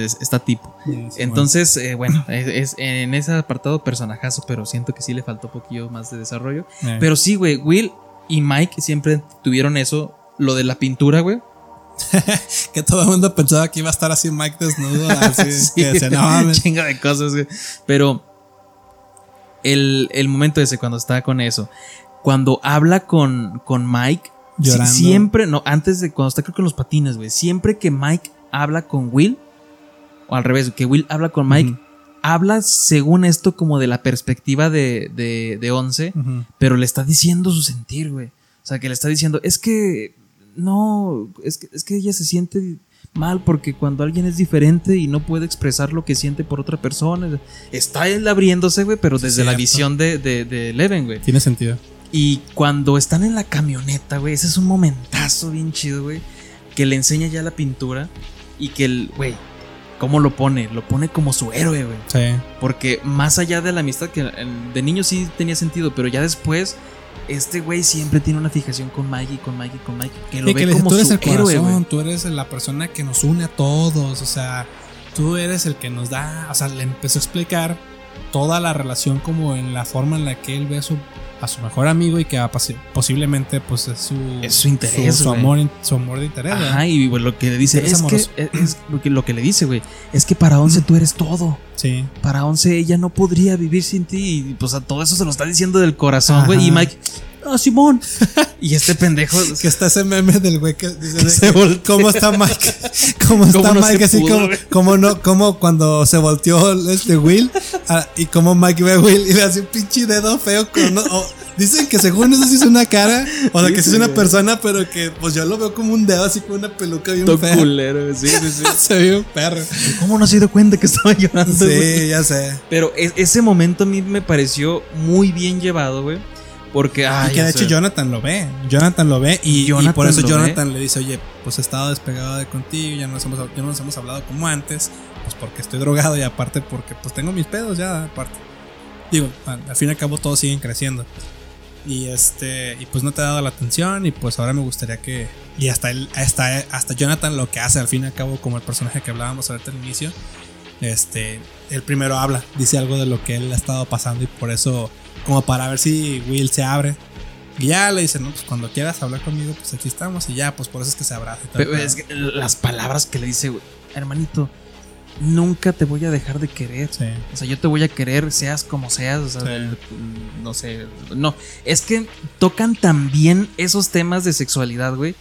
Es- Está tipo. Sí, sí, Entonces, eh, bueno, es, es- en ese apartado personajazo, pero siento que sí le faltó un poquillo más de desarrollo. Eh. Pero sí, güey, Will y Mike siempre tuvieron eso, lo de la pintura, güey. Que todo el mundo pensaba que iba a estar así Mike desnudo, así. Sí, que decía, no chinga de cosas, güey. Pero el, el momento ese, cuando está con eso, cuando habla con, con Mike, Llorando. siempre, no, antes de cuando está creo que con los patines, güey, siempre que Mike habla con Will, o al revés, que Will habla con Mike, habla según esto como de la perspectiva de, de, de Once, Ujú. pero le está diciendo su sentir, güey. O sea, que le está diciendo, es que no, es que, es que ella se siente mal porque cuando alguien es diferente y no puede expresar lo que siente por otra persona, está él abriéndose, güey, pero desde la visión de, de, de Eleven, güey. Tiene sentido. Y cuando están en la camioneta, güey, ese es un momentazo bien chido, güey, que le enseña ya la pintura y que el, güey, ¿cómo lo pone? Lo pone como su héroe, güey. Sí. Porque más allá de la amistad, que de niño sí tenía sentido, pero ya después, este güey siempre tiene una fijación con Mike y con Mike y con Mike, que lo que ve dice, como tú eres su el corazón, héroe, tú eres la persona que nos une a todos, o sea, tú eres el que nos da, o sea, le empezó a explicar toda la relación como en la forma en la que él ve a su, a su mejor amigo y que posi- posiblemente pues es su, Es su interés, su, amor, su amor de interés. ¿verdad? Ajá, y güey, lo que le dice es que, amoroso. es, es lo, que, lo que le dice, güey, es que para Once tú eres todo. Sí. Para Once ella no podría vivir sin ti. Y pues a todo eso se lo está diciendo del corazón, güey. Y. Mike, ah, Simón. y este pendejo. Que está ese meme del güey que dice se que. ¿Cómo está Mike? ¿Cómo está ¿Cómo no se Mike? Así pudo, como, no, como cuando se volteó este Will ah, y como Mike ve a Will y le hace un pinche dedo feo con, o- Dicen que según eso sí es una cara, o sea, que sí es una persona, pero que pues yo lo veo como un dedo así con una peluca bien fea. culero, sí, sí, sí. Se ve un perro. ¿Cómo no se dio cuenta que estaba llorando? Sí, ya sé. Pero es- ese momento a mí me pareció muy bien llevado, güey. Porque, ah, y que de hecho. Jonathan lo ve. Jonathan lo ve y, por eso Jonathan le dice, oye, pues he estado despegado de contigo, ya no, nos hemos, ya no nos hemos hablado como antes, pues porque estoy drogado y aparte porque pues tengo mis pedos ya, aparte. Digo, al, al fin y al cabo todos siguen creciendo. Y este, y pues no te ha dado la atención y pues ahora me gustaría que... Y hasta, él, hasta, hasta Jonathan lo que hace al fin y al cabo como el personaje que hablábamos ahorita al inicio, este, él primero habla, dice algo de lo que él ha estado pasando y por eso, como para ver si Will se abre. Y ya le dice, no, pues cuando quieras hablar conmigo, pues aquí estamos y ya, pues por eso es que se abraza. y Pero es que las palabras que le dice, hermanito, nunca te voy a dejar de querer. Sí. O sea, yo te voy a querer, seas como seas. O sea, Sí. mm, no sé. No, es que tocan también esos temas de sexualidad, güey,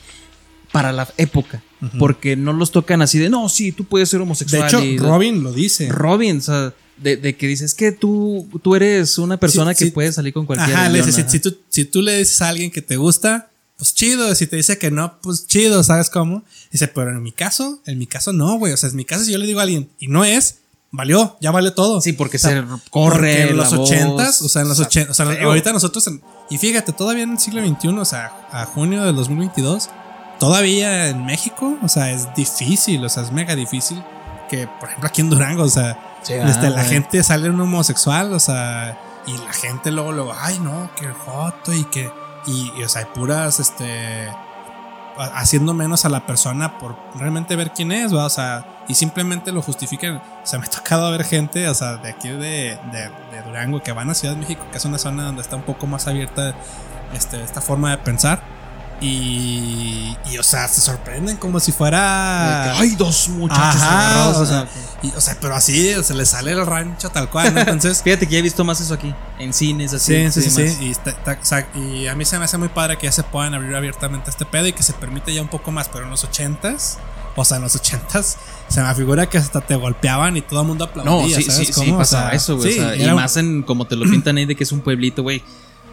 para la época. Porque no los tocan así de, no, sí, tú puedes ser De homosexual. hecho, y- Robin lo dice. Robin, o sea, de, de que dices que tú, tú eres una persona Sí, que sí. puede salir con cualquiera. Ajá, le si, ajá. si tú, si tú le dices a alguien que te gusta, pues chido. Si te dice que no, pues chido, ¿sabes cómo? Dice, pero en mi caso, en mi caso no, güey. O sea, en mi caso, si yo le digo a alguien y no es, valió, ya vale todo. Sí, porque O sea, se corre. Porque en los ochentas, o sea, en los ochentas, o sea, ahorita nosotros, en- y fíjate, todavía en el siglo XXI, o sea, a junio del 2022, todavía en México, o sea, es difícil, o sea, es mega difícil que, por ejemplo, aquí en Durango, o sea, Sí, este, ah, la güey. gente sale un homosexual, o sea, y la gente luego, luego, ay, no, que joto y que, y, y, o sea, hay puras, este, ha- haciendo menos a la persona por realmente ver quién es, ¿va? o sea, y simplemente lo justifican. O sea, me ha tocado ver gente, o sea, de aquí de, de, de Durango que van a Ciudad de México, que es una zona donde está un poco más abierta este, esta forma de pensar. Y, y, o sea, se sorprenden como si fuera. Hay dos muchachos Ajá, agarrados. o sea, ajá. y, o sea, pero así se les sale el rancho tal cual, ¿no? Entonces. Fíjate que ya he visto más eso aquí. En cines, así. Sí, sí, sí. Y, está- está- o sea, y a mí se me hace muy padre que ya se puedan abrir abiertamente este pedo y que se permite ya un poco más. Pero en los ochentas, o sea, en los ochentas, se me figura que hasta te golpeaban y todo el mundo aplaudía. No, sí, ¿sabes sí, cómo? sí, O pasaba sea, eso, güey. sí, o sea, y un- más en como te lo pintan ahí de que es un pueblito, güey.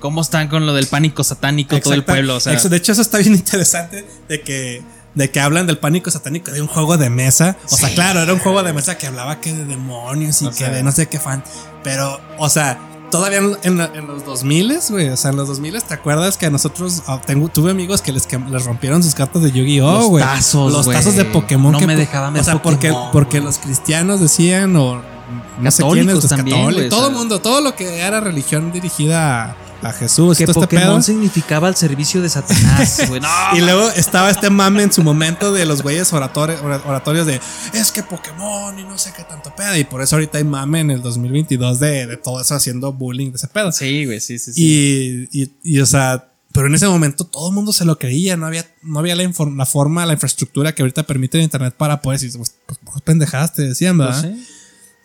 ¿Cómo están con lo del pánico satánico todo el pueblo? O sea, de hecho, eso está bien interesante de que, de que hablan del pánico satánico de un juego de mesa. O sea, claro, era un juego de mesa que hablaba que de demonios y O que sea. de no sé qué fan. Pero, o sea, todavía en, en- los 2000, güey, o sea, en los 2000, ¿te acuerdas que a nosotros ah, tengo, tuve amigos que les, que les rompieron sus cartas de Yu-Gi-Oh, Los güey? tazos, Los tazos de Pokémon. No que me dejaban O sea, porque, porque los cristianos decían o no sé quiénes, Católicos los también, católicos, todo el mundo, todo lo que era religión dirigida a, a Jesús. que este Pokémon pedo. significaba el servicio de Satanás, güey. No, Y luego estaba este mame en su momento de los güeyes oratorios, oratorios de es que Pokémon y no sé qué tanto pedo. Y por eso ahorita hay mame en el 2022 de, de todo eso haciendo bullying de ese pedo. Sí, güey, sí, sí, sí. Y, y, y, o sea, pero en ese momento todo el mundo se lo creía. No había, no había la, la forma, la infraestructura que ahorita permite el internet para poder decir, pues, pues, pues, pendejadas te decían, ¿verdad? Pues sí.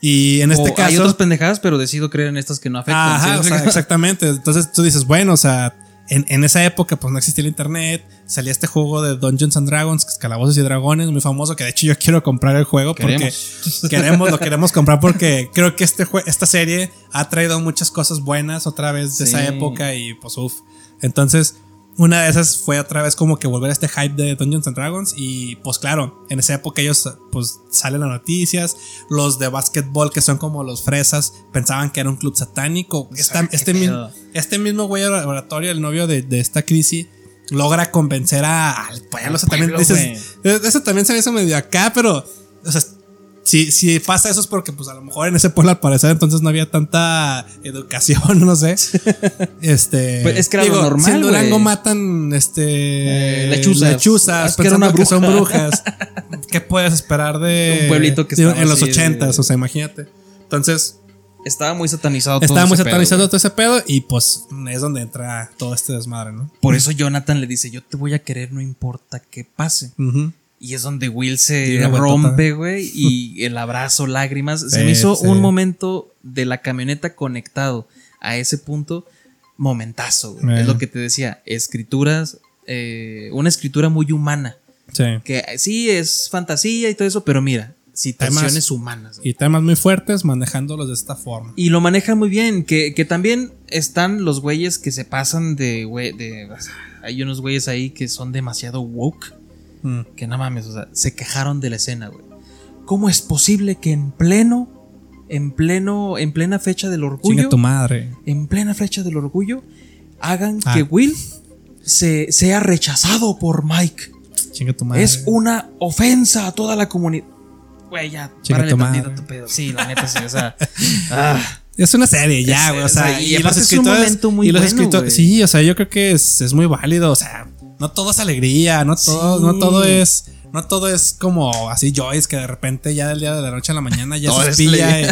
Y en este O caso. Hay otras pendejadas, pero decido creer en estas que no afectan. Ajá, ¿sí? o sea, exactamente. Entonces tú dices, bueno, o sea, en, en esa época pues no existía el internet, salía este juego de Dungeons and Dragons, que es Calabozos y Dragones, muy famoso, que de hecho yo quiero comprar el juego porque Queremos. queremos, lo queremos comprar porque creo que este esta serie ha traído muchas cosas buenas otra vez de Sí. esa época y pues uff. Entonces, una de esas fue otra vez como que volver a este hype de Dungeons and Dragons y pues claro, en esa época ellos pues salen las noticias, los de básquetbol que son como los fresas pensaban que era un club satánico. Esta- qué este, mi- pedo. este mismo güey oratorio, el novio de, de esta crisis, logra convencer a, al sea, también pueblo, dices, eh, eso también se me hizo medio acá, pero o sea, si, si pasa eso es porque pues a lo mejor en ese pueblo al parecer entonces no había tanta educación, no sé. Este, Pues es que era lo normal, Si en Durango matan este Eh, lechuzas. lechuzas que era son bruja. brujas. ¿Qué puedes esperar de Un pueblito que estaba en los así de- ochentas? O sea, imagínate. Entonces, Estaba muy satanizado todo estaba muy ese pedo, satanizado güey. todo ese pedo y pues es donde entra todo este desmadre, ¿no? Por eso Jonathan le dice, yo te voy a querer no importa qué pase. Ujú. Y es donde Will se rompe, güey, y el abrazo, lágrimas. Se Sí, me hizo sí. un momento de la camioneta conectado a ese punto, momentazo, güey. Eh. Es lo que te decía, escrituras, eh, una escritura muy humana. Sí. Que eh, sí es fantasía y todo eso, pero mira, situaciones Temas- humanas. güey. Y temas muy fuertes manejándolos de esta forma. Y lo manejan muy bien. Que, que también están los güeyes que se pasan de, güey, de. hay unos güeyes ahí que son demasiado woke. Mm. Que no mames, o sea, se quejaron de la escena, güey. ¿Cómo es posible que en pleno, en pleno, en plena fecha del orgullo, Chinga tu madre. en plena fecha del orgullo, hagan Ah. que Will se, sea rechazado por Mike? Chinga tu madre. Es una ofensa a toda la comunidad. Güey, ya, Chinga párale tu madre. a tu pedo. Sí, la neta, sí, o sea. ah. Es una serie ya, güey. O sea, y y, los aparte es un escritores. momento muy y los bueno, escritores. Sí, o sea, yo creo que es, es muy válido. O sea, no todo es alegría, no todo, Sí. no todo es. No todo es como así Joyce, que de repente ya del día de la noche a la mañana ya se espilla. y-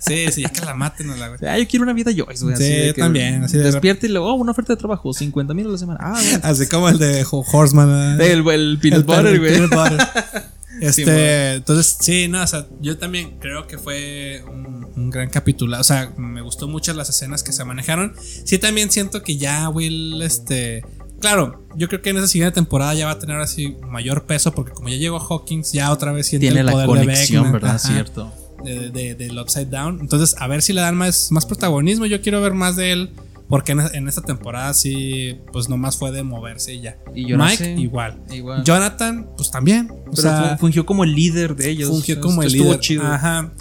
sí, sí, ya que la maten a la güey. Ah, yo quiero una vida Joyce, güey. así Sí, de que también, así de- Despierta y luego, oh, una oferta de trabajo, 50 mil a la semana. Ah, güey. Así como el de Ho- Horseman. El, el peanut El butter, güey. peanut butter. Este, Sí, entonces, sí, no, o sea, yo también creo que fue un, un gran capítulo. O sea, me gustó mucho las escenas que se manejaron. Sí, también siento que ya Will, este. Claro, yo creo que en esa siguiente temporada ya va a tener así mayor peso porque como ya llegó Hawkins, ya otra vez siente Tiene el la poder conexión, de ¿verdad? Vecna, Cierto. De, de- del Upside Down. Entonces, a ver si le dan más, más protagonismo. Yo quiero ver más de él porque en, en esta temporada sí, pues nomás fue de moverse y ya. Y no Mike, sé. igual. Igual. Jonathan, pues también. O Pero sea, fu- fungió como el líder de ellos. fungió como el líder. Chido. Ajá.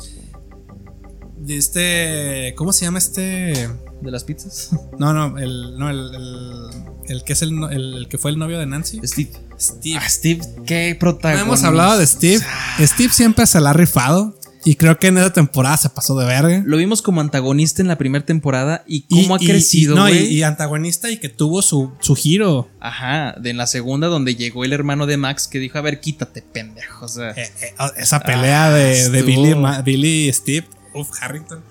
De este. ¿Cómo se llama este? De las pizzas. No, no, el. No, el, el, el que es el, el, que fue el novio de Nancy. Steve. Steve. Ah, Steve, qué No protagonista. hemos hablado de Steve. Steve siempre se la ha rifado. Y creo que en esa temporada se pasó de verga. Lo vimos como antagonista en la primera temporada y Y- cómo ha y- crecido, y, no, y, antagonista y que tuvo su, su giro. Ajá, de en la segunda donde llegó el hermano de Max que dijo, a ver, quítate, pendejo. O sea, Eh, eh, esa pelea Ah, de, de. Billy, Ma- Billy y Steve. Uf, Harrington.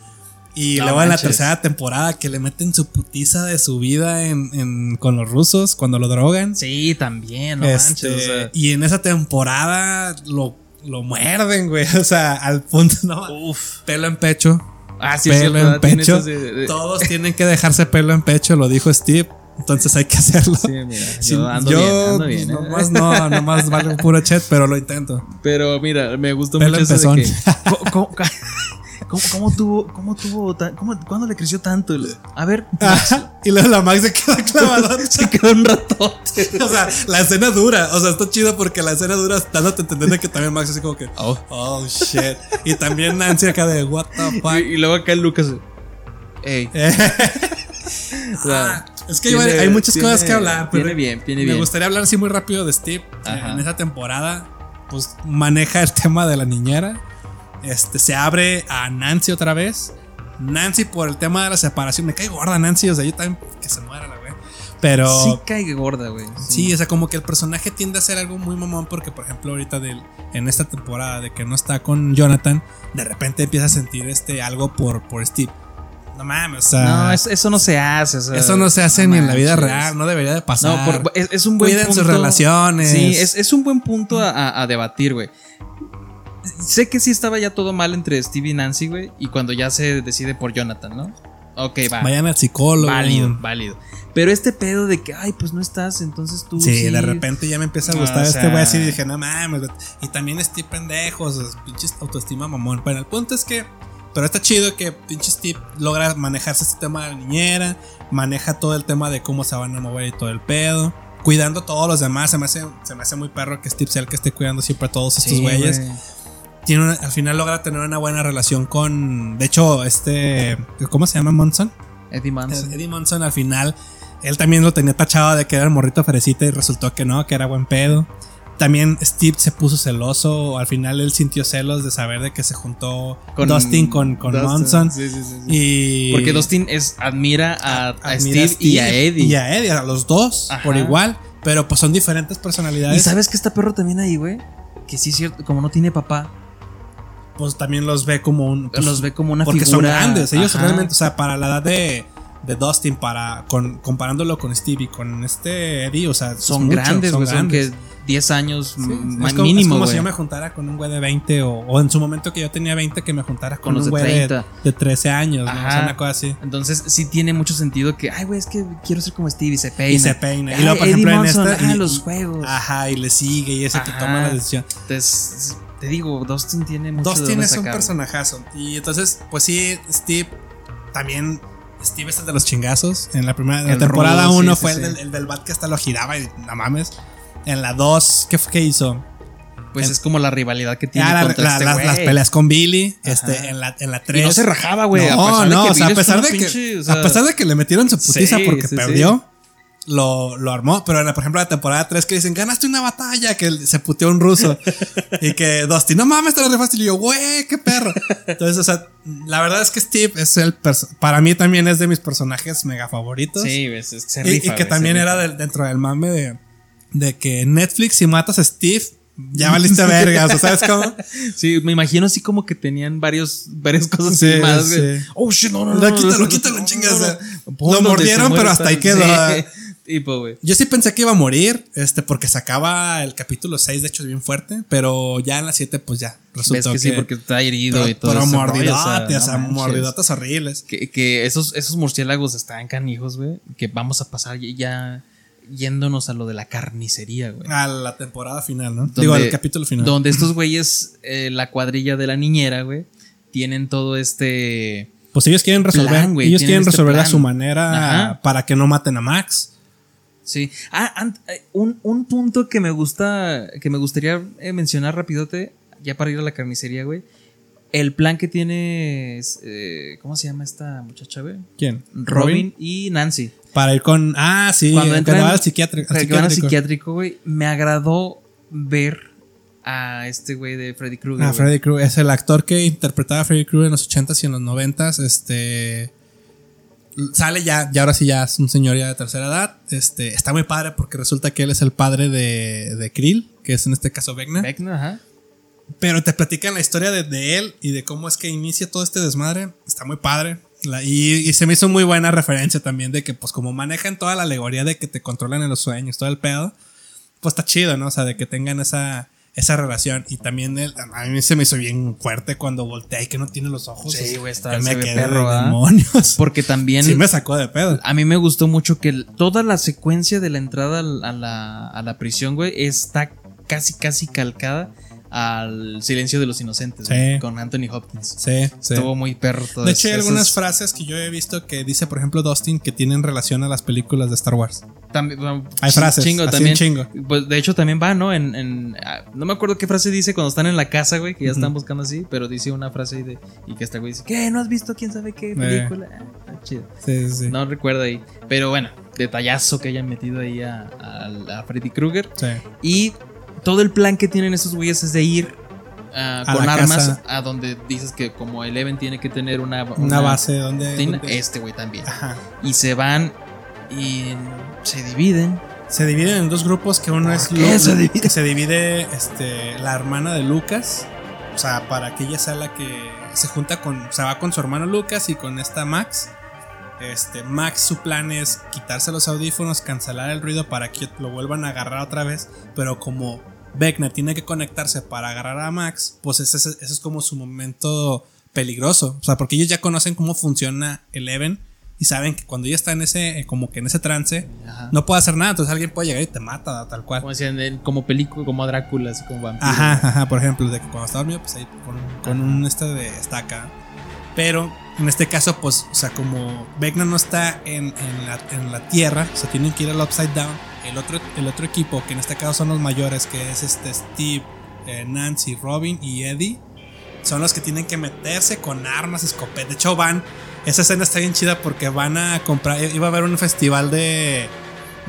Y No luego en la tercera temporada que le meten su putiza de su vida en, en- con los rusos cuando lo drogan. sí, también, no Este, manches. O sea, y en esa temporada lo, lo muerden, güey. O sea, al punto, no. uf. Pelo en pecho. Ah, sí, pelo cierto, en pecho. esas de- de- Todos tienen que dejarse pelo en pecho, lo dijo Steve. Entonces hay que hacerlo. Sí, mira, Sí, yo ando yo, bien, ando bien. ¿eh? nomás no, nomás vale un puro chat, pero lo intento. Pero mira, me gustó Pelo mucho eso de que. ¿Cómo, cómo- cómo- cómo tuvo, cómo tuvo, tan- cómo- cuándo le creció tanto? A ver, y luego la Max se queda clavada. se quedó un ratote. o sea, la escena dura. O sea, está chido porque la escena dura dándote a entender que también Max así como que, Oh. oh shit. Y también Nancy acá de, what the fuck. Y, y luego acá el Lucas. Ey. O sea, Ah, es que tiene- hay muchas tiene- cosas que hablar. Pero Tiene bien, tiene me gustaría hablar así muy rápido de Steve. Ajá. En esa temporada, pues maneja el tema de la niñera. Este se abre a Nancy otra vez. Nancy por el tema de la separación. Me cae gorda Nancy. O sea, yo también que se muera la güey. Pero. Sí cae gorda, güey. Sí, o sea, como que el personaje tiende a ser algo muy mamón porque, por ejemplo, ahorita en esta temporada de que no está con Jonathan, de repente empieza a sentir este algo por, por Steve. No mames, o sea, No, es- eso no se hace. o sea, eso no se hace ni en la vida real, no debería de pasar. No, por- es, es un buen Cuiden punto. sus relaciones. Sí, es, es un buen punto a, a- a debatir, güey. Sé que sí estaba ya todo mal entre Steve y Nancy, güey. Y cuando ya se decide por Jonathan, ¿no? Ok, va. Vayan al psicólogo. Válido, válido. Pero este pedo de que, ay, pues no estás, entonces tú. Sí, Sí, de repente ya me empieza a gustar o este güey así dije, no mames. Y también Steve pendejos, o sea, pinches autoestima mamón. Bueno, el punto es que, pero está chido que pinche Steve logra manejarse este tema de la niñera, maneja todo el tema de cómo se van a mover y todo el pedo. Cuidando a todos los demás, se me hace, se me hace muy perro que Steve sea el que esté cuidando siempre a todos estos Sí, güeyes. güey. Tiene una- al final logra tener una buena relación con. De hecho, este. ¿Cómo se llama Monson? Eddie Manson. Eddie Monson al final, él también lo tenía tachado de que era el morrito fresita y resultó que no, que era buen pedo. También Steve se puso celoso, al final él sintió celos de saber de que se juntó Dustin con, con Dustin. Monson. Sí, sí, sí, sí. Y Porque Dustin es, admira a, a admira Steve, y a Eddie. Y a Eddie, a los dos, Ajá. por igual. Pero pues son diferentes ¿Y personalidades. sabes que está perro también ahí, güey? Que sí es cierto, como no tiene papá, Pues también los ve como un. pues, los ve como una porque figura. son grandes. Ellos Ajá. realmente, o sea, para la edad de, de Dustin, para con, comparándolo con Steve y con este Eddie, o sea, Son mucho, grandes. Son, grandes. que 10 años Sí, m- es como, mínimo, es como güey. si yo me juntara con un güey de 20 o, o en su momento que yo tenía 20 que me juntara con, Con un de güey de, 30. de 13 años, ¿no? O sea, una cosa así. Entonces sí tiene mucho sentido que, ay, güey, es que quiero ser como Steve y se peina. Y se peina. Ay, Y luego, por Eddie ejemplo, en Monson, esta. ah, y- los juegos. Ajá, y le sigue y ese que Ajá. toma la decisión. Entonces, te digo, Dustin tiene mucho Dustin es un personajazo. Y entonces, pues sí, Steve también. Steve es el de los chingazos. En la primera la temporada rudo, 1 sí, fue sí, el, sí. del, el del bat que hasta lo giraba y no mames. En la 2, ¿qué, fue- qué hizo? Pues es como la rivalidad que tiene Ah, la- contra la- este las, peleas con Billy. Ajá. Este, en la, en la Y 3. no se rajaba, güey. No, a pesar de no, que o sea, a pesar de que, pinche, o sea, a pesar de que le metieron su putiza porque perdió, Lo, lo armó. Pero en la, por ejemplo, la temporada 3 que dicen, ganaste una batalla, que se puteó un ruso. y que Dusty, no mames, te lo rifaste. Y yo, güey, qué perro. Entonces, o sea, la verdad es que Steve es el, para mí también es de mis personajes mega favoritos. Sí, es- es- se Y, rifa, y que también se era dentro del mame de, de que Netflix, si matas a Steve, ya valiste verga. O sea, ¿sabes cómo? Sí, me imagino así como que tenían varios, varias cosas Sí, más, güey. sí. Oh shit, no, no, no. No, quítalo, quítalo, no, chingas, no, lo mordieron, se pero hasta ahí quedó. Sí, güey. Yo sí pensé que iba a morir, este, porque sacaba el capítulo 6, de hecho, es bien fuerte, pero ya en la 7, pues ya, Ves resultó que sí, porque está herido pero, y todo pero mordidotes, o sea, no mordidotes horribles. Que, que esos, esos murciélagos están canijos, güey. Que vamos a pasar ya yéndonos a lo de la carnicería, güey. A la temporada final, ¿no? Donde- Digo, al capítulo final. Donde estos güeyes, eh, la cuadrilla de la niñera, güey, tienen todo este. Pues ellos quieren resolver, Plan, güey, ellos quieren este resolver a su manera Ajá. para que no maten a Max. Sí. Ah, eh, un, un punto que me gusta, que me gustaría eh, mencionar rapidote, ya para ir a la carnicería, güey. El plan que tiene, eh, ¿cómo se llama esta muchacha, güey? ¿Quién? Robin, y Nancy. Para ir con. Ah, sí, Cuando entran- al psiquiátrico. al psiquiátrico. psiquiátrico, güey. Me agradó ver a este güey de Freddy Krueger. Ah. Freddy Krueger es el actor que interpretaba a Freddy Krueger en los 80s y en los 90s. Este. Sale ya, ya ahora sí ya es un señor ya de tercera edad. Este, está muy padre porque resulta que él es el padre de, de Krill, que es en este caso Vecna. Vecna, ajá. Pero te platican la historia de, de él y de cómo es que inicia todo este desmadre. Está muy padre. La- y, y se me hizo muy buena referencia también de que, pues, como manejan toda la alegoría de que te controlan en los sueños, todo el pedo, pues está chido, ¿no? O sea, de que tengan esa, esa relación. Y también él, a mí se me hizo bien fuerte cuando voltea y que no tiene los ojos. Sí, güey, está- me quedé perro, de demonios. Porque también. sí me sacó de pedo. A mí me gustó mucho que el- toda la secuencia de la entrada a la, a la prisión, güey, está casi, casi calcada al silencio de los inocentes, güey, con Anthony Hopkins. Sí, sí. Estuvo muy perro todo De hecho, hay algunas frases que yo he visto que dice, por ejemplo, Dustin, que tienen relación a las películas de Star Wars. También, bueno, Hay frases, Chingo así también. chingo. Pues de hecho también va, ¿no? En, en- ah, no me acuerdo qué frase dice cuando están en la casa, güey, que ya están buscando así, pero dice una frase ahí de. Y que este güey dice, ¿qué? ¿No has visto quién sabe qué película? Ah, está chido. Sí, sí, sí. No recuerdo ahí. Pero bueno, detallazo que hayan metido ahí a, a- a Freddy Krueger. Sí. Y todo el plan que tienen estos güeyes es de ir ah, con armas casa. a donde dices que como Eleven tiene que tener una, Una base donde. tiene- donde- este güey también. Ajá. Y se van y se dividen. Se dividen en dos grupos que uno es qué Lu- se divide? que se divide este, la hermana de Lucas. O sea, para que ella sea la que se junta con. Se va con su hermano Lucas y con esta Max. Este, Max, su plan es quitarse los audífonos, cancelar el ruido para que lo vuelvan a agarrar otra vez. Pero como Beckner tiene que conectarse para agarrar a Max, pues ese es como su momento peligroso. O sea, porque ellos ya conocen cómo funciona Eleven y saben que cuando ella está en ese, eh, como que en ese trance, Ajá. no puede hacer nada. Entonces alguien puede llegar y te mata, tal cual. Como decían, en- como película, como Drácula, así como vampiro. Ajá, ajá, por ejemplo, de que cuando está dormido, pues ahí con, con un este de estaca. Pero en este caso, pues, o sea, como Vecna no está en, en la, en la tierra, o sea, tienen que ir al Upside Down. El otro, el otro equipo, que en este caso son los mayores, que es este Steve, eh, Nancy, Robin y Eddie, son los que tienen que meterse con armas, escopetas. De hecho, van. Esa escena está bien chida porque van a comprar. Iba a haber un festival de,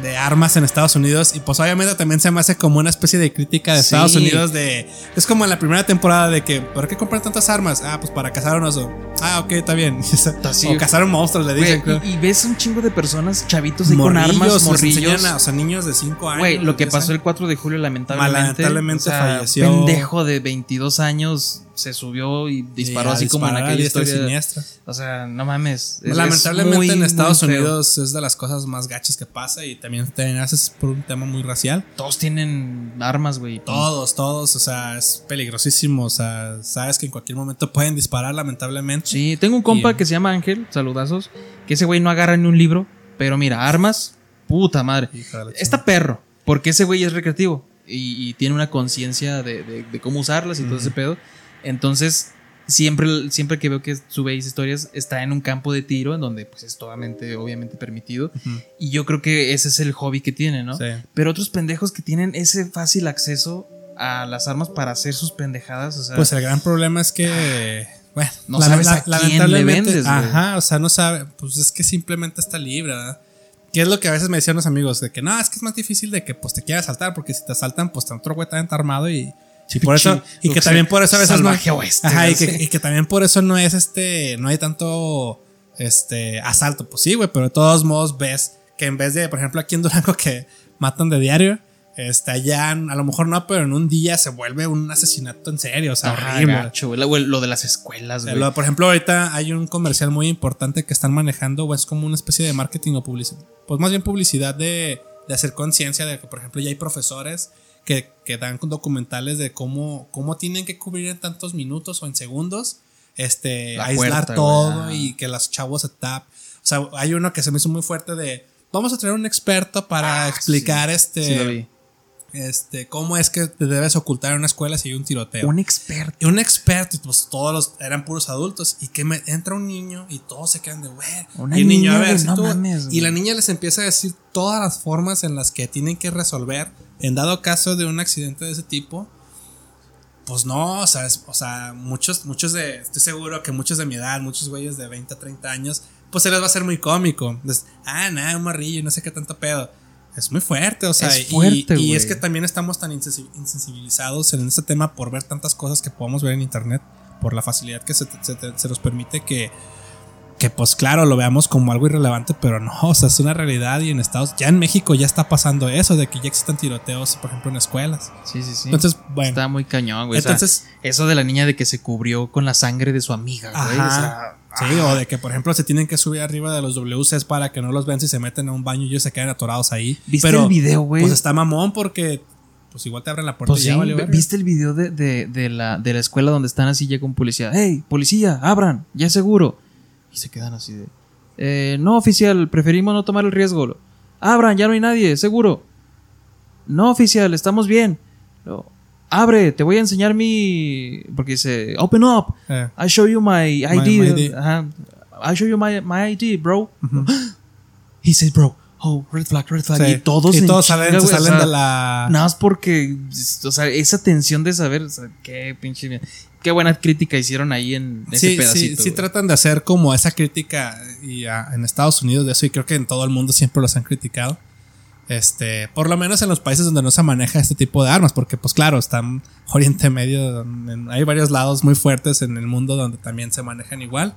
de armas en Estados Unidos. Y pues obviamente también se me hace como una especie de crítica de Sí. Estados Unidos. de Es como en la primera temporada de que, ¿por qué comprar tantas armas? Ah, pues para cazar un oso. Ah, ok, está bien. O cazar un monstruo, le dicen. y, y ves un chingo de personas, chavitos ahí con armas, morrillos. a- o sea, niños de 5 años. Güey, lo que pasó 10 el 4 de julio, lamentablemente. Lamentablemente falleció. Pendejo de 22 años se subió y disparó Y así como en aquella y historia. siniestra. O sea, no mames. es- es Lamentablemente muy, en Estados. Unidos es de las cosas más gachas que pasa y también te haces por un tema muy racial. Todos tienen armas, güey. Todos, todos, o sea, es peligrosísimo, o sea, sabes que en cualquier momento pueden disparar lamentablemente. Sí, tengo un compa Y- que se llama Ángel, saludazos, que ese güey no agarra ni un libro, pero mira, armas, puta madre. Está perro, porque ese güey es recreativo. y, y tiene una conciencia de, de- de cómo usarlas y todo ese pedo. Entonces, siempre, siempre que veo que sube esas historias, está en un campo de tiro en donde pues es totalmente, obviamente permitido. Y yo creo que ese es el hobby que tiene, ¿no? Sí. Pero otros pendejos que tienen ese fácil acceso a las armas para hacer sus pendejadas, o sea, Pues el gran problema es que, bueno, No sabes a quién le lamentablemente- vendes. Ajá, o sea, no sabe, pues es que simplemente está libre, ¿verdad? Que es lo que a veces me decían los amigos, de que no, es que es más difícil de que pues te quieras saltar, porque si te saltan, pues otro güey está armado y, y por eso, y que también por eso a veces no, salvaje oeste, ajá, y güey, que, sí. y que también por eso no es este, no hay tanto, este, asalto, pues sí, güey, pero de todos modos ves que en vez de, por ejemplo, aquí en Durango que matan de diario, este, allá a lo mejor no, pero en un día se vuelve un asesinato en serio, o sea, horrible. gacho, güey. Lo, lo de las escuelas, güey. Lo- por ejemplo, ahorita hay un comercial muy importante que están manejando, o es como una especie de marketing o publicidad. Pues más bien publicidad de, de hacer conciencia de que, por ejemplo, ya hay profesores que, que dan documentales de cómo, cómo tienen que cubrir en tantos minutos o en segundos, este, La aislar puerta, todo y que los chavos se tap. O sea, hay uno que se me hizo muy fuerte de, vamos a traer un experto para explicar este, Ah, Sí, lo vi. este, cómo es que te debes ocultar en una escuela si hay un tiroteo. Un experto. Y un experto, y pues todos los eran puros adultos. Y que me, entra un niño y todos se quedan de, güey. Y el niño, a ver, si tú- mames, Y la niña les empieza a decir todas las formas en las que tienen que resolver. En dado caso de un accidente de ese tipo. Pues no, o sea, es- o sea, muchos, muchos de, estoy seguro que muchos de mi edad, muchos güeyes de 20 a 30 años, pues se les va a hacer muy cómico. Entonces, ah, nada, un marrillo, no sé qué tanto pedo. Es muy fuerte, o sea, Es y- fuerte, y, es güey. que también estamos tan insensi- insensibilizados en este tema por ver tantas cosas que podemos ver en internet, por la facilidad que se, se- se nos permite que, que pues claro, lo veamos como algo irrelevante, pero no, o sea, es una realidad y en Estados, ya en México ya está pasando eso, de que ya existen tiroteos, por ejemplo, en escuelas. Sí, sí, sí. Entonces, bueno. Está muy cañón, güey. Entonces, eso de la niña de que se cubrió con la sangre de su amiga, güey. o sea, Sí, o de que, por ejemplo, se tienen que subir arriba de los WCs para que no los vean si se meten a un baño y ellos se quedan atorados ahí. ¿Viste Pero, el video, güey? Pues está mamón porque, pues igual te abren la puerta Pues y ya sí, verga. ¿viste el video de, de- de la, de la escuela donde están así ya con policía? ¡Hey, policía, abran! ¡Ya seguro! Y se quedan así de... "Eh, no, oficial, preferimos no tomar el riesgo. Abran, ya no hay nadie, seguro. No, oficial, estamos bien. Abre, te voy a enseñar mi... Porque dice, open up. Eh. I show you my ID. my ID. Ajá. I show you my, my ID, bro. He says, bro, oh, red flag, red flag. Sí. Y todos, Y todos salen- chinga, se güey, o salen sea, de la- Nada más porque, o sea, esa tensión de saber, o sea, qué pinche. Qué buena crítica hicieron ahí en ese Sí, sí, pedacito. sí güey. tratan de hacer como esa crítica y, ah, en Estados Unidos de eso y creo que en todo el mundo siempre los han criticado. Este, por lo menos en los países donde no se maneja este tipo de armas, porque pues claro, están Oriente Medio, hay varios lados muy fuertes en el mundo donde también se manejan igual,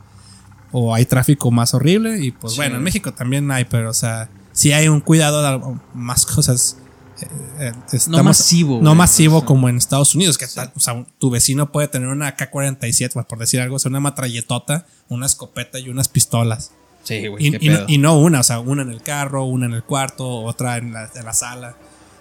o hay tráfico más horrible, y pues Sí. bueno, en México también hay, pero o sea, sí hay un cuidado de más cosas. Eh, eh, estamos- masivo, No masivo sea. como en Estados Unidos, que tal, o sea, un- tu vecino puede tener una K-47, pues, por decir algo, o sea, una matralletota, una escopeta y unas pistolas. Sí, güey. Y, qué y no, pedo. y no una, o sea, una en el carro, una en el cuarto, otra en la, en la sala.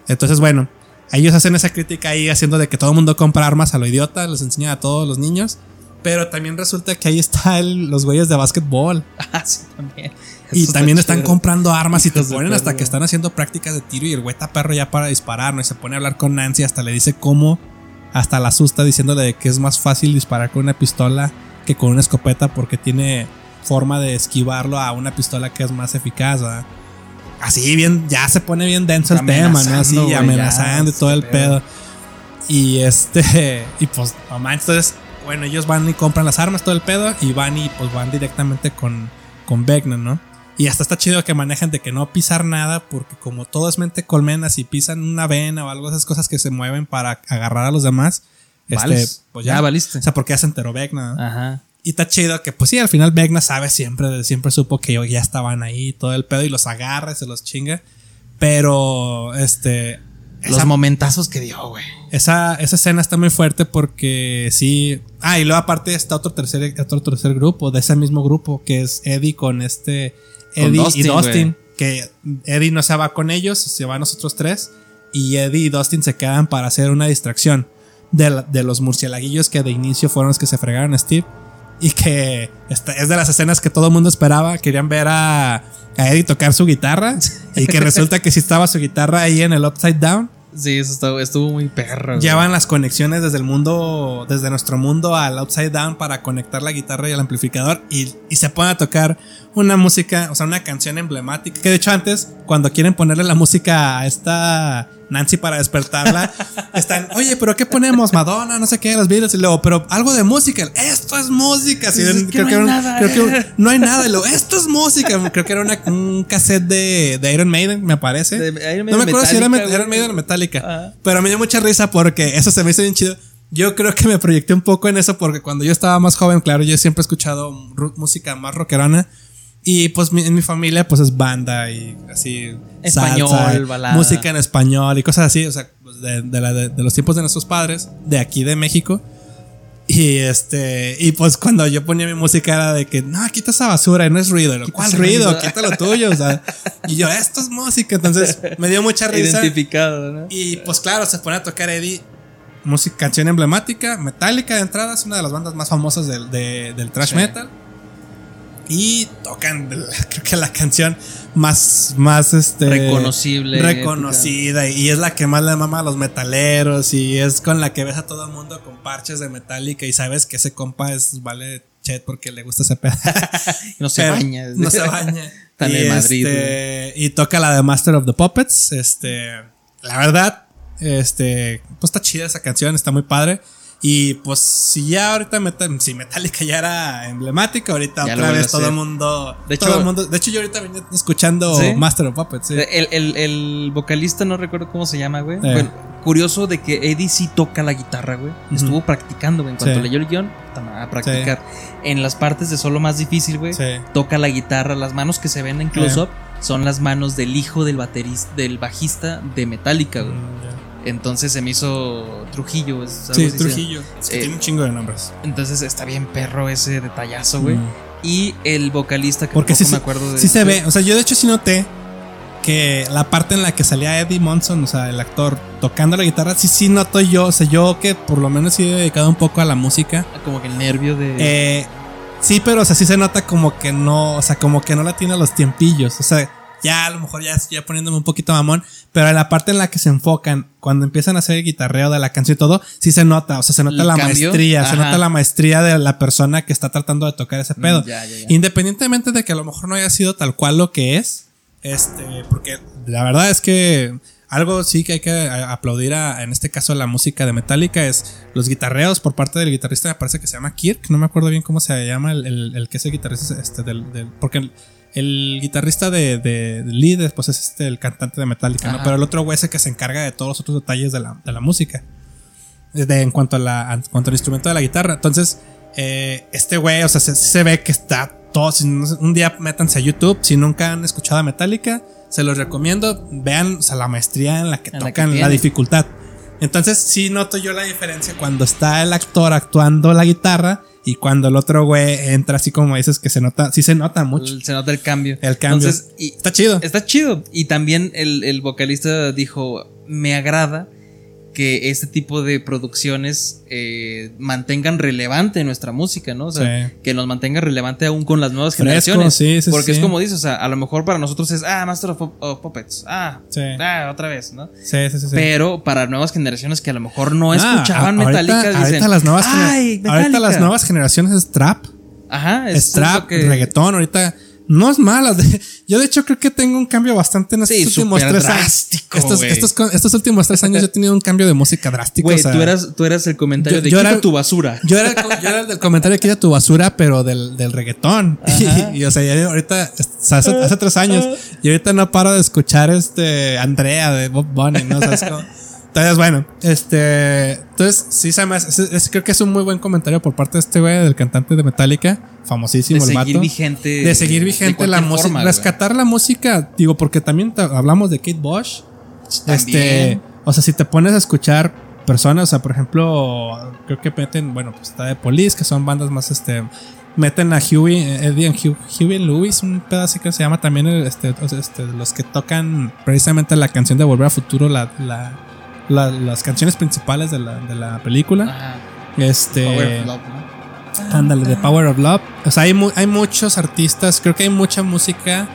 Entonces, bueno, ellos hacen esa crítica ahí haciendo de que todo el mundo compra armas a lo idiota, les enseñan a todos los niños. Pero también resulta que ahí están los güeyes de básquetbol. Ah, sí, también. Y Eso también está están chido. comprando armas y te ponen hasta que están haciendo prácticas de tiro y el güey está perro ya para disparar, ¿no? Y se pone a hablar con Nancy, hasta le dice cómo, hasta la asusta diciéndole de que es más fácil disparar con una pistola que con una escopeta porque tiene forma de esquivarlo a una pistola que es más eficaz, ¿verdad? Así bien, ya se pone bien denso el tema, ¿no? Así Amenazando, y todo el pedo. Y este, y pues, manches, entonces, bueno, ellos van y compran las armas, todo el pedo, y van y pues van directamente con, con Vecna, ¿no? Y hasta está chido que manejan de que no pisar nada, porque como todo es mente colmena, si pisan una vena o algo, esas cosas que se mueven para agarrar a los demás, este, pues ya, Ya valiste. O sea, porque ya se enteró Vecna. ¿no? Ajá. Y está chido que, pues sí, al final Vecna sabe siempre, siempre supo que ya estaban ahí, todo el pedo, y los agarra, y se los chinga. Pero, este. Los esa- momentazos que dio, güey. esa, esa escena está muy fuerte porque sí. Ah, y luego aparte está otro tercer, otro tercer grupo, de ese mismo grupo, que es Eddie con este. Con Eddie Dustin, y Dustin. Que Eddie no se va con ellos, se van nosotros tres. Y Eddie y Dustin se quedan para hacer una distracción de, la- de los murcielaguillos que de inicio fueron los que se fregaron a Steve. Y que esta- es de las escenas que todo el mundo esperaba. Querían ver a, a Eddie tocar su guitarra. Y que resulta que sí estaba su guitarra ahí en el Upside Down. Sí, eso estuvo, estuvo muy perro. güey. Llevan las conexiones desde el mundo, desde nuestro mundo al Upside Down para conectar la guitarra y el amplificador y, y se ponen a tocar una música, o sea, una canción emblemática. Que de hecho antes, cuando quieren ponerle la música a esta Nancy para despertarla, están, oye, pero ¿qué ponemos? Madonna, no sé qué, los Beatles y luego, pero algo de música. Esto es música. Así, Es que creo no que hay era nada. creo que no hay nada. Y luego, esto es música. Creo que era una- un cassette de, de Iron Maiden, me parece. De Iron no me Maiden acuerdo si era Metallica, Iron. Maiden o Metallica. Ajá. Pero me dio mucha risa porque eso se me hizo bien chido. Yo creo que me proyecté un poco en eso porque cuando yo estaba más joven, claro, yo siempre he escuchado música más rockerona. Y pues mi- en mi familia pues es banda y así. Español, salsa, balada. Música en español y cosas así. O sea, pues, de, de la- de- de los tiempos de nuestros padres, de aquí de México. Y este, y pues cuando yo ponía mi música era de que, no, quita esa basura, no es ruido. Lo, ¿Cuál ruido. Quita lo tuyo. O sea, y yo, esto es música. Entonces me dio mucha risa. Identificado, ¿no? Y pues claro, se pone a tocar Eddie. Música, canción emblemática, Metallica de entrada, es una de las bandas más famosas del, de- del thrash Sí. metal. Y tocan, creo que la canción más, más este, Reconocible, reconocida. Y es la que más le mama a los metaleros. Y es con la que ves a todo el mundo con parches de Metallica. Y sabes que ese compa es, vale chet porque le gusta ese pedo. No se Pero baña. No se baña. En y, el Madrid, este, y toca la de Master of the Puppets. Este, la verdad, este, pues está chida esa canción, está muy padre. Y pues si ya ahorita Meta- si Metallica ya era emblemática, ahorita Ya otra vez todo el mundo. De todo hecho- el mundo. De hecho, yo ahorita venía escuchando ¿Sí? Master of Puppets. sí. El, el- el vocalista, no recuerdo cómo se llama, güey. Eh. Bueno, curioso de que Eddie sí toca la guitarra, güey. Estuvo practicando, güey. En cuanto Sí. leyó el guion, a practicar. En las partes de solo más difícil, güey, toca la guitarra. Las manos que se ven en close-up son las manos del hijo del baterista, del bajista de Metallica, güey. Entonces se me hizo Trujillo. es algo Sí, Trujillo. Es que Eh, tiene un chingo de nombres. Entonces está bien perro ese detallazo, güey. Mm. Y el vocalista que Porque sí, me acuerdo de. sí se ve. O sea, yo de hecho sí noté que la parte en la que salía Eddie Monson, o sea, el actor tocando la guitarra, sí, sí noto yo. O sea, yo que por lo menos sí he dedicado un poco a la música. Como que el nervio de. Eh, sí, pero o sea, sí se nota como que no, o sea, como que no la tiene a los tiempillos. O sea, ya a lo mejor ya, ya poniéndome un poquito mamón, pero en la parte en la que se enfocan, cuando empiezan a hacer el guitarreo de la canción y todo, sí se nota, o sea, se nota ¿El la cambio? maestría, se nota la maestría de la persona que está tratando de tocar ese pedo. Mm, ya, ya, ya. Independientemente de que a lo mejor no haya sido tal cual lo que es, este, porque la verdad es que algo sí que hay que aplaudir a, en este caso a la música de Metallica es los guitarreos por parte del guitarrista, me parece que se llama Kirk, no me acuerdo bien cómo se llama el, el- el que es el guitarrista este del, del- porque el, guitarrista de, de, de lead pues es este el cantante de Metallica, ¿no? Pero el otro güey es el que se encarga de todos los otros detalles de la, de la música. De- en cuanto a la en cuanto al instrumento de la guitarra. Entonces, eh, este güey, o sea, se, se ve que está todo. si no- un día métanse a YouTube. Si nunca han escuchado a Metallica, se los recomiendo. Vean o sea, la maestría en la que En la que tocan la, dificultad. Entonces, sí noto yo la diferencia cuando está el actor actuando la guitarra y cuando el otro güey entra así como dices que se nota, sí se nota mucho. Se nota el cambio. El cambio. Entonces, y- Está chido. está chido. Y también el, el vocalista dijo: Me agrada que este tipo de producciones eh, mantengan relevante nuestra música, ¿no? O sea, Sí. que nos mantenga relevante aún con las nuevas Fresco, generaciones. sí, sí, Porque es como dices, o sea, a lo mejor para nosotros es, ah, Master of, Pu- of Puppets, ah, ah, otra vez, ¿no? Sí, sí, sí. Pero para nuevas generaciones que a lo mejor no Ah, escuchaban a- Metallica, ahorita, dicen, ahorita las nuevas "Ay, ahorita Metallica". las nuevas generaciones es trap. Ajá, es, trap, que- reggaetón, ahorita no es mala. Yo de hecho creo que tengo un cambio bastante en estos Sí, últimos tres años. Estos, estos, estos últimos tres años yo he tenido un cambio de música drástico. Güey, o sea, tú, eras, tú eras el comentario yo- de yo quita era- tu basura. Yo era, yo era el del comentario que era tu basura, pero del, del reggaetón. Y, y, o sea, ya ahorita, o sea, hace, hace tres años, y ahorita no paro de escuchar este Andrea de Bob Bunny, ¿no? O sea, es como- entonces, bueno, este. Entonces, sí, se me hace- es- es- creo que es un muy buen comentario por parte de este güey, del cantante de Metallica, famosísimo de el seguir vato. vigente. de seguir vigente la música, rescatar la música, digo, porque también ta- hablamos de Kate Bush. Este, o sea, si te pones a escuchar personas, o sea, por ejemplo, creo que meten, bueno, pues está de Police, que son bandas más, este, meten a Huey, eh, Eddie and Hugh, Huey and Lewis, un pedazo que se llama también, el, este, este, los que tocan precisamente la canción de Volver a Futuro, la, la- la- las canciones principales de la, de la película. Ajá. Este, Power of Love, ¿no? Ándale, The Power of Love. O sea, hay, mu- hay muchos artistas, creo que hay mucha música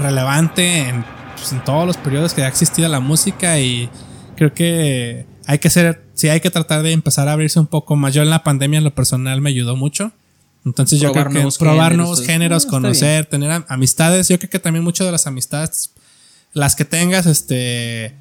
relevante en, pues, en todos los periodos que ha existido la música y Creo que hay que ser, sí hay que tratar de empezar a abrirse un poco más. Yo en la pandemia en lo personal me ayudó mucho. Entonces yo creo que nuevos probar géneros, nuevos géneros, Ah, conocer, tener am- amistades. Yo creo que también mucho de las amistades, las que tengas, este,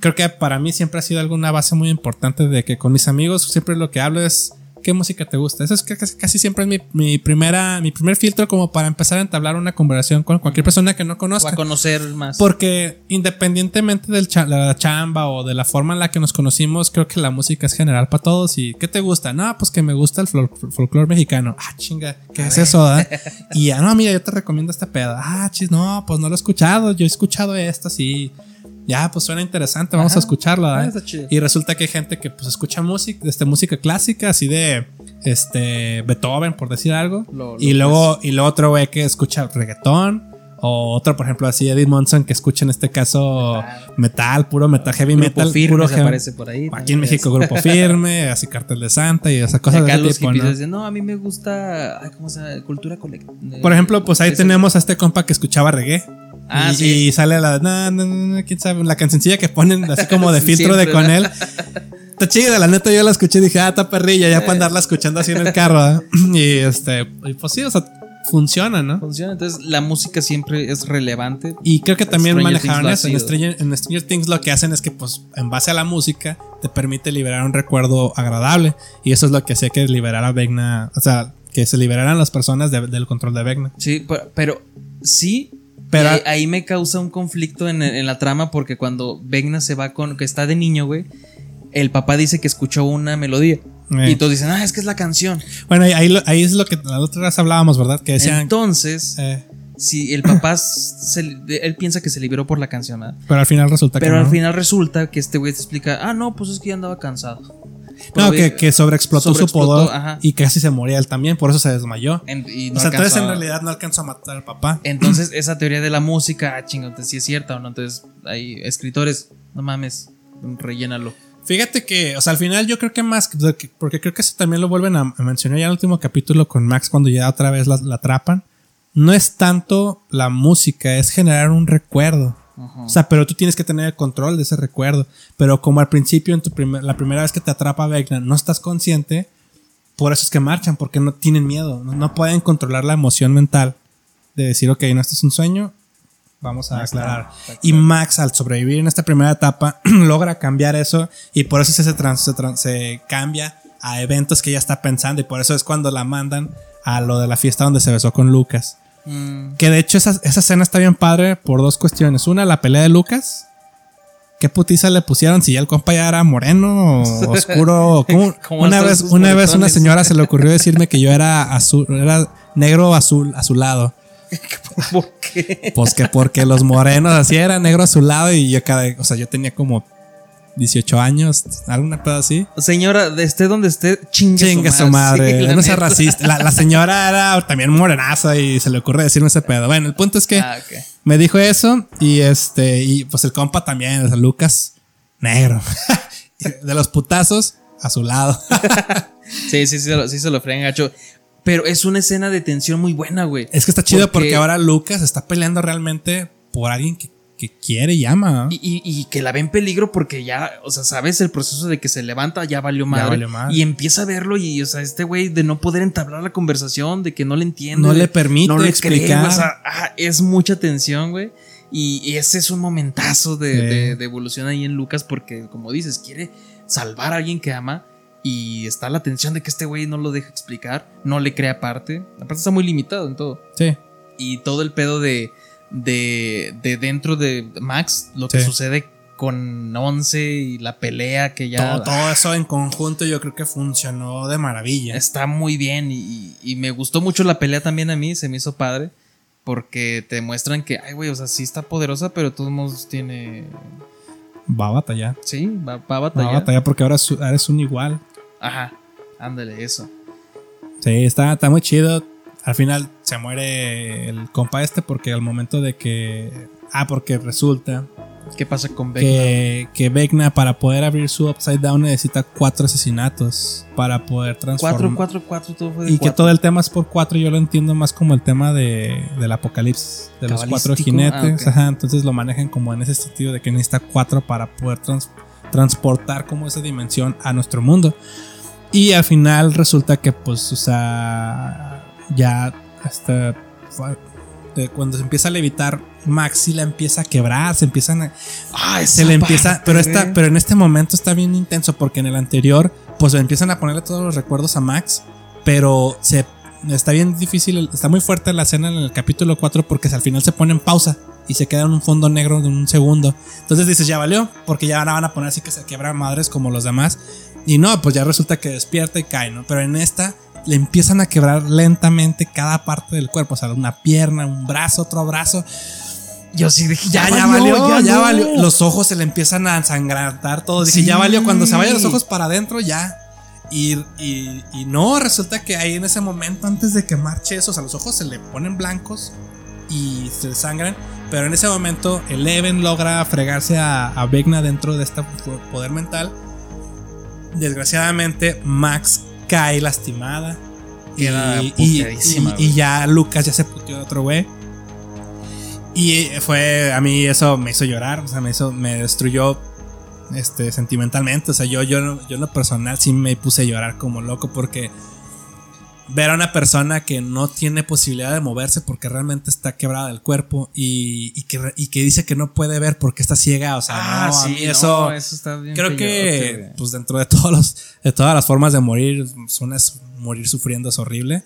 creo que para mí siempre ha sido alguna base muy importante de que con mis amigos siempre lo que hablo es qué música te gusta. Eso es que casi, casi siempre es mi, mi primera, mi primer filtro como para empezar a entablar una conversación con cualquier persona que no O conozca. a conocer más. Porque independientemente cha- de la chamba o de la forma en la que nos conocimos, creo que la música es general para todos. ¿Y qué te gusta? No, pues que me gusta el fol- folclore mexicano. Ah, chinga, ¿qué es eso? da? Y ya, no, mira, yo te recomiendo esta peda. Ah, chis, no, pues no lo he escuchado. Yo he escuchado esta, sí. Ya, pues suena interesante, vamos a escucharlo. ¿da? Ah, chido. Y resulta que hay gente que pues escucha música, este, música clásica, así de este Beethoven, por decir algo. Lo- lo y luego, y luego otro güey que escucha reggaetón. O otro, por ejemplo, así Eddie Monson que escucha en este caso metal, puro metal, heavy Grupo metal. Firme puro se aparece por ahí. Aquí en México, Grupo Firme, así Cartel de Santa y esas cosas de ese tipo, ¿no? dicen, no, a mí me gusta, ay, ¿cómo se llama? Cultura colectiva. Por ejemplo, pues ahí tenemos a este compa que escuchaba reggae. Ah, y, sí. y sale la, no, no, no, no, quién sabe, la cancioncilla que ponen así como de filtro de con él. Está chida, la neta yo la escuché y dije, ah, está perrilla, ya para andarla escuchando así en el carro. ¿eh? Y este, pues sí, o sea, funciona, ¿no? Funciona, entonces la música siempre es relevante. Y creo que también Stranger manejaron eso. En. Stranger, en Stranger Things lo que hacen es que, pues, en base a la música, te permite liberar un recuerdo agradable. Y eso es lo que hacía que liberara Vecna. O sea, que se liberaran las personas de- del control de Vecna. Sí, pero, pero sí. Pero- ahí, ahí me causa un conflicto en, en la trama porque cuando Vegna se va con. que está de niño, güey. El papá dice que escuchó una melodía. Eh. Y todos dicen, ah, es que es la canción. Bueno, ahí, ahí, es lo que la otra vez hablábamos, ¿verdad? Que decían. Entonces, eh, si el papá. se- él piensa que se liberó por la canción, ¿verdad? pero al final resulta Pero que. al no. final resulta que este güey te explica, ah, no, pues es que ya andaba cansado. No, que, que sobreexplotó, su poder ajá. y casi se moría él también, por eso se desmayó. en- y no o sea, entonces alcanzó en realidad no alcanzó a matar al papá. Entonces, esa teoría de la música, ah, si es cierta o no. Entonces, hay escritores, no mames, rellénalo. Fíjate que, o sea, al final yo creo que más, porque creo que eso también lo vuelven a, a mencionar ya en el último capítulo con Max cuando ya otra vez la, la atrapan. No es tanto la música, es generar un recuerdo. O sea, pero tú tienes que tener el control de ese recuerdo. Pero como al principio, en tu primer- la primera vez que te atrapa Vecna, no estás consciente, por eso es que marchan, porque no tienen miedo, no, no pueden controlar la emoción mental de decir, ok, no, esto es un sueño, vamos a aclarar. Y Max, al sobrevivir en esta primera etapa, logra cambiar eso y por eso se, trans- se trans- se cambia a eventos que ella está pensando y por eso es cuando la mandan a lo de la fiesta donde se besó con Lucas. Mm, Que de hecho esa, esa escena está bien padre por dos cuestiones. Una, la pelea de Lucas. ¿Qué putiza le pusieron? Si ya el compa ya era moreno o oscuro. ¿Cómo? ¿Cómo Una vez, una vez una señora se le ocurrió decirme que yo era azul, era negro azul azulado. ¿Por qué? Pues que porque los morenos así era negro azulado y yo cada, o sea, yo tenía como 18 años, alguna pedo así. Señora, de esté donde esté, chingue, Chingue su madre, Sí, la no sea racista. La, la señora era también morenaza y se le ocurre decirme ese pedo. Bueno, el punto es que Ah, me dijo eso y este, y pues el compa también, o sea, Lucas, negro. De los putazos, a su lado. Sí, sí, sí, se lo- sí se lo fregan gacho. Pero es una escena de tensión muy buena, güey. Es que está chido porque, Porque- ahora Lucas está peleando realmente por alguien que, que quiere y ama. ¿no? Y, y- y que la ve en peligro porque ya, o sea, sabes el proceso de que se levanta, ya valió madre. valió madre. Y empieza a verlo y, o sea, este güey de no poder entablar la conversación, de que no le entiende. No le permite no le explicar. cree, o sea, ah, es mucha tensión, güey. Y, y ese es un momentazo de, Sí. de- de evolución ahí en Lucas porque, como dices, quiere salvar a alguien que ama. Y está la tensión de que este güey no lo deja explicar, no le crea aparte. Aparte está muy limitado en todo Sí. y todo el pedo de, de, de dentro de Max, lo que Sí. sucede con Once y la pelea que ya Todo, todo eso en conjunto yo creo que funcionó de maravilla. está muy bien y, y me gustó mucho la pelea también a mí, se me hizo padre. Porque te muestran que, ay, güey, o sea, sí está poderosa, pero todos modos tiene. Va a batallar. Sí, va, va a Va batallar. a batallar porque ahora es- ahora es un igual. Ajá, ándale, eso. Sí, está, está muy chido. Al final se muere el compa este porque al momento de que... Ah, porque resulta ¿Qué pasa con Vecna? que, que Vecna para poder abrir su Upside Down necesita cuatro asesinatos para poder transformar. 4, 4, 4, todo fue de Y que cuatro. todo el tema es por cuatro, yo lo entiendo más como el tema de, del apocalipsis, de los cuatro jinetes. ah. Ajá, entonces lo manejan como en ese sentido de que necesita cuatro para poder trans- transportar como esa dimensión a nuestro mundo. Y al final resulta que, pues, o sea, ya hasta de cuando se empieza a levitar, Max sí la empieza a quebrar, se empiezan a, Ah, se le empieza, pero esta, pero en este momento está bien intenso porque en el anterior, pues empiezan a ponerle todos los recuerdos a Max, pero se está bien difícil, está muy fuerte la escena en el capítulo 4 porque al final se pone en pausa y se queda en un fondo negro de un segundo. Entonces dices, ya valió, porque ya ahora van a poner así que se quiebran madres como los demás. Y no, pues ya resulta que despierta y cae, ¿no? Pero en esta le empiezan a quebrar lentamente cada parte del cuerpo, o sea, una pierna, un brazo, otro brazo. Yo sí dije, Ya, ya valió, ya, no. valió. Los ojos se le empiezan a ensangrentar todo. Dije, Sí. ya valió. Cuando se vayan los ojos para adentro, ya. Y, y- y no, resulta que ahí en ese momento, antes de que marche eso, o sea, los ojos se le ponen blancos y se sangran. Pero en ese momento, Eleven logra fregarse a, a Vecna dentro de este poder mental. Desgraciadamente, Max cae lastimada. Y, y- y ya Lucas ya se puteó de otro güey. Y fue, a mí eso me hizo llorar, o sea, me hizo, me destruyó este, sentimentalmente. O sea, yo, yo, yo en lo personal sí me puse a llorar como loco porque ver a una persona que no tiene posibilidad de moverse porque realmente está quebrada del cuerpo y, y que, y que dice que no puede ver porque está ciega. O sea, Ah, no, a sí, mí no, eso, eso está bien creo que pues dentro de todos los, de todas las formas de morir, una es morir sufriendo es horrible.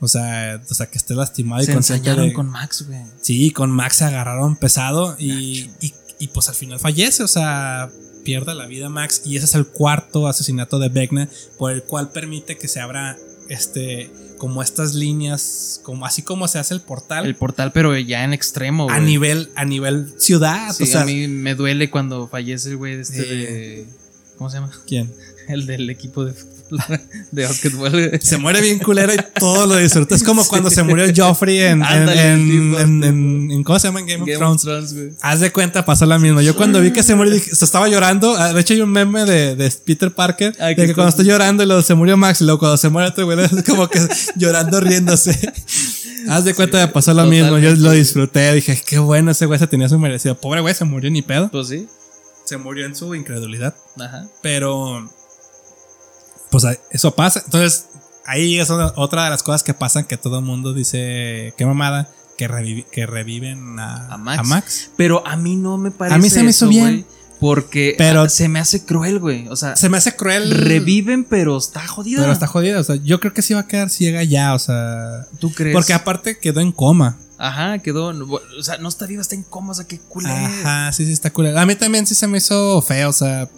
O sea, o sea que esté lastimado y se ensañaron de- con Max, güey. Sí, con Max se agarraron pesado y, y, y, pues al final fallece, o sea, pierde la vida Max y ese es el cuarto asesinato de Vecna por el cual permite que se abra este como estas líneas, como así como se hace el portal El portal, pero ya en extremo, a nivel a nivel ciudad, Sí, o sea, a mí me duele cuando fallece el güey este de. ¿Cómo se llama? ¿quién? El del equipo de, de básquetbol. Se muere bien culero y todo lo disfruta. Es como cuando se murió Joffrey en, en, Ándale, en- tipo, en- en- en- ¿cómo se llama? En Game, Game of of Thrones. Thrones, güey. Haz de cuenta, pasó lo mismo. Yo cuando vi que se murió, dije, se estaba llorando. Ah, De hecho, hay un meme de, de Peter Parker Ay, de que cuando está llorando y luego se murió Max y luego cuando se muere otro güey, es como que llorando, riéndose. Haz de cuenta, me pasó lo mismo. Yo lo disfruté. Dije, qué bueno, ese güey se tenía su merecido. Pobre güey, se murió ni pedo. Pues sí. Se murió en su incredulidad. Ajá. Pero, pues eso pasa. Entonces, ahí es otra de las cosas que pasan que todo el mundo dice, qué mamada, que, revivi- que reviven a, A Max. a Max. Pero a mí no me parece. A mí se me hizo bien. porque Pero- se me hace cruel, güey. O sea, Se me hace cruel. reviven, pero está jodida. Pero está jodida. O sea, yo creo que sí va a quedar ciega ya. O sea. ¿Tú crees? Porque aparte quedó en coma. Ajá, quedó. O sea, no está viva, está en coma. O sea, qué culero. Ajá, sí, sí, está cool. A mí también sí se me hizo feo. O sea.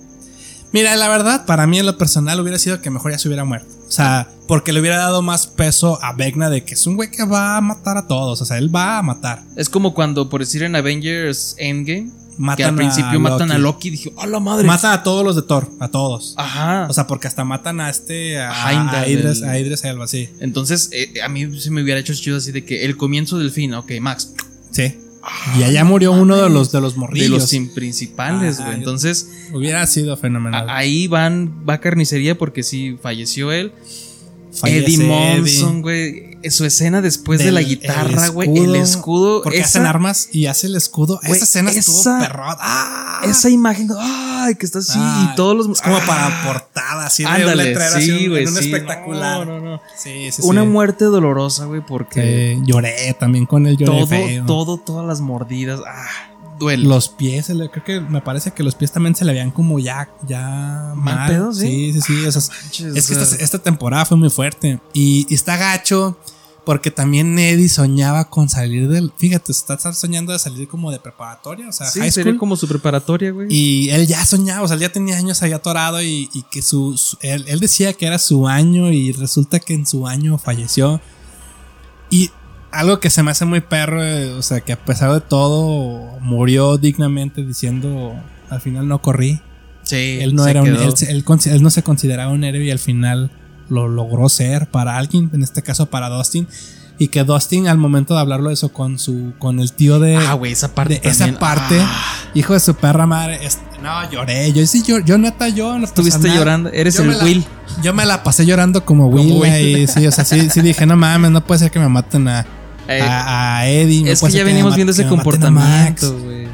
Mira, la verdad, para mí en lo personal hubiera sido que mejor ya se hubiera muerto. O sea, porque le hubiera dado más peso a Vecna de que es un güey que va a matar a todos. O sea, él va a matar. Es como cuando, por decir en Avengers Endgame, que al principio a matan a Loki. Dije, ¡a la madre! Matan a todos los de Thor, a todos. Ajá. O sea, porque hasta matan a este, a, A Heimdall, a Idris, el- a Idris Elba, sí. Entonces, eh, a mí se me hubiera hecho chido así de que el comienzo del fin, ok, Max, Sí. Y allá murió uno de los de los de morrillos. los sin- principales, güey. Entonces, Hubiera sido fenomenal. ahí van, va carnicería porque sí falleció él. Fallece Eddie. Monson, güey. Su escena después de la guitarra, güey. El escudo, escudo. Porque esa, hacen armas y hace el escudo. Esa escena estuvo esa- perrón. ¡Ah! Esa imagen, ay, que está así Ah, y todos los. Es como Ah, para portada, así Ándale, sí, güey. un sí. espectacular. No, no, no. Sí, sí, Una muerte dolorosa, güey, porque lloré también con el lloré todo, feo. todo, todas las mordidas. Ah, duele. Los pies, se le- creo que me parece que los pies también se le veían como ya, ya ¿Mal mal. pedo, sí? Sí, sí, sí. o sea, manches, es que o sea, esta, esta temporada fue muy fuerte. Y, y está gacho porque también Eddie soñaba con salir del. Fíjate, está, está soñando de salir como de preparatoria, o sea, sí, high sería school. como su preparatoria, güey. Y él ya soñaba, o sea, él ya tenía años ahí atorado y, y que su, su- él, él decía que era su año y resulta que en su año falleció. Y algo que se me hace muy perro, eh, o sea, que a pesar de todo murió dignamente diciendo, al final no corrí. sí, Él no era un, él, él no se consideraba un héroe y al final lo logró ser para alguien, en este caso para Dustin. Y que Dustin al momento de hablarlo eso con su con el tío de, Ah, güey, esa parte. de esa parte, Ah, hijo de su perra madre, no, lloré, yo sí, yo, yo neta, yo no Estuviste llorando, eres Yo el la- Will. Yo me la pasé llorando como Will, Will. ahí, sí, o sea, sí, sí dije, no mames, no puede ser que me maten a, Eh, a, a Eddie. es que ya venimos viendo ese comportamiento, güey.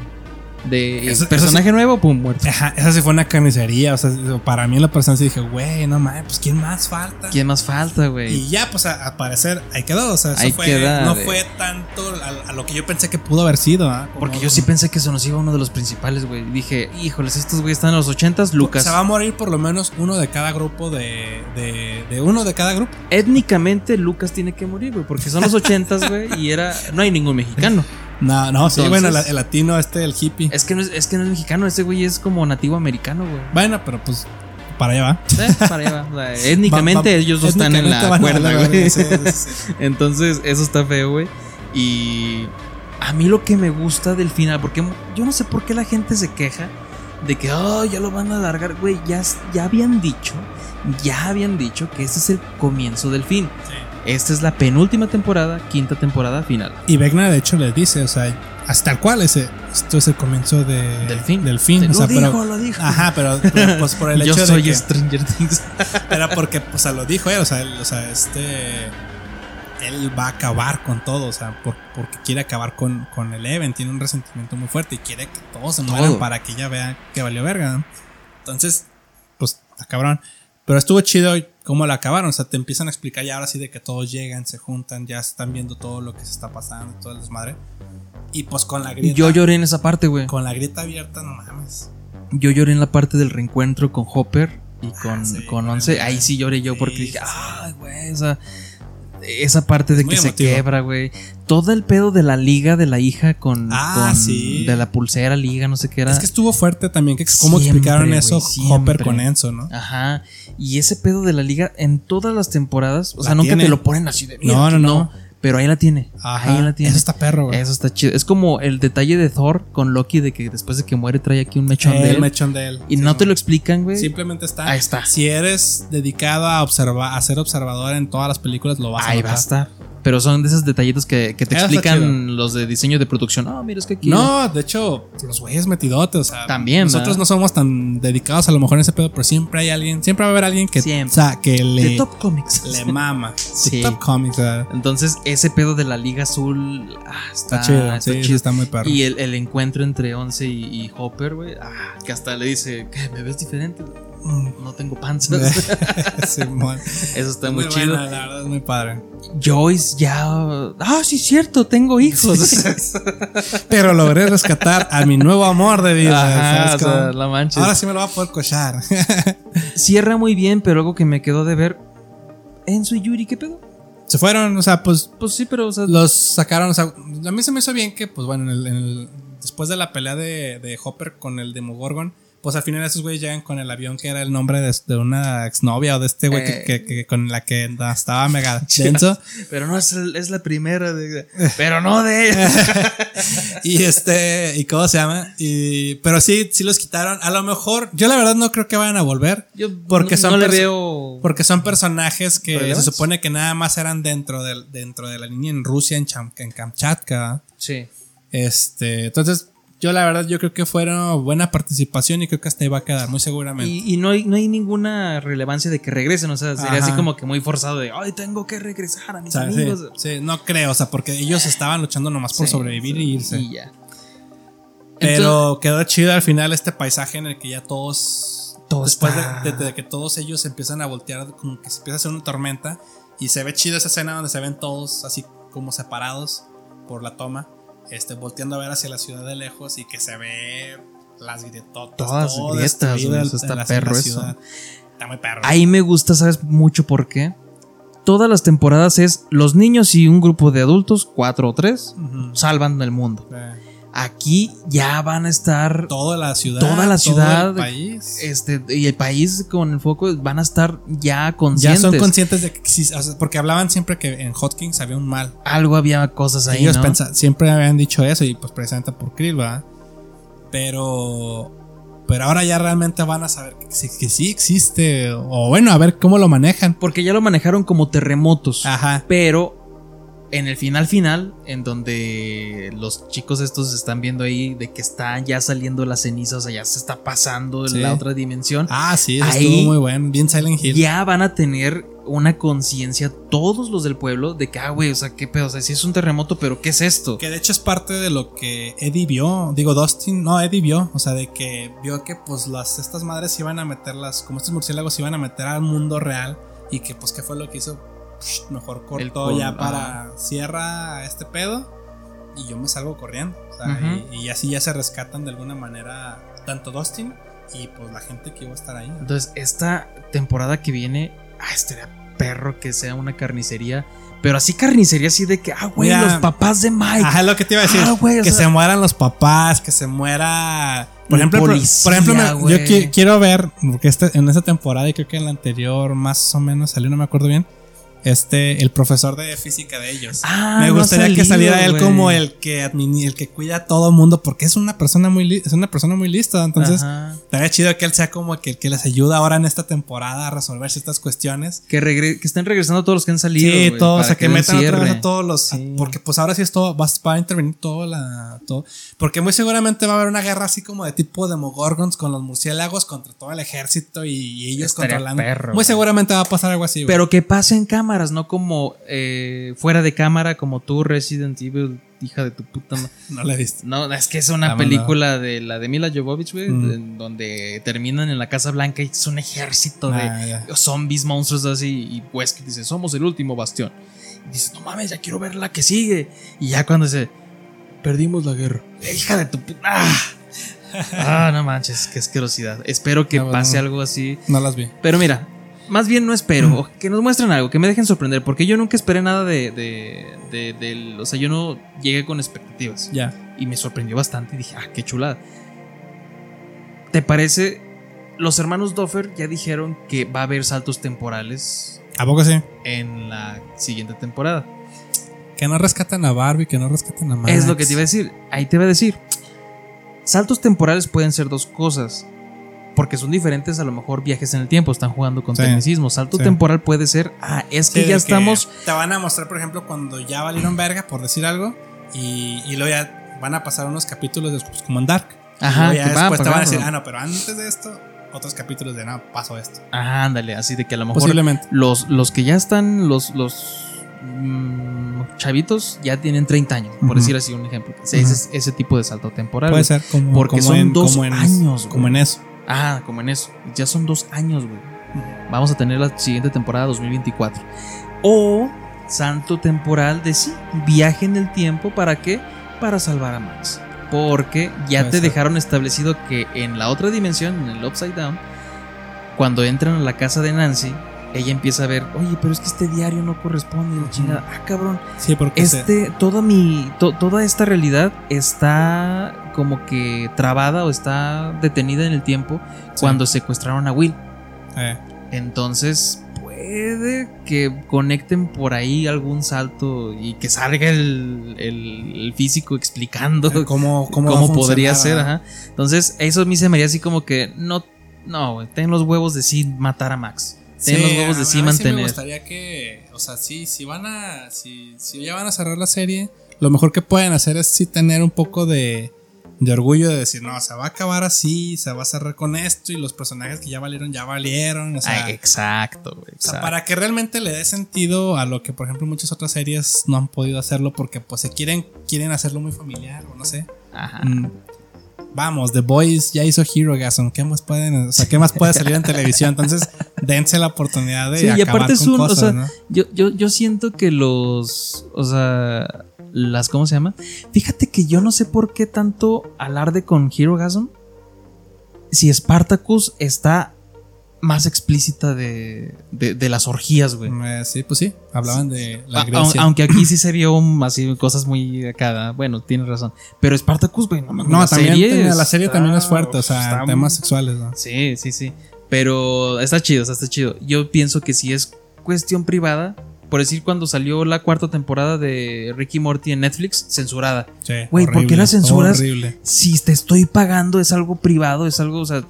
De Eso- eso personaje nuevo, pum, muerto. Ajá, esa sí fue una carnicería. O sea, para mí en la persona sí dije, güey, no mames, pues ¿quién más falta? ¿Quién más falta, güey? Y ya, pues a, a parecer, ahí quedó. O sea, eso Ahí fue, queda no de- fue tanto a, a lo que yo pensé que pudo haber sido. Como- Porque yo sí pensé que se nos iba uno de los principales, güey. Dije, híjoles, estos güeyes están en los ochentas, Lucas. Se va a morir por lo menos uno de cada grupo de. de, de uno de cada grupo. Étnicamente, Lucas tiene que morir, güey. Porque son los ochentas, güey. Y era. No hay ningún mexicano. No, no, sí, Entonces- bueno, el, el latino, este, el hippie. Es que no es, es que no es mexicano, ese güey es como nativo americano, güey. Bueno, pero pues para allá va. Sí, para allá va. O sea, étnicamente Va- va- ellos dos están en étnicamente la van a cuerda, güey. verga, sí, sí, sí. Entonces, eso está feo, güey. Y a mí lo que me gusta del final, porque yo no sé por qué la gente se queja de que, oh, ya lo van a alargar, güey. Ya, ya habían dicho, ya habían dicho que este es el comienzo del fin. Esta es la penúltima temporada, quinta temporada final. Y Vecna, de hecho, le dice, o sea, hasta tal cual, ese, esto es el comienzo de, Del fin. Del fin. Lo o sea, dijo, pero, lo dijo. Ajá, pero, pero, pues por el Yo hecho soy de que. Stranger Things. Era porque, o sea, lo dijo él, o sea, él, o sea, este. Él va a acabar con todo, o sea, por- porque quiere acabar con, con Eleven, tiene un resentimiento muy fuerte y quiere que todos se mueran Todo. para que ella vea que valió verga. ¿no? Entonces, pues, está cabrón. Pero estuvo chido cómo la acabaron, o sea, te empiezan a explicar ya ahora sí de que todos llegan, se juntan, ya están viendo todo lo que se está pasando, todo el desmadre. Y pues con la grieta. Yo lloré en esa parte, güey. Con la grieta abierta, no mames. Yo lloré en la parte del reencuentro con Hopper y con, Ah, sí, con con Once. el- Ahí sí lloré yo porque Sí, dije, ay, güey, esa, esa parte de muy que se quebra, güey. Todo el pedo de la liga de la hija con, Ah, con- sí. de la pulsera liga, no sé qué era. Es que estuvo fuerte también, que cómo Siempre, explicaron eso siempre. Hopper con Enzo, ¿no? Ajá. Y ese pedo de la liga en todas las temporadas, o La sea, nunca tiene. te lo ponen así de No, "Mira, no, aquí no. Pero ahí la tiene. Ajá, ahí la tiene. Eso está perro, güey. Eso está chido. Es como el detalle de Thor con Loki de que después de que muere trae aquí un mechón de El él. mechón de él. Y Sí, no te lo explican, güey. Simplemente está. Ahí está. Si eres dedicado a observar, a ser observador en todas las películas, lo vas a Ahí va a estar. Pero son de esos detallitos que, que te Eso explican los de diseño de producción. Ah, mira, es que aquí. No, de hecho, los güeyes metidotes, o sea, También, nosotros ¿verdad? no somos tan dedicados a lo mejor en ese pedo, pero siempre hay alguien, siempre va a haber alguien que, Siempre. o sea, que De le, Top Comics. le mama. Sí. De Top Comics, Entonces, ese pedo de la Liga Azul. ah, está, está, chido, está sí, chido. está muy perro. Y el, el encuentro entre Once y, y Hopper, güey. Ah, que hasta le dice, ¿qué? ¿Me ves diferente? Mm. No tengo. Simón. Eso está Es muy, chido. buena, la verdad es muy padre. Joyce ya. Ah, sí, es cierto, tengo hijos. Pero logré rescatar a mi nuevo amor de vida. Ajá, la manches. Ahora sí me lo va a poder cochar. Cierra muy bien, pero algo que me quedó de ver. Enzo y Yuri, ¿qué pedo? Se fueron, o sea, pues Pues sí, pero, o sea. los sacaron. O sea, a mí se me hizo bien que, pues bueno, en el- en el- después de la pelea de, de Hopper con el Demogorgon, pues al final esos güeyes llegan con el avión que era el nombre de, de una exnovia o de este güey que, Eh. que- que- con la que estaba mega denso. Pero no es, el- es la primera de. Pero no de ella. y este, ¿y cómo se llama? Y, pero sí, sí los quitaron. A lo mejor, yo la verdad no creo que vayan a volver. Yo Porque no, son no le veo. Porque son personajes que se supone que nada más eran dentro de, dentro de la línea en Rusia, en, Cham- en Kamchatka. Sí. Este, entonces, yo la verdad, yo creo que fueron buena participación y creo que hasta ahí va a quedar, muy seguramente. Y, y no, hay, no hay ninguna relevancia de que regresen. O sea, sería Ajá. así como que muy forzado de. Ay, tengo que regresar a mis O sea, sí, amigos. sí, no creo, o sea, porque ellos estaban luchando nomás por Sí, sobrevivir y irse. Y ya. Pero quedó chido al final este paisaje en el que ya todos. Todo después de- de que todos ellos empiezan a voltear, como que se empieza a hacer una tormenta. Y se ve chido esa escena donde se ven todos así como separados por la toma. Este, volteando a ver hacia la ciudad de lejos y que se ve las grietotas. Todas todo grietas, eso está la- perro la eso. Está muy perro. Ahí me gusta, ¿sabes? Mucho por qué. Todas las temporadas es los niños y un grupo de adultos, cuatro o tres, salvan el mundo. Eh, Aquí ya van a estar Toda la ciudad. Toda la todo ciudad, el país. este y el país con el foco van a estar ya ya conscientes. son conscientes de que existe. o sea, porque hablaban siempre que en Hotkins había un mal. Algo había cosas ahí, Ellos siempre habían dicho eso y pues precisamente por Krill, ¿verdad? Pero pero ahora ya realmente van a saber que, que sí existe o bueno, a ver cómo lo manejan. Porque ya lo manejaron como terremotos. Ajá. Pero en el final final, en donde los chicos estos están viendo ahí de que están ya saliendo las cenizas, o sea, ya se está pasando en la otra dimensión. Ah, sí, eso Ahí- estuvo muy bueno. Bien Silent Hill. ya van a tener una conciencia todos los del pueblo de que, ah, güey, o sea, qué pedo, o sea, sí es un terremoto, pero ¿qué es esto? Que de hecho es parte de lo que Eddie vio. Digo, Dustin, no, Eddie vio. O sea, de que vio que pues las, estas madres iban a meterlas, como estos murciélagos iban a meter al mundo real. Y que pues qué fue lo que hizo. Psh, mejor col- ya para cierra este pedo. Y yo me salgo corriendo. O sea, Ujú. y, y así ya se rescatan de alguna manera tanto Dustin y pues la gente que iba a estar ahí. Entonces, esta temporada que viene, ah, estaría perro que sea una carnicería, pero así carnicería así de que, ah, güey, Mira. los papás de Mike. Ajá, es lo que te iba a decir. Ah, güey, que sea- se mueran los papás, que se muera. Por ejemplo, policía, por ejemplo, me- yo qui- quiero ver, porque este, en esta temporada y creo que en la anterior más o menos salió, no me acuerdo bien. Este, el profesor de física de ellos. Ah, me no gustaría que saliera él como el que el que cuida a todo mundo, porque es una persona muy es una persona muy lista. Entonces, Ajá. estaría chido que él sea como que el que les ayuda ahora en esta temporada a resolver ciertas cuestiones. Que, regre- que estén regresando todos los que han salido. Sí, güey, todo, o sea, que, metan otra vez a todos los. Sí. Porque pues ahora sí es todo, va, va a intervenir todo la. Todo, porque muy seguramente va a haber una guerra así como de tipo Demogorgons con los murciélagos contra todo el ejército y, y ellos Estaría controlando. perro, muy seguramente va a pasar algo así, güey. Pero que pase en cámaras, no como eh, fuera de cámara, como tú, Resident Evil, hija de tu puta ma- no le diste. No, es que es una Ah, película de la de Mila Jovovich, güey, Mm. donde terminan en la Casa Blanca y es un ejército Ah, de ya. zombies, monstruos así. Y Wesker dice, somos el último bastión. Y dices, no mames, ya quiero ver la que sigue. Y ya cuando dice, perdimos la guerra. Hija de tu puta. Ah, Ah, no manches, qué asquerosidad. Espero que No, pase no. algo así. No las vi. Pero mira, más bien no espero. Que nos muestren algo, que me dejen sorprender. Porque yo nunca esperé nada de, de, de- del- O sea, yo no llegué con expectativas. Ya. Y me sorprendió bastante. Y dije, ah, qué chulada. ¿Te parece? Los hermanos Doffer ya dijeron que va a haber saltos temporales ¿A poco sí? en la siguiente temporada. Que no rescatan a Barbie, que no rescatan a Max. Es lo que te iba a decir. Ahí te iba a decir. Saltos temporales pueden ser dos cosas. Porque son diferentes, a lo mejor viajes en el tiempo, están jugando con Sí. tecnicismo. Salto Sí. temporal puede ser, ah, es que ya estamos. Te van a mostrar, por ejemplo, cuando ya valieron verga, por decir algo, y, y luego ya van a pasar unos capítulos después, como en Dark. Ajá, Y ya va, después te van a decir, ah, no, pero antes de esto, otros capítulos de no, pasó esto. Ah, ándale, así de que a lo mejor Posiblemente. los, los que ya están, los, los mm, chavitos, ya tienen 30 años, por decir así un ejemplo. Ese, es- ese tipo de salto temporal. Puede ser como, Porque como son en, dos como en, años, Como en eso. Ah, como en eso. Ya son dos años, güey. Vamos a tener la siguiente temporada 2024. O salto temporal de sí, viaje en el tiempo. ¿Para qué? Para salvar a Max. Porque ya Puede te ser. dejaron establecido que en la otra dimensión, en el Upside Down, cuando entran a la casa de Nancy, ella empieza a ver, oye, pero es que este diario no corresponde, la chingada. Ah, cabrón. Sí, porque Este, toda mi, to- toda esta realidad está como que trabada o está detenida en el tiempo cuando secuestraron a Will. eh, Entonces puede que conecten por ahí algún salto y que salga el, el- el físico explicando eh, cómo, cómo, cómo, podría ser. Ajá. Entonces eso a mí se me haría así como que no, no, ten los huevos de sí matar a Max. Sí, los huevos de a sí mí me mantener. gustaría que, o sea, sí, si van a, si, si ya van a cerrar la serie, lo mejor que pueden hacer es sí tener un poco de, de orgullo de decir, no, se va a acabar así, se va a cerrar con esto y los personajes que ya valieron, ya valieron, o sea, Ay, exacto, güey. o sea, para que realmente le dé sentido a lo que, por ejemplo, muchas otras series no han podido hacerlo porque pues se quieren, quieren hacerlo muy familiar o no sé. Ajá. Vamos, The Boys ya hizo Hero Gasm. ¿Qué más pueden, o sea, qué más puede salir en televisión? Entonces, dense la oportunidad de Sí, y aparte es un, o sea, ¿no? yo, yo, yo siento que los, o sea, las, ¿cómo se llama? Fíjate que yo no sé por qué tanto alarde con Hero Gasm. Si Spartacus está más explícita de, de, de las orgías, güey. Eh, sí, pues sí, hablaban de la A- Grecia. aunque aquí sí se vio así cosas muy acá, bueno, tienes razón. Pero Spartacus, güey, no, mames, no, la también serie tenía- la serie está- también es fuerte, o sea, está temas sexuales, ¿no? Sí, sí, sí. Pero está chido, está chido. Yo pienso que si es cuestión privada, por decir cuando salió la cuarta temporada de Ricky Morty en Netflix, censurada. Sí, Güey, ¿por qué la censuras? Horrible. Si te estoy pagando, es algo privado, es algo, o sea,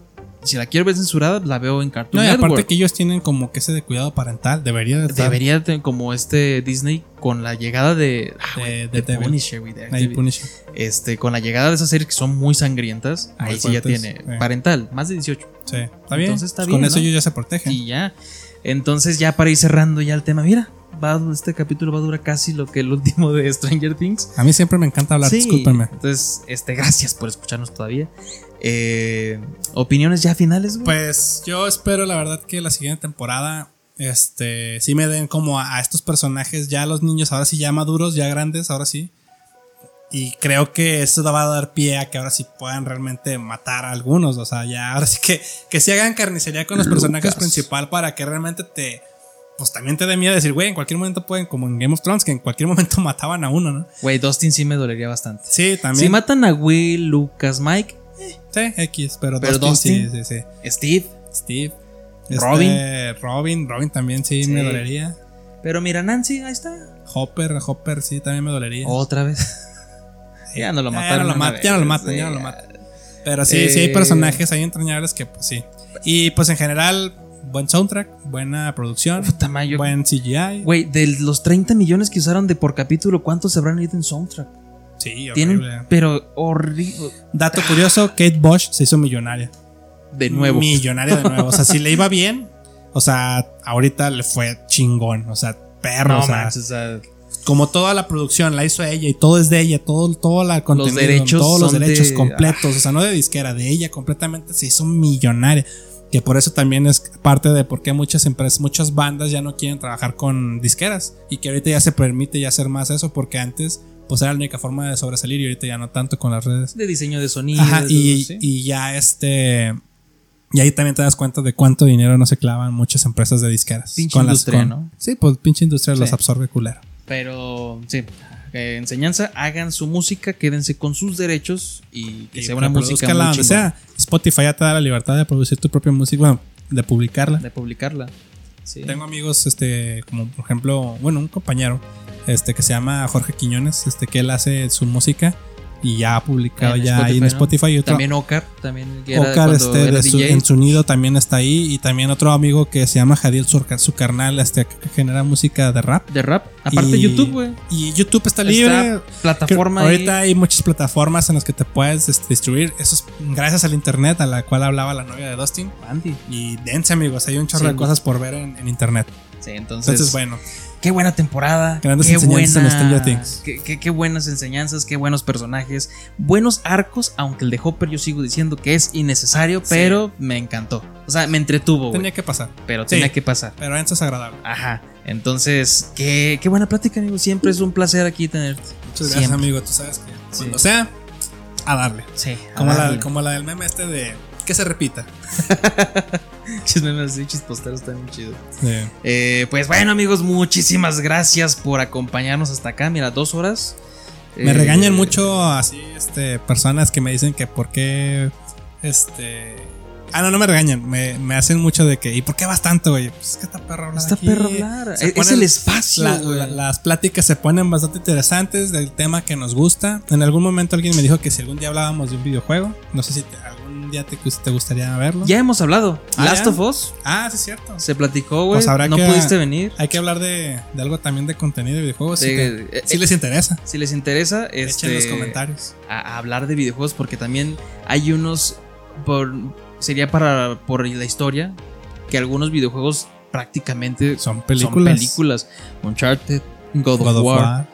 si la quiero ver censurada, la veo en Cartoon No, y Network. aparte que ellos tienen como que ese de cuidado parental. Debería de estar. Debería tener como este Disney con la llegada de, ah, De- de de. Punisher, de. Punisher. Este, con la llegada de esas series que son muy sangrientas, Muy ahí sí ya fuertes, tiene sí. parental, más de 18. Sí, está bien. Entonces está Pues bien, Con eso ¿no? ellos ya se protegen. Y ya. Entonces, ya para ir cerrando ya el tema, mira, va, este capítulo va a durar casi lo que el último de Stranger Things. A mí siempre me encanta hablar, Sí, discúlpenme. Entonces, este, gracias por escucharnos todavía. Eh, Opiniones ya finales, güey. Pues yo espero, la verdad, que la siguiente temporada. Este, sí me den como a, a estos personajes, ya los niños, ahora sí ya maduros, ya grandes, ahora sí. Y creo que eso va a dar pie a que ahora sí puedan realmente matar a algunos. O sea, ya ahora sí que, que se hagan carnicería con los personajes principal para que realmente te. Pues también te dé miedo decir, güey, en cualquier momento pueden, como en Game of Thrones, que en cualquier momento mataban a uno, ¿no? Güey, Dustin sí me dolería bastante. Sí, también. Si matan a Will, Lucas, Mike, sí, X, pero, Pero Dustin, Dustin. sí, sí, sí. Steve. Steve. Robin. Este, Robin, Robin también sí, Sí. me dolería. Pero mira, Nancy, ahí está. Hopper, Hopper sí también me dolería. Otra vez. ya no lo Ya mataron. no lo una mat- ya no lo matan, ya no lo matan. Pero sí, sí hay Eh, personajes ahí entrañables que pues sí. Y pues en general, buen soundtrack, buena producción, Puta buen CGI. Güey, de los 30 millones que usaron de por capítulo, ¿cuántos se habrán ido en soundtrack? Sí, Tienen, horrible. pero horrible. Dato curioso, Kate Bosch se hizo millonaria. De nuevo. Millonaria de nuevo. O sea, si le iba bien, o sea, ahorita le fue chingón. O sea, perro. No o sea, o sea, como toda la producción la hizo ella y todo es de ella, todo, todo la contenido, derechos todos los derechos de- completos, o sea, no de disquera, de ella completamente se hizo millonaria. Que por eso también es parte de por qué muchas empresas, muchas bandas ya no quieren trabajar con disqueras y que ahorita ya se permite ya hacer más eso porque antes pues era la única forma de sobresalir y ahorita ya no tanto con las redes. de diseño de sonido. Ajá, y, sí. y ya este y ahí también te das cuenta de cuánto dinero no se clavan muchas empresas de disqueras. Pinche con las- industria, con- ¿no? Sí, pues pinche industria Sí. los absorbe culero. Pero sí, eh, enseñanza, hagan su música, quédense con sus derechos y que Y sea una música muy donde sea. Spotify ya te da la libertad de producir tu propia música, bueno, de publicarla. de publicarla. Sí. Tengo amigos, este, como por ejemplo, bueno, un compañero, este, que se llama Jorge Quiñones, este, que él hace su música y ya ha publicado En ya ahí en ¿no? Spotify y otro. También Ocar, también que Ocar, este, era de su- en su nido también está ahí. Y también otro amigo que se llama Jadil, su, su carnal, este, que genera música de rap. de rap. Aparte Y- YouTube, güey. Y YouTube está libre. plataforma Creo- ahí. ahorita hay muchas plataformas en las que te puedes este, distribuir. Eso es gracias al internet, a la cual hablaba la novia de Dustin. Andy. Y dense, amigos, hay un chorro Sí, de cosas por ver en, en internet. Sí, entonces, Entonces, bueno, qué buena temporada. Grandes qué enseñanzas en Stranger Things. Qué, qué- qué buenas enseñanzas, qué buenos personajes, buenos arcos, aunque el de Hopper yo sigo diciendo que es innecesario, pero me encantó. O sea, me entretuvo, tenía que pasar. pero Sí. tenía que pasar. Pero eso es agradable. Ajá. Entonces, qué, qué buena plática, amigo. Siempre es un placer aquí tenerte. Muchas gracias, Siempre. amigo. Tú sabes que Sí. cuando sea, a darle. Sí. Como a la, darle. como la del meme este de que se repita. Chismemes así, chisposteros están bien chidos. Eh, pues bueno, amigos, muchísimas gracias por acompañarnos hasta acá. Mira, dos horas. Me Eh, regañan mucho así, este, personas que me dicen que por qué, este... Ah, no, no me regañan, me, me hacen mucho de que, ¿y por qué vas tanto, güey? Pues es que está perro hablar Está aquí. perro hablar. Es, ponen- el espacio, la- güey. la- las pláticas se ponen bastante interesantes del tema que nos gusta. En algún momento alguien me dijo que si algún día hablábamos de un videojuego, no sé si te- algún día te, te gustaría verlo. Ya hemos hablado. Ah, Last ¿ya? of Us. Ah, sí, es cierto. Se platicó, güey. Pues habrá no que- pudiste venir. Hay que hablar de, de algo también de contenido de videojuegos. De- si, te- eh, si eh, les interesa, Si les interesa, echen este, en los comentarios. a, a hablar de videojuegos, porque también hay unos por sería para por la historia que algunos videojuegos prácticamente Son películas. son películas. Uncharted, God, God of War, War,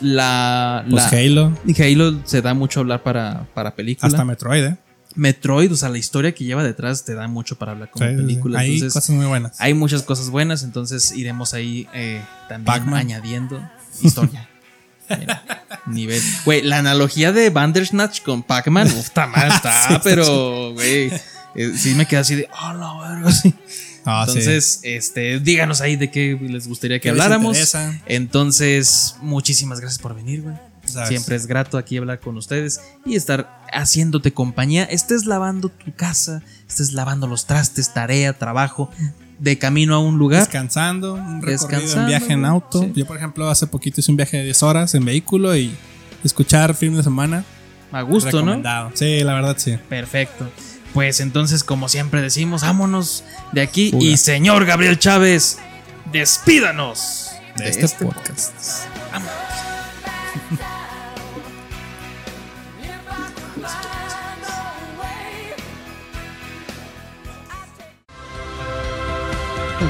la, pues la Halo, y Halo se da mucho a hablar para para película. hasta Metroid, ¿eh? Metroid, o sea, la historia que lleva detrás te da mucho para hablar como Sí, sí, sí. película. Hay entonces, cosas muy buenas. hay muchas cosas buenas, entonces iremos ahí eh, también añadiendo historia. Mira, nivel. Güey, la analogía de Bandersnatch con Pac-Man, uf, está mal, está, pero, güey, eh, sí me queda así de, oh, la verga, sí. Ah, sí. Entonces, este, díganos ahí de qué les gustaría que ¿Qué les habláramos. Entonces, muchísimas gracias por venir, güey. ¿Sabes? Siempre es grato aquí hablar con ustedes y estar haciéndote compañía. Estés lavando tu casa, estés lavando los trastes, tarea, trabajo, de camino a un lugar. Descansando, un recorrido Descansando, en viaje en auto. Sí. Yo, por ejemplo, hace poquito hice un viaje de 10 horas en vehículo y escuchar film de semana. A gusto, ¿no? Sí, la verdad sí. Perfecto. Pues entonces, como siempre decimos, vámonos de aquí. Fuga. Y señor Gabriel Chávez, despídanos De este podcast.